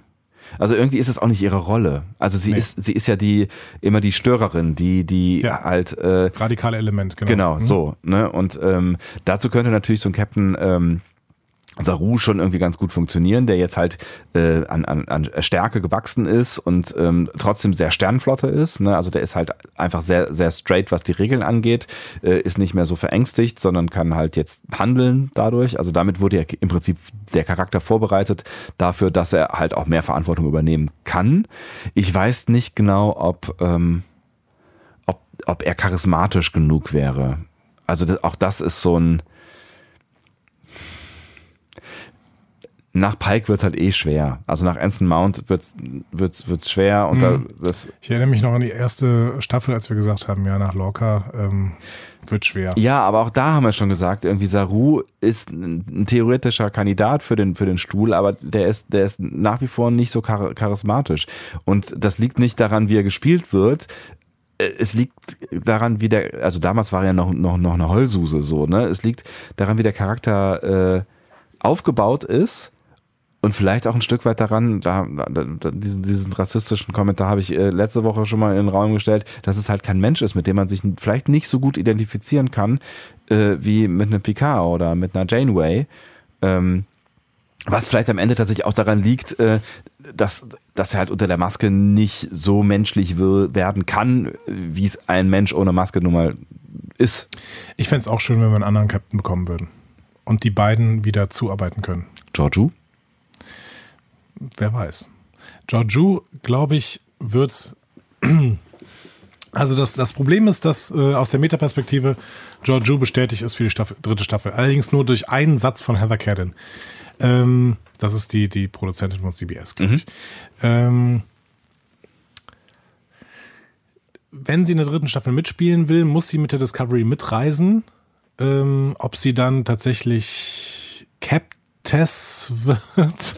Also irgendwie ist es auch nicht ihre Rolle. Also sie Nee. ist, sie ist ja die, immer die Störerin, die, die Ja. halt, äh, Radikale Element, genau. Genau, Mhm. so. Ne? Und ähm, dazu könnte natürlich so ein Captain ähm, Saru schon irgendwie ganz gut funktionieren, der jetzt halt äh, an, an, an Stärke gewachsen ist und ähm, trotzdem sehr Sternflotte ist. Ne? Also der ist halt einfach sehr, sehr straight, was die Regeln angeht, äh, ist nicht mehr so verängstigt, sondern kann halt jetzt handeln dadurch. Also damit wurde ja im Prinzip der Charakter vorbereitet dafür, dass er halt auch mehr Verantwortung übernehmen kann. Ich weiß nicht genau, ob, ähm, ob, ob er charismatisch genug wäre. Also das, auch das ist so ein nach Pike wird halt eh schwer. Also nach Anson Mount wird's wird's wird's schwer und da, das Ich erinnere mich noch an die erste Staffel, als wir gesagt haben, ja, nach Lorca ähm, wird schwer. ja, aber auch da haben wir schon gesagt, irgendwie Saru ist ein, ein theoretischer Kandidat für den für den Stuhl, aber der ist der ist nach wie vor nicht so char charismatisch und das liegt nicht daran, wie er gespielt wird. Äh, Es liegt daran, wie der, also damals war er ja noch, noch, noch eine Heulsuse so, ne? Es liegt daran, wie der Charakter äh, aufgebaut ist und vielleicht auch ein Stück weit daran, da, da, diesen, diesen rassistischen Kommentar habe ich äh, letzte Woche schon mal in den Raum gestellt, dass es halt kein Mensch ist, mit dem man sich vielleicht nicht so gut identifizieren kann, äh, wie mit einem Picard oder mit einer Janeway. Ähm, was vielleicht am Ende tatsächlich auch daran liegt, äh, dass, dass er halt unter der Maske nicht so menschlich werden kann, wie es ein Mensch ohne Maske nun mal ist. Ich fände es auch schön, wenn wir einen anderen Captain bekommen würden. Und die beiden wieder zuarbeiten können. Giorgio? Wer weiß. Georgiou, glaube ich, wird. Also das, das Problem ist, dass äh, aus der Metaperspektive Georgiou bestätigt ist für die Staffel, dritte Staffel. Allerdings nur durch einen Satz von Heather Cadden. Ähm, das ist die, die Produzentin von CBS, glaube ich. Ähm, wenn sie in der dritten Staffel mitspielen will, muss sie mit der Discovery mitreisen. Ähm, ob sie dann tatsächlich Captess wird,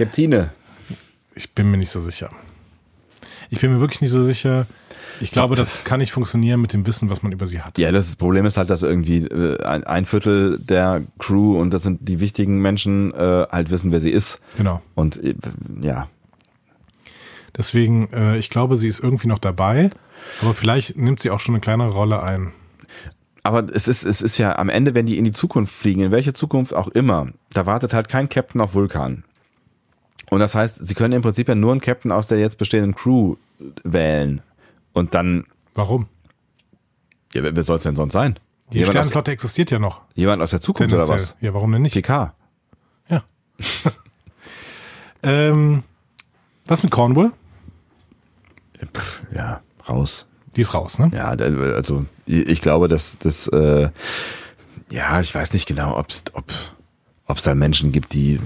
Captine. ich bin mir nicht so sicher. Ich bin mir wirklich nicht so sicher. Ich glaube, das kann nicht funktionieren mit dem Wissen, was man über sie hat. Ja, das Problem ist halt, dass irgendwie äh, ein, Viertel der Crew und das sind die wichtigen Menschen äh, halt wissen, wer sie ist. Genau. Und äh, ja, Deswegen, ich glaube, sie ist irgendwie noch dabei, aber vielleicht nimmt sie auch schon eine kleinere Rolle ein. aber es ist, es ist ja am Ende, wenn die in die Zukunft fliegen, in welche Zukunft auch immer, da wartet halt kein Captain auf Vulkan. Und das heißt, sie können im Prinzip ja nur einen Captain aus der jetzt bestehenden Crew wählen. Und dann, Warum? ja, wer soll es denn sonst sein? Die Jemand aus, Sternenflotte existiert ja noch. jemand aus der Zukunft oder was? Ja, warum denn nicht? PK. Ja. ähm, was mit Cornwall? Pff, ja, raus. Die ist raus, ne? Ja, also ich ich glaube, dass das, äh, ja, ich weiß nicht genau, ob's, ob es da Menschen gibt, die,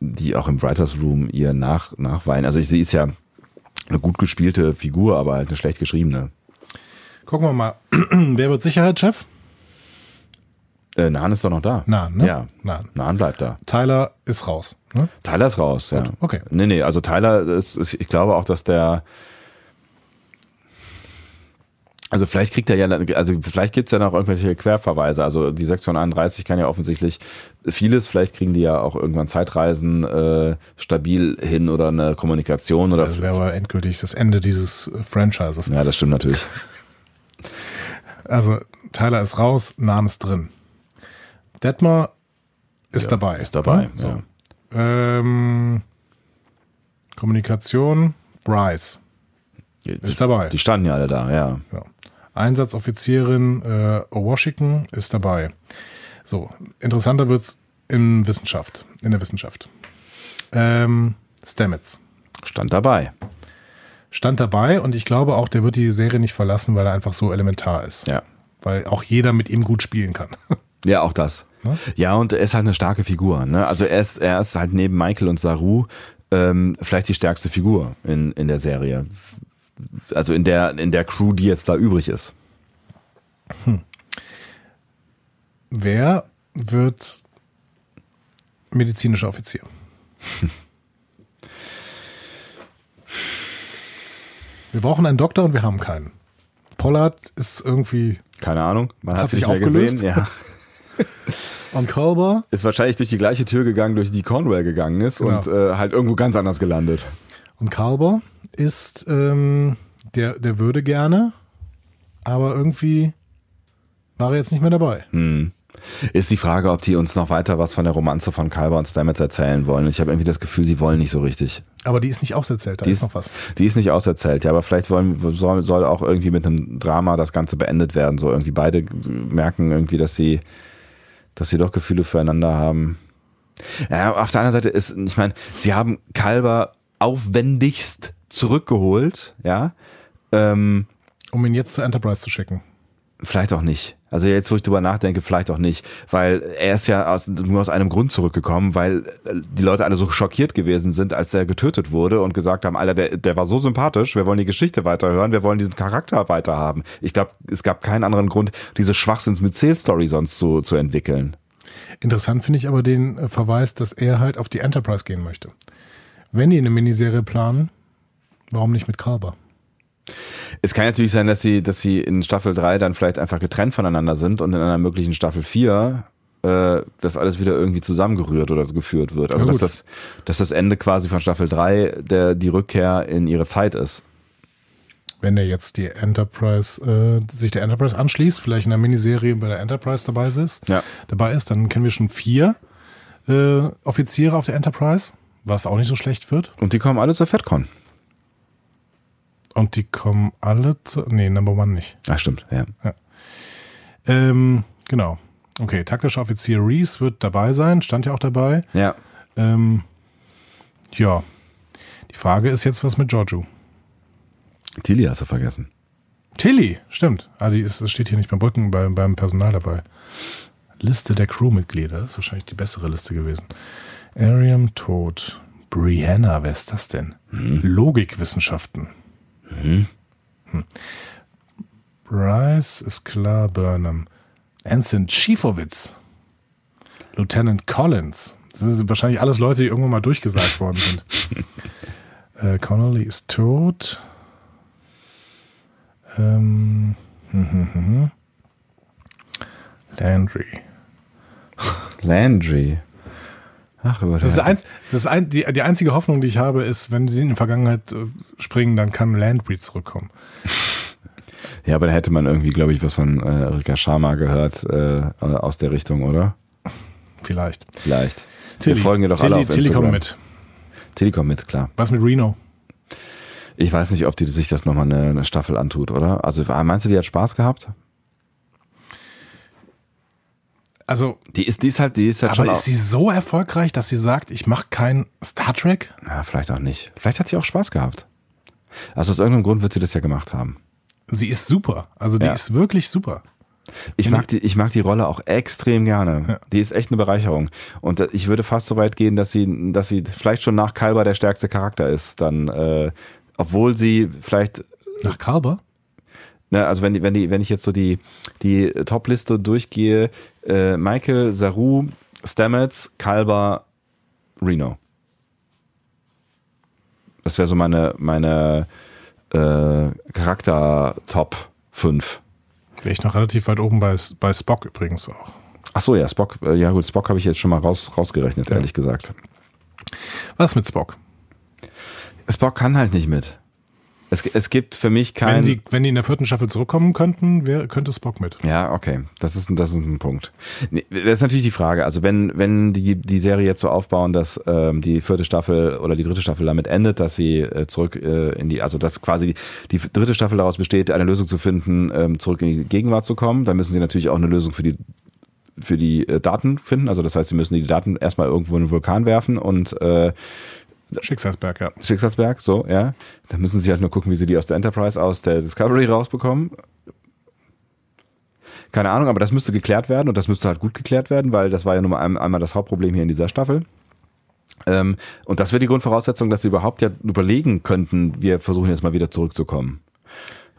die auch im Writers Room ihr nach, nachweinen. Also ich sehe, ist ja eine gut gespielte Figur, aber halt eine schlecht geschriebene. Gucken wir mal. Wer wird Sicherheitschef? Äh, Nahan ist doch noch da. Nein, ne? Ja. Nein. Nahan bleibt da. Tyler ist raus. Ne? Tyler ist raus, ja. Gut, okay. Nee, nee, also Tyler ist, ist ich glaube auch, dass der Also vielleicht kriegt er ja, also vielleicht gibt's ja noch irgendwelche Querverweise. Also die Sektion 31 kann ja offensichtlich vieles. Vielleicht kriegen die ja auch irgendwann Zeitreisen äh, stabil hin oder eine Kommunikation oder. Das wäre aber endgültig das Ende dieses Franchises. Ja, das stimmt natürlich. Also Tyler ist raus, Name ist drin. Detmar ist Ja, dabei. ist dabei, ne? So. ja. Ähm, Kommunikation, Bryce ist dabei. Die standen ja alle da, ja. Ja. Einsatzoffizierin äh, Washington ist dabei. So, interessanter wird's in Wissenschaft, in der Wissenschaft. Ähm, Stamets Stand dabei. stand dabei und ich glaube auch, der wird die Serie nicht verlassen, weil er einfach so elementar ist. Ja. Weil auch jeder mit ihm gut spielen kann. Ja, auch das. Ne? Ja, und er ist halt eine starke Figur. Ne? Also er ist, er ist halt neben Michael und Saru ähm, vielleicht die stärkste Figur in, in der Serie. Also in der, in der Crew, die jetzt da übrig ist. Wer wird medizinischer Offizier? Wir brauchen einen Doktor und wir haben keinen. Pollard ist irgendwie Keine Ahnung. Man hat, Hat sich aufgelöst? gesehen. Ja. on Culber Ist wahrscheinlich durch die gleiche Tür gegangen, durch die Cornwell gegangen ist Genau. und äh, halt irgendwo ganz anders gelandet. und Culber ist ähm, der der würde gerne, aber irgendwie war er jetzt nicht mehr dabei. Hm. Ist die Frage, ob die uns noch weiter was von der Romanze von Kalber und Stamets erzählen wollen. Ich habe irgendwie das Gefühl, sie wollen nicht so richtig. Aber die ist nicht auserzählt, da Die ist noch was. Die ist nicht auserzählt, ja, aber vielleicht wollen, soll, soll auch irgendwie mit einem Drama das Ganze beendet werden. So irgendwie beide merken irgendwie, dass sie, dass sie doch Gefühle füreinander haben. Ja, auf der anderen Seite ist, ich meine, sie haben Kalber aufwendigst zurückgeholt, ja. Ähm, Um ihn jetzt zur Enterprise zu schicken. Vielleicht auch nicht. Also jetzt, wo ich drüber nachdenke, vielleicht auch nicht, weil er ist ja aus, nur aus einem Grund zurückgekommen, weil äh, die Leute alle so schockiert gewesen sind, als er getötet wurde und gesagt haben, Alter, der, der war so sympathisch, wir wollen die Geschichte weiterhören, wir wollen diesen Charakter weiterhaben. Ich glaube, es gab keinen anderen Grund, diese Schwachsinns mit Story sonst zu, zu entwickeln. Interessant finde ich aber den äh, Verweis, dass er halt auf die Enterprise gehen möchte. Wenn die eine Miniserie planen, warum nicht mit Culber? Es kann natürlich sein, dass sie, dass sie in Staffel 3 dann vielleicht einfach getrennt voneinander sind und in einer möglichen Staffel 4 äh, das alles wieder irgendwie zusammengerührt oder geführt wird. Also Ja, dass das, dass das Ende quasi von Staffel 3 der, die Rückkehr in ihre Zeit ist. Wenn der jetzt die Enterprise, äh, sich der Enterprise anschließt, vielleicht in einer Miniserie bei der Enterprise dabei ist, Ja. dabei ist, dann kennen wir schon vier äh, Offiziere auf der Enterprise, was auch nicht so schlecht wird. Und die kommen alle zur FedCon. Und die kommen alle zu. Nee, Number One nicht. Ach stimmt, ja. Ähm, genau. Okay, taktischer Offizier Reese wird dabei sein, stand ja auch dabei. Ja. Ähm, ja. Die Frage ist jetzt, was mit Giorgio? Tilly hast du vergessen. Tilly, stimmt. Ah, die ist, steht hier nicht beim Brücken, bei, beim Personal dabei. Liste der Crewmitglieder, das ist wahrscheinlich die bessere Liste gewesen. Ariam tot. Brianna, wer ist das denn? Logikwissenschaften. Hm. Bryce ist klar, Burnham. Anson Schiefowitz. Lieutenant Collins. Das sind wahrscheinlich alles Leute, die irgendwann mal durchgesagt worden sind. äh, Connolly ist tot. Ähm, hm, hm, hm, hm. Landry. Landry. Ach, über Das ist, eins, das ist ein, die, die einzige Hoffnung, die ich habe, ist, wenn sie in die Vergangenheit äh, springen, dann kann Landry zurückkommen. Ja, aber da hätte man irgendwie, glaube ich, was von äh, Rika Sharma gehört äh, aus der Richtung, oder? Vielleicht. Vielleicht. Wir folgen ihr doch alle auf Tilly Instagram. kommt mit. Tilly kommt mit, klar. Was mit Reno? Ich weiß nicht, ob die sich das nochmal eine, eine Staffel antut, oder? Also meinst du, die hat Spaß gehabt? Also, Die ist, die ist halt, die ist halt aber schon ist sie so erfolgreich, dass sie sagt, ich mache kein Star Trek? ja, vielleicht auch nicht. Vielleicht hat sie auch Spaß gehabt. Also aus irgendeinem Grund wird sie das ja gemacht haben. Sie ist super. Also, die Ja. ist wirklich super. Ich Wenn mag die, ich mag die Rolle auch extrem gerne. Ja. Die ist echt eine Bereicherung. Und äh, ich würde fast so weit gehen, dass sie, dass sie vielleicht schon nach Kalber der stärkste Charakter ist. Dann, äh, obwohl sie vielleicht Nach Carver? Ne, also wenn wenn die, wenn ich jetzt so die, die Top-Liste durchgehe, äh, Michael, Saru, Stamets, Kalber, Reno. Das wäre so meine, meine äh, Charakter-Top fünf. Wäre ich noch relativ weit oben bei, bei Spock übrigens auch. Ach so, ja, Spock, äh, ja gut, Spock habe ich jetzt schon mal raus, rausgerechnet, Ja. ehrlich gesagt. Was mit Spock? Spock kann halt nicht mit. Es, es gibt für mich kein. Wenn die, wenn die in der vierten Staffel zurückkommen könnten, wär, könnte Spock mit. Ja, okay. Das ist, ein- das ist ein Punkt. Nee, Das ist natürlich die Frage. Also wenn, wenn die, die Serie jetzt so aufbauen, dass ähm, die vierte Staffel oder die dritte Staffel damit endet, dass sie äh, zurück äh, in die, also dass quasi die dritte Staffel daraus besteht, eine Lösung zu finden, ähm, zurück in die Gegenwart zu kommen, dann müssen sie natürlich auch eine Lösung für die für die äh, Daten finden. Also das heißt, sie müssen die Daten erstmal irgendwo in den Vulkan werfen und äh, Schicksalsberg, ja. Schicksalsberg, so, ja. Dann müssen sie halt nur gucken, wie sie die aus der Enterprise, aus der Discovery rausbekommen. Keine Ahnung, aber das müsste geklärt werden und das müsste halt gut geklärt werden, weil das war ja nun mal ein- einmal das Hauptproblem hier in dieser Staffel. Ähm, und das wäre die Grundvoraussetzung, dass sie überhaupt ja überlegen könnten, wir versuchen jetzt mal wieder zurückzukommen.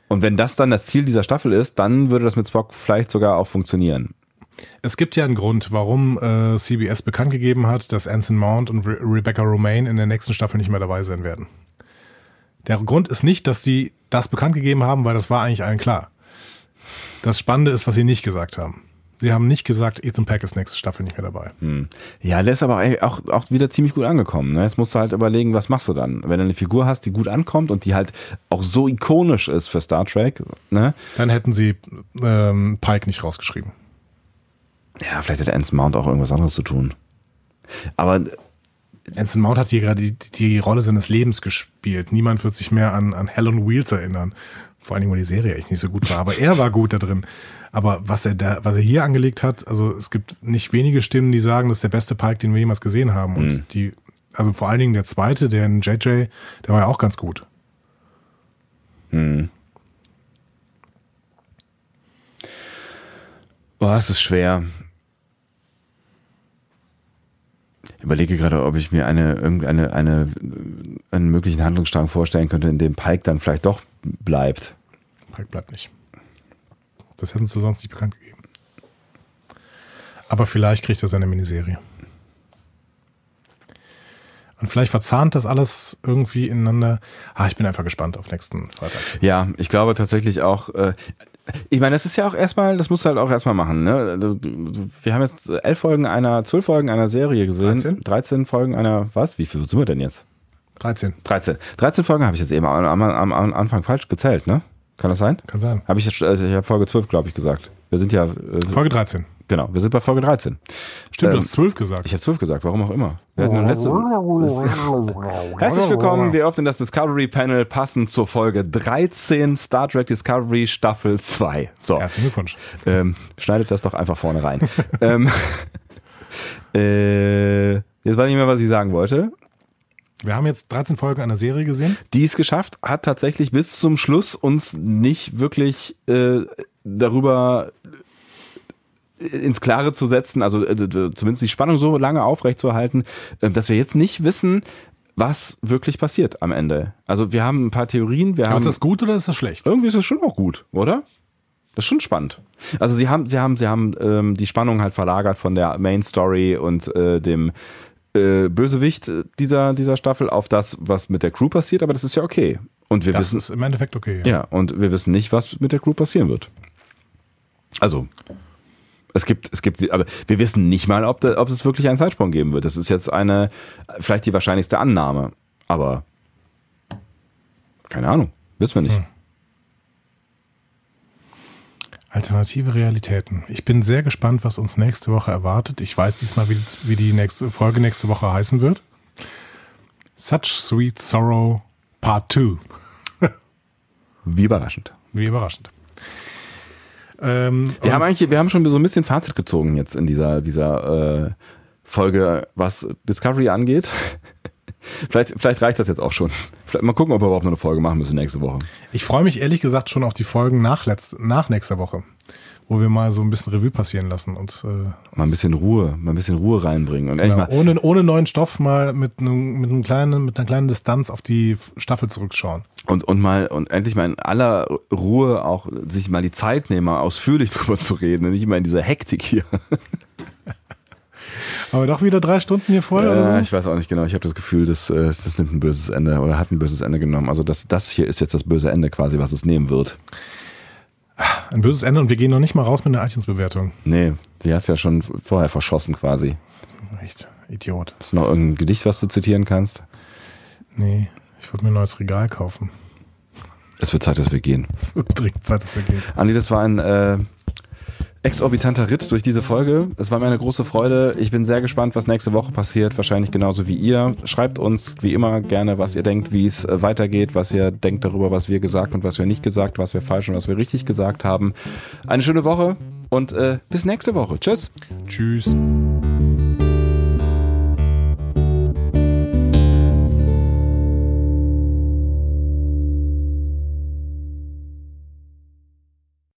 Und wenn das dann das Ziel dieser Staffel ist, dann würde das mit Spock vielleicht sogar auch funktionieren. Es gibt ja einen Grund, warum äh, CBS bekannt gegeben hat, dass Anson Mount und Re Rebecca Romaine in der nächsten Staffel nicht mehr dabei sein werden. Der Grund ist nicht, dass die das bekannt gegeben haben, weil das war eigentlich allen klar. Das Spannende ist, was sie nicht gesagt haben. Sie haben nicht gesagt, Ethan Peck ist nächste Staffel nicht mehr dabei. Ja, der ist aber auch, auch wieder ziemlich gut angekommen. Ne? Jetzt musst du halt überlegen, was machst du dann? Wenn du eine Figur hast, die gut ankommt und die halt auch so ikonisch ist für Star Trek, ne? Dann hätten sie ähm, Pike nicht rausgeschrieben. Ja, vielleicht hat Anson Mount auch irgendwas anderes zu tun. Aber Anson Mount hat hier gerade die, die Rolle seines Lebens gespielt. Niemand wird sich mehr an, an Hell on Wheels erinnern. Vor allen Dingen, weil die Serie echt nicht so gut war. Aber er war gut da drin. Aber was er da, was er hier angelegt hat, also es gibt nicht wenige Stimmen, die sagen, das ist der beste Pike, den wir jemals gesehen haben. Und die, also vor allen Dingen der zweite, der in JJ, der war ja auch ganz gut. boah, es ist schwer. Ich überlege gerade, ob ich mir eine, irgendeine, eine, einen möglichen Handlungsstrang vorstellen könnte, in dem Pike dann vielleicht doch bleibt. Pike bleibt nicht. Das hätten sie sonst nicht bekannt gegeben. Aber vielleicht kriegt er seine Miniserie. Und vielleicht verzahnt das alles irgendwie ineinander. Ah, ich bin einfach gespannt auf nächsten Freitag. Ja, ich glaube tatsächlich auch, äh, ich meine, das ist ja auch erstmal, das musst du halt auch erstmal machen, ne? Also, Wir haben jetzt elf Folgen einer, zwölf Folgen einer Serie gesehen. 13? 13 Folgen einer, was? Wie viel sind wir denn jetzt? 13. 13. 13 Folgen habe ich jetzt eben am, am, am, Anfang falsch gezählt, ne? Kann das sein? Kann sein. Habe ich jetzt, also ich habe Folge 12, glaube ich, gesagt. Wir sind ja, äh, Folge 13. genau, wir sind bei Folge 13. Stimmt, Ähm, du hast 12 gesagt. Ich habe 12 gesagt, warum auch immer. Wir hatten letzte, Herzlich willkommen, wir öffnen das Discovery Panel passend zur Folge 13 Star Trek Discovery Staffel 2. So, Herzlichen Glückwunsch. ähm, schneidet das doch einfach vorne rein. ähm, äh, jetzt weiß ich nicht mehr, was ich sagen wollte. Wir haben jetzt 13 Folgen einer Serie gesehen. Die es geschafft hat, tatsächlich bis zum Schluss uns nicht wirklich äh, darüber ins Klare zu setzen, also äh, zumindest die Spannung so lange aufrechtzuerhalten, äh, dass wir jetzt nicht wissen, was wirklich passiert am Ende. Also wir haben ein paar Theorien, wir Aber haben ist das gut oder ist das schlecht? irgendwie ist es schon auch gut, oder? Das ist schon spannend. Also sie haben, sie haben, sie haben ähm, die Spannung halt verlagert von der Main Story und äh, dem äh, Bösewicht dieser dieser Staffel auf das, was mit der Crew passiert. Aber das ist ja okay. Und wir Das wissen, ist im Endeffekt okay. ja, und wir wissen nicht, was mit der Crew passieren wird. Also es gibt, es gibt, aber wir wissen nicht mal, ob, da, ob es wirklich einen Zeitsprung geben wird. Das ist jetzt eine, vielleicht die wahrscheinlichste Annahme, aber keine Ahnung, wissen wir nicht. Hm. Alternative Realitäten. Ich bin sehr gespannt, was uns nächste Woche erwartet. Ich weiß diesmal, wie, wie die nächste Folge nächste Woche heißen wird. Such Sweet Sorrow Part 2. Wie überraschend. Wie überraschend. Ähm, Wir haben eigentlich, wir haben schon so ein bisschen Fazit gezogen jetzt in dieser, dieser äh, Folge, was Discovery angeht. vielleicht, vielleicht reicht das jetzt auch schon. Vielleicht mal gucken, ob wir überhaupt noch eine Folge machen müssen nächste Woche. ich freue mich ehrlich gesagt schon auf die Folgen nach, letzt, nach nächster Woche, wo wir mal so ein bisschen Revue passieren lassen und äh, Mal ein bisschen Ruhe, mal ein bisschen Ruhe reinbringen und genau, mal ohne, ohne neuen Stoff mal mit, einem, mit, einem kleinen, mit einer kleinen Distanz auf die Staffel zurückschauen. Und, und mal und endlich mal in aller Ruhe auch sich mal die Zeit nehmen, mal ausführlich drüber zu reden und nicht immer in dieser Hektik hier. Aber doch wieder drei Stunden hier voll Äh, oder so? ich weiß auch nicht genau. Ich habe das Gefühl, das, äh, das nimmt ein böses Ende oder hat ein böses Ende genommen. Also das, das hier ist jetzt das böse Ende quasi, was es nehmen wird. Ein böses Ende und wir gehen noch nicht mal raus mit einer iTunes-Bewertung. Nee, die hast ja schon vorher verschossen quasi. Echt, Idiot. Hast du noch irgendein Gedicht, was du zitieren kannst? Nee, ich wollte mir ein neues Regal kaufen. Es wird Zeit, dass wir gehen. Es wird dringend Zeit, dass wir gehen. Andi, das war ein äh, exorbitanter Ritt durch diese Folge. Es war mir eine große Freude. Ich bin sehr gespannt, was nächste Woche passiert. Wahrscheinlich genauso wie ihr. Schreibt uns wie immer gerne, was ihr denkt, wie es äh, weitergeht, was ihr denkt darüber, was wir gesagt und was wir nicht gesagt, was wir falsch und was wir richtig gesagt haben. Eine schöne Woche und äh, bis nächste Woche. Tschüss. Tschüss.